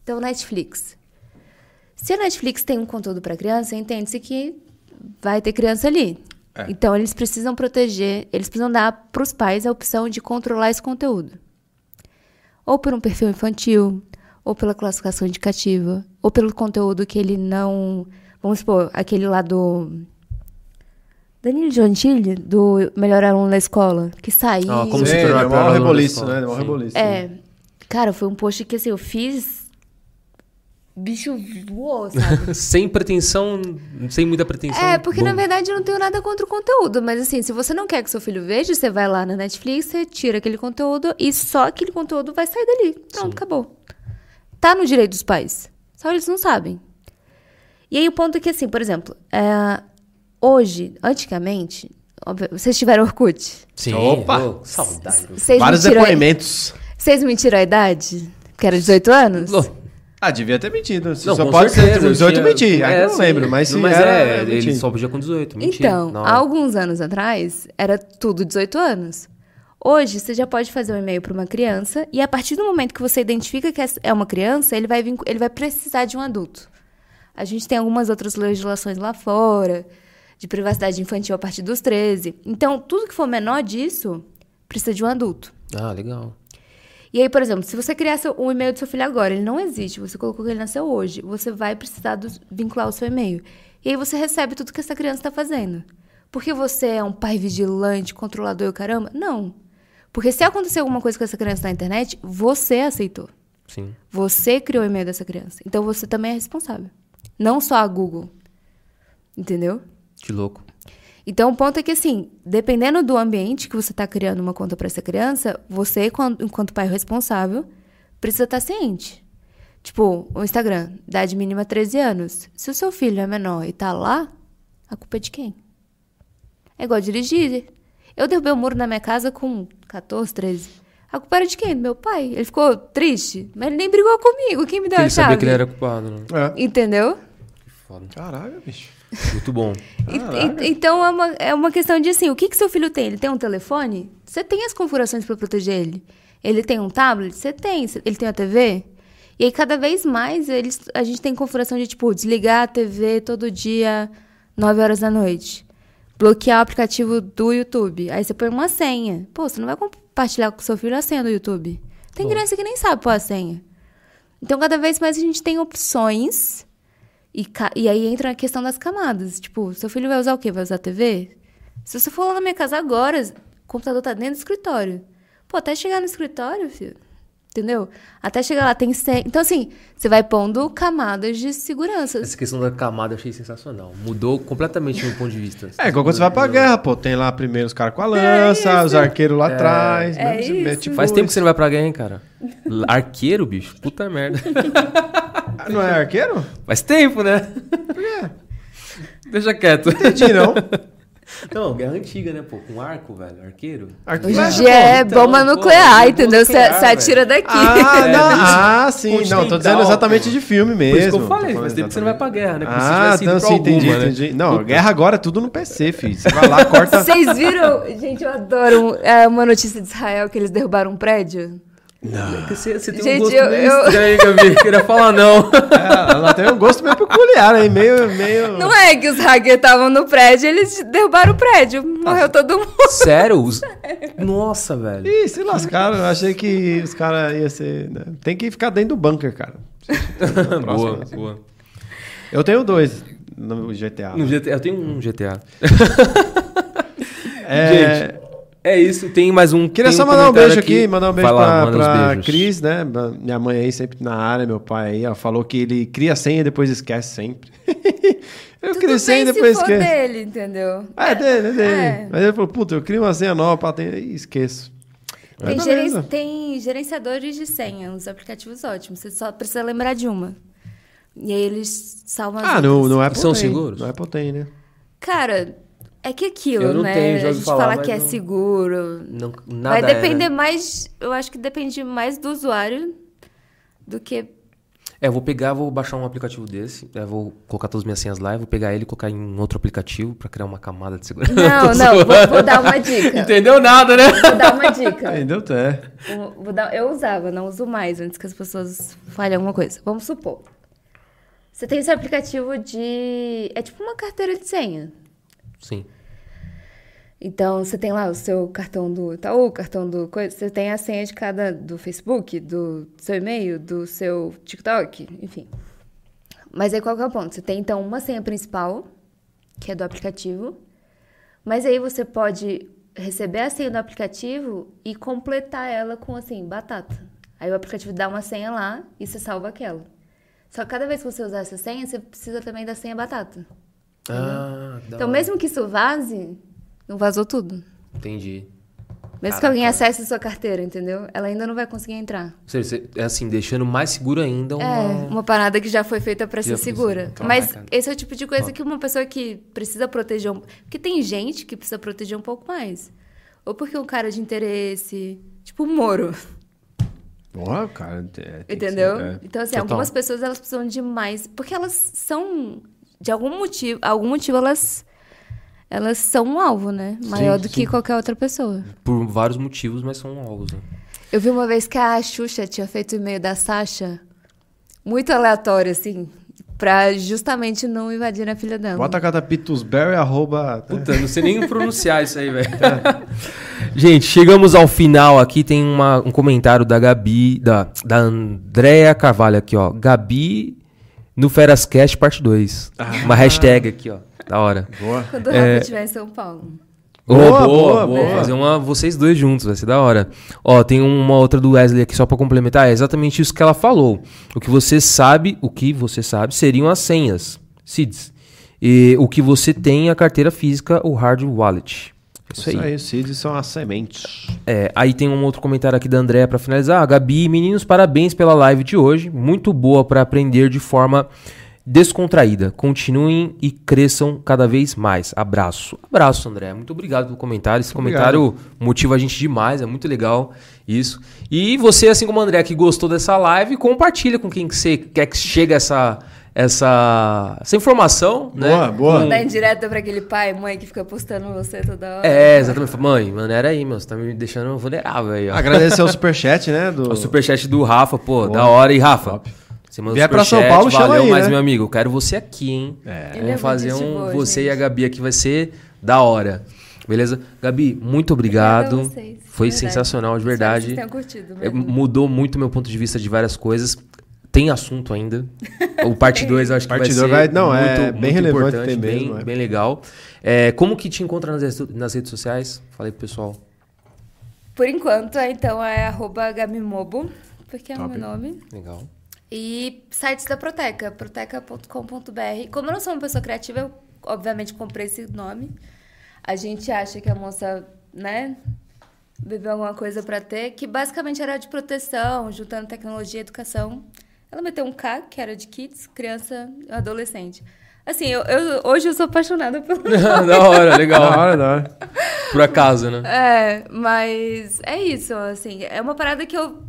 S3: Então, Netflix. Se a Netflix tem um conteúdo para criança, entende-se que vai ter criança ali.
S1: É.
S3: Então, eles precisam proteger, eles precisam dar para os pais a opção de controlar esse conteúdo. Ou por um perfil infantil, ou pela classificação indicativa, ou pelo conteúdo que ele não. Vamos supor, aquele lá do. Danilo Gentili, do Melhor Aluno da Escola, que saiu.
S2: Ah, como se tornar da
S1: reboliço, né?
S2: Sim.
S1: reboliço.
S3: É. Cara, foi um post que assim, eu fiz. Bicho voou, sabe?
S2: sem pretensão, sem muita pretensão.
S3: É, porque na
S2: bom.
S3: verdade eu não tenho nada contra o conteúdo, mas assim, se você não quer que seu filho veja, você vai lá na Netflix, você tira aquele conteúdo e só aquele conteúdo vai sair dali. Pronto, acabou. Tá no direito dos pais. Só eles não sabem. E aí o ponto é que, assim, por exemplo, é, hoje, antigamente, óbvio, vocês tiveram Orkut?
S2: Sim.
S1: Opa!
S2: ô, saudade.
S3: Vocês
S1: Vários depoimentos.
S3: vocês mentiram a idade? Que era 18 anos?
S2: Ô,
S1: Ah, devia ter mentido. Se
S2: Não,
S1: só pode
S2: certeza,
S1: ser 18
S2: tinha-
S1: mentir.
S2: É,
S1: eu não
S2: sim.
S1: lembro, mas se
S2: Mas
S1: era,
S2: é,
S1: mentir.
S2: ele só podia com 18. Mentira.
S3: Então,
S2: Não.
S3: há alguns anos atrás, era tudo 18 anos. Hoje, você já pode fazer um e-mail para uma criança e a partir do momento que você identifica que é uma criança, ele vai, vincu- ele vai precisar de um adulto. A gente tem algumas outras legislações lá fora, de privacidade infantil a partir dos 13. Então, tudo que for menor disso, precisa de um adulto.
S2: Ah, legal.
S3: E aí, por exemplo, se você criar seu- um e-mail do seu filho agora, ele não existe, você colocou que ele nasceu hoje, você vai precisar dos- vincular o seu e-mail. E aí você recebe tudo que essa criança está fazendo. Porque você é um pai vigilante, controlador e o caramba? Não. Porque se acontecer alguma coisa com essa criança na internet, você aceitou.
S2: Sim.
S3: Você criou o e-mail dessa criança. Então você também é responsável. Não só a Google. Entendeu?
S2: Que louco.
S3: Então, o ponto é que, assim, dependendo do ambiente que você está criando uma conta para essa criança, você, quando- enquanto pai responsável, precisa estar ciente. Tipo, o Instagram, idade mínima 13 anos. Se o seu filho é menor e tá lá, a culpa é de quem? É igual dirigir. Eu derrubei o muro na minha casa com 14, 13. A culpa era de quem? Do meu pai. Ele ficou triste, mas ele nem brigou comigo. Quem me deu
S2: Porque
S3: a
S2: ele
S3: chave?
S2: sabia que ele era culpado, né?
S1: É.
S3: Entendeu?
S2: Foda.
S1: Caralho, bicho.
S2: Muito bom.
S3: E- e- então é uma, é uma questão de assim, o que, que seu filho tem? Ele tem um telefone? Você tem as configurações para proteger ele. Ele tem um tablet? Você tem. Ele tem a TV? E aí, cada vez mais, eles, a gente tem configuração de, tipo, desligar a TV todo dia, 9 horas da noite. Bloquear o aplicativo do YouTube. Aí você põe uma senha. Pô, você não vai compartilhar com seu filho a senha do YouTube. Tem criança que nem sabe pôr a senha. Então, cada vez mais a gente tem opções. E, e aí entra a questão das camadas. Tipo, seu filho vai usar o quê? Vai usar TV? Se você for lá na minha casa agora, o computador tá dentro do escritório. Pô, até chegar no escritório, filho. Entendeu? Até chegar lá tem senha. Então, assim, você vai pondo camadas de segurança.
S2: Essa questão da camada eu achei sensacional. Mudou completamente o meu ponto de vista.
S1: É, igual quando você vai pra guerra, pô. Tem lá primeiro os caras com a lança, os arqueiros lá atrás.
S3: É
S1: né?
S3: isso.
S1: É tipo
S2: Faz tempo que você não vai pra guerra, hein, cara? Arqueiro, bicho? Puta merda.
S1: Ah, Não é arqueiro?
S2: Faz tempo, né? Deixa quieto.
S1: Entendi, não.
S2: Não, guerra antiga, né, pô? Com arco, velho. Arqueiro.
S1: Arqueiro.
S3: Hoje em
S1: Mas,
S3: dia
S1: pô,
S3: é
S2: então,
S3: bomba
S2: pô,
S3: nuclear,
S2: bomba
S3: entendeu? Você atira daqui.
S1: Ah,
S2: É,
S1: não, ah, sim. Não, tô dizendo exatamente
S2: pô.
S1: de filme mesmo.
S2: Por isso que eu falei, tempo que você não vai pra guerra, né? Como
S1: Ah, então sim, entendi,
S2: alguma, né?
S1: entendi. Não, guerra agora é tudo no PC, filho. Você vai lá, corta.
S3: Vocês viram? Gente, eu adoro é, uma notícia de Israel que eles derrubaram um prédio.
S2: Você, você tem
S3: Gente,
S2: um gosto
S3: eu-
S2: meio
S3: eu-
S2: estranho, Gabi. Queria falar não.
S1: É, ela tem um gosto meio peculiar aí, meio. meio...
S3: Não é que os hackers estavam no prédio, eles derrubaram o prédio. Morreu todo mundo.
S2: Sério? Os- Nossa, velho.
S1: Ih, se lascaram. Eu achei que os caras iam ser. né? Tem que ficar dentro do bunker, cara.
S2: boa,
S1: Próximo.
S2: boa.
S1: Eu tenho dois no GTA.
S2: No GTA, eu tenho um GTA.
S1: É,
S2: Gente, É isso, tem mais um.
S1: Queria só
S2: um
S1: mandar um beijo aqui, mandar um beijo
S2: Vai lá,
S1: pra, pra. Cris, né? Minha mãe aí sempre na área, meu pai aí, ó, falou que ele cria senha e depois esquece sempre. eu
S3: Tudo
S1: crio senha e depois
S3: for
S1: esqueço.
S3: dele, entendeu?
S1: Ah, é dele, é dele.
S3: É.
S1: Mas ele falou, puta, eu crio uma senha nova pra ter... e esqueço.
S3: Tem, tem gerenciadores de senha, uns aplicativos ótimos. Você só precisa lembrar de uma. E aí eles salvam as
S1: Ah, no,
S3: outras.
S1: no Apple
S2: São
S1: tem.
S2: seguros?
S1: No Apple tem, né?
S3: Cara, é que aquilo,
S2: Eu não
S3: né?
S2: tenho, já
S3: a gente
S2: falar,
S3: fala que é
S2: não-
S3: seguro.
S2: Não, nada
S3: Vai
S2: é,
S3: depender
S2: né?
S3: mais. Eu acho que depende mais do usuário do que.
S2: É, eu vou pegar, vou baixar um aplicativo desse, é, vou colocar todas as minhas senhas lá, e vou pegar ele e colocar em outro aplicativo pra criar uma camada de segurança.
S3: Não, não, vou, vou dar uma dica.
S2: Entendeu nada, né?
S3: Vou dar uma dica.
S1: Entendeu? É.
S3: Vou- vou dar- eu usava, não uso mais antes que as pessoas falem alguma coisa. Vamos supor. Você tem esse aplicativo de. É tipo uma carteira de senha.
S2: Sim.
S3: Então, você tem lá o seu cartão do Itaú, cartão do coisa, você tem a senha de cada do Facebook, do seu e-mail, do seu TikTok, enfim. Mas aí qual que é o ponto? Você tem então uma senha principal, que é do aplicativo, mas aí você pode receber a senha do aplicativo e completar ela com assim, batata. Aí o aplicativo dá uma senha lá e você salva aquela. Só que cada vez que você usar essa senha, você precisa também da senha batata.
S2: Ah,
S3: Então, mesmo que isso vaze, não vazou tudo.
S2: Entendi.
S3: Mesmo que
S2: Caraca.
S3: alguém acesse a sua carteira, entendeu? Ela ainda não vai conseguir entrar.
S2: Ou seja, é assim, deixando mais seguro ainda uma...
S3: É, uma parada que já foi feita pra
S2: Já
S3: ser segura. Mas esse é o tipo de coisa que uma pessoa que precisa proteger um... Porque tem gente que precisa proteger um pouco mais. Ou porque um cara de interesse... Tipo o Moro,
S1: Porra, cara. é, que
S3: entendeu?
S1: ser, é.
S3: Então, assim,
S2: Total.
S3: algumas pessoas, elas precisam de mais... Porque elas são... De algum motivo... Algum motivo, elas... Elas são um alvo, né? Maior do que qualquer outra pessoa.
S2: Por vários motivos, mas são alvos, né?
S3: Eu vi uma vez que a Xuxa tinha feito o e-mail da Sasha muito aleatório, assim, pra justamente não invadir a filha dela.
S1: Bota pitusberry, arroba...
S2: Puta, eu não sei nem pronunciar isso aí, velho. Gente, chegamos ao final aqui. Tem uma- um comentário da Gabi, da, da Andrea Carvalho aqui, ó. Gabi no Ferascast parte 2. Uma hashtag aqui, ó. Da hora.
S1: Boa.
S3: Quando o
S2: É.
S3: Rafa estiver em São Paulo.
S2: Ô,
S1: Boa, boa, boa.
S2: Fazer uma vocês dois juntos, vai ser da hora. Ó, tem uma outra do Wesley aqui só pra complementar. É exatamente isso que ela falou. O que você sabe, o que você sabe seriam as senhas, SIDs. E o que você tem é a carteira física, o hard wallet. Isso aí.
S1: Isso aí, seeds são as sementes.
S2: É, aí tem um outro comentário aqui da André para finalizar. Ah, Gabi, meninos, parabéns pela live de hoje. Muito boa para aprender de forma descontraída. Continuem e cresçam cada vez mais. Abraço. Abraço, André. Muito obrigado pelo comentário. Esse
S1: Obrigado.
S2: comentário motiva a gente demais. É muito legal isso. E você, assim como o André, que gostou dessa live, compartilha com quem que você quer que chegue essa, essa, essa informação.
S1: Boa,
S2: né?
S1: boa.
S3: Mandar em direto pra aquele pai mãe que fica postando você toda hora.
S2: É, exatamente. Mãe, mano, era aí, meu. Você tá me deixando vulnerável aí, ó.
S1: Agradecer ao superchat, né? Do...
S2: O superchat do Rafa, pô,
S1: Boa.
S2: da hora. E Rafa,
S1: Top.
S2: Você manda
S1: Vier pra São Paulo, chama
S2: valeu,
S1: aí,
S2: mas
S1: né?
S2: meu amigo, eu quero você aqui, hein?
S1: É.
S3: Ele é
S2: Vamos fazer um
S3: gente boa,
S2: você e a
S3: gente.
S2: Gabi aqui vai ser da hora. Beleza? Gabi, muito obrigado.
S3: Vocês,
S2: Foi
S3: verdade.
S2: sensacional, de
S3: Espero que
S2: verdade.
S3: Vocês tenham curtido
S2: É, mudou muito meu ponto de vista de várias coisas. Tem assunto ainda. O parte 2 eu acho que
S1: Parte
S2: vai ser
S1: vai- não,
S2: muito,
S1: é
S2: muito
S1: bem relevante,
S2: importante, bem,
S1: mesmo, é.
S2: bem legal. É, como que te encontra nas, redes- nas redes sociais? Falei pro pessoal.
S3: Por enquanto, é, então, é arroba Gamimobo, porque é o meu nome.
S2: Legal.
S3: E sites da Proteca, proteca.com.br. Como eu não sou uma pessoa criativa, eu obviamente comprei esse nome. A gente acha que a moça, né, bebeu alguma coisa pra ter, que basicamente era de proteção, juntando tecnologia e educação. Ela meteu um K, que era de kids, criança e adolescente. Assim, eu, eu- hoje eu sou apaixonada pelo
S2: da hora, legal.
S1: Da hora, da hora.
S2: Por acaso, né?
S3: É, mas é isso, assim, é uma parada que eu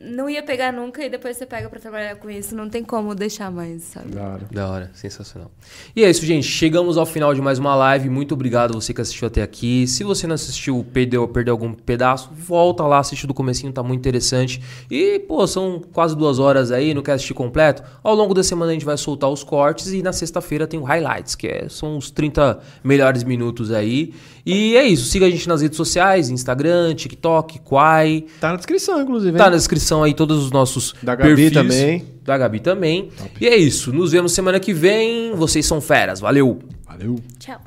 S3: não ia pegar nunca e depois você pega pra trabalhar com isso, não tem como deixar mais, sabe?
S1: Da hora.
S2: Da hora, sensacional. E é isso, gente. Chegamos ao final de mais uma live. Muito obrigado você que assistiu até aqui. Se você não assistiu, perdeu, perdeu algum pedaço, volta lá, assiste do comecinho, tá muito interessante. E, pô, são quase duas horas aí, não quer assistir completo? Ao longo da semana a gente vai soltar os cortes e na sexta-feira tem o highlights, que é- são os 30 melhores minutos aí. E é isso. Siga a gente nas redes sociais, Instagram, TikTok, Quai.
S1: Tá na descrição, inclusive.
S2: Tá
S1: hein?
S2: na descrição aí todos os nossos
S1: Da Gabi
S2: perfis.
S1: também.
S2: Da Gabi também. E é isso. Nos vemos semana que vem. Vocês são feras. Valeu!
S1: Valeu.
S3: Tchau.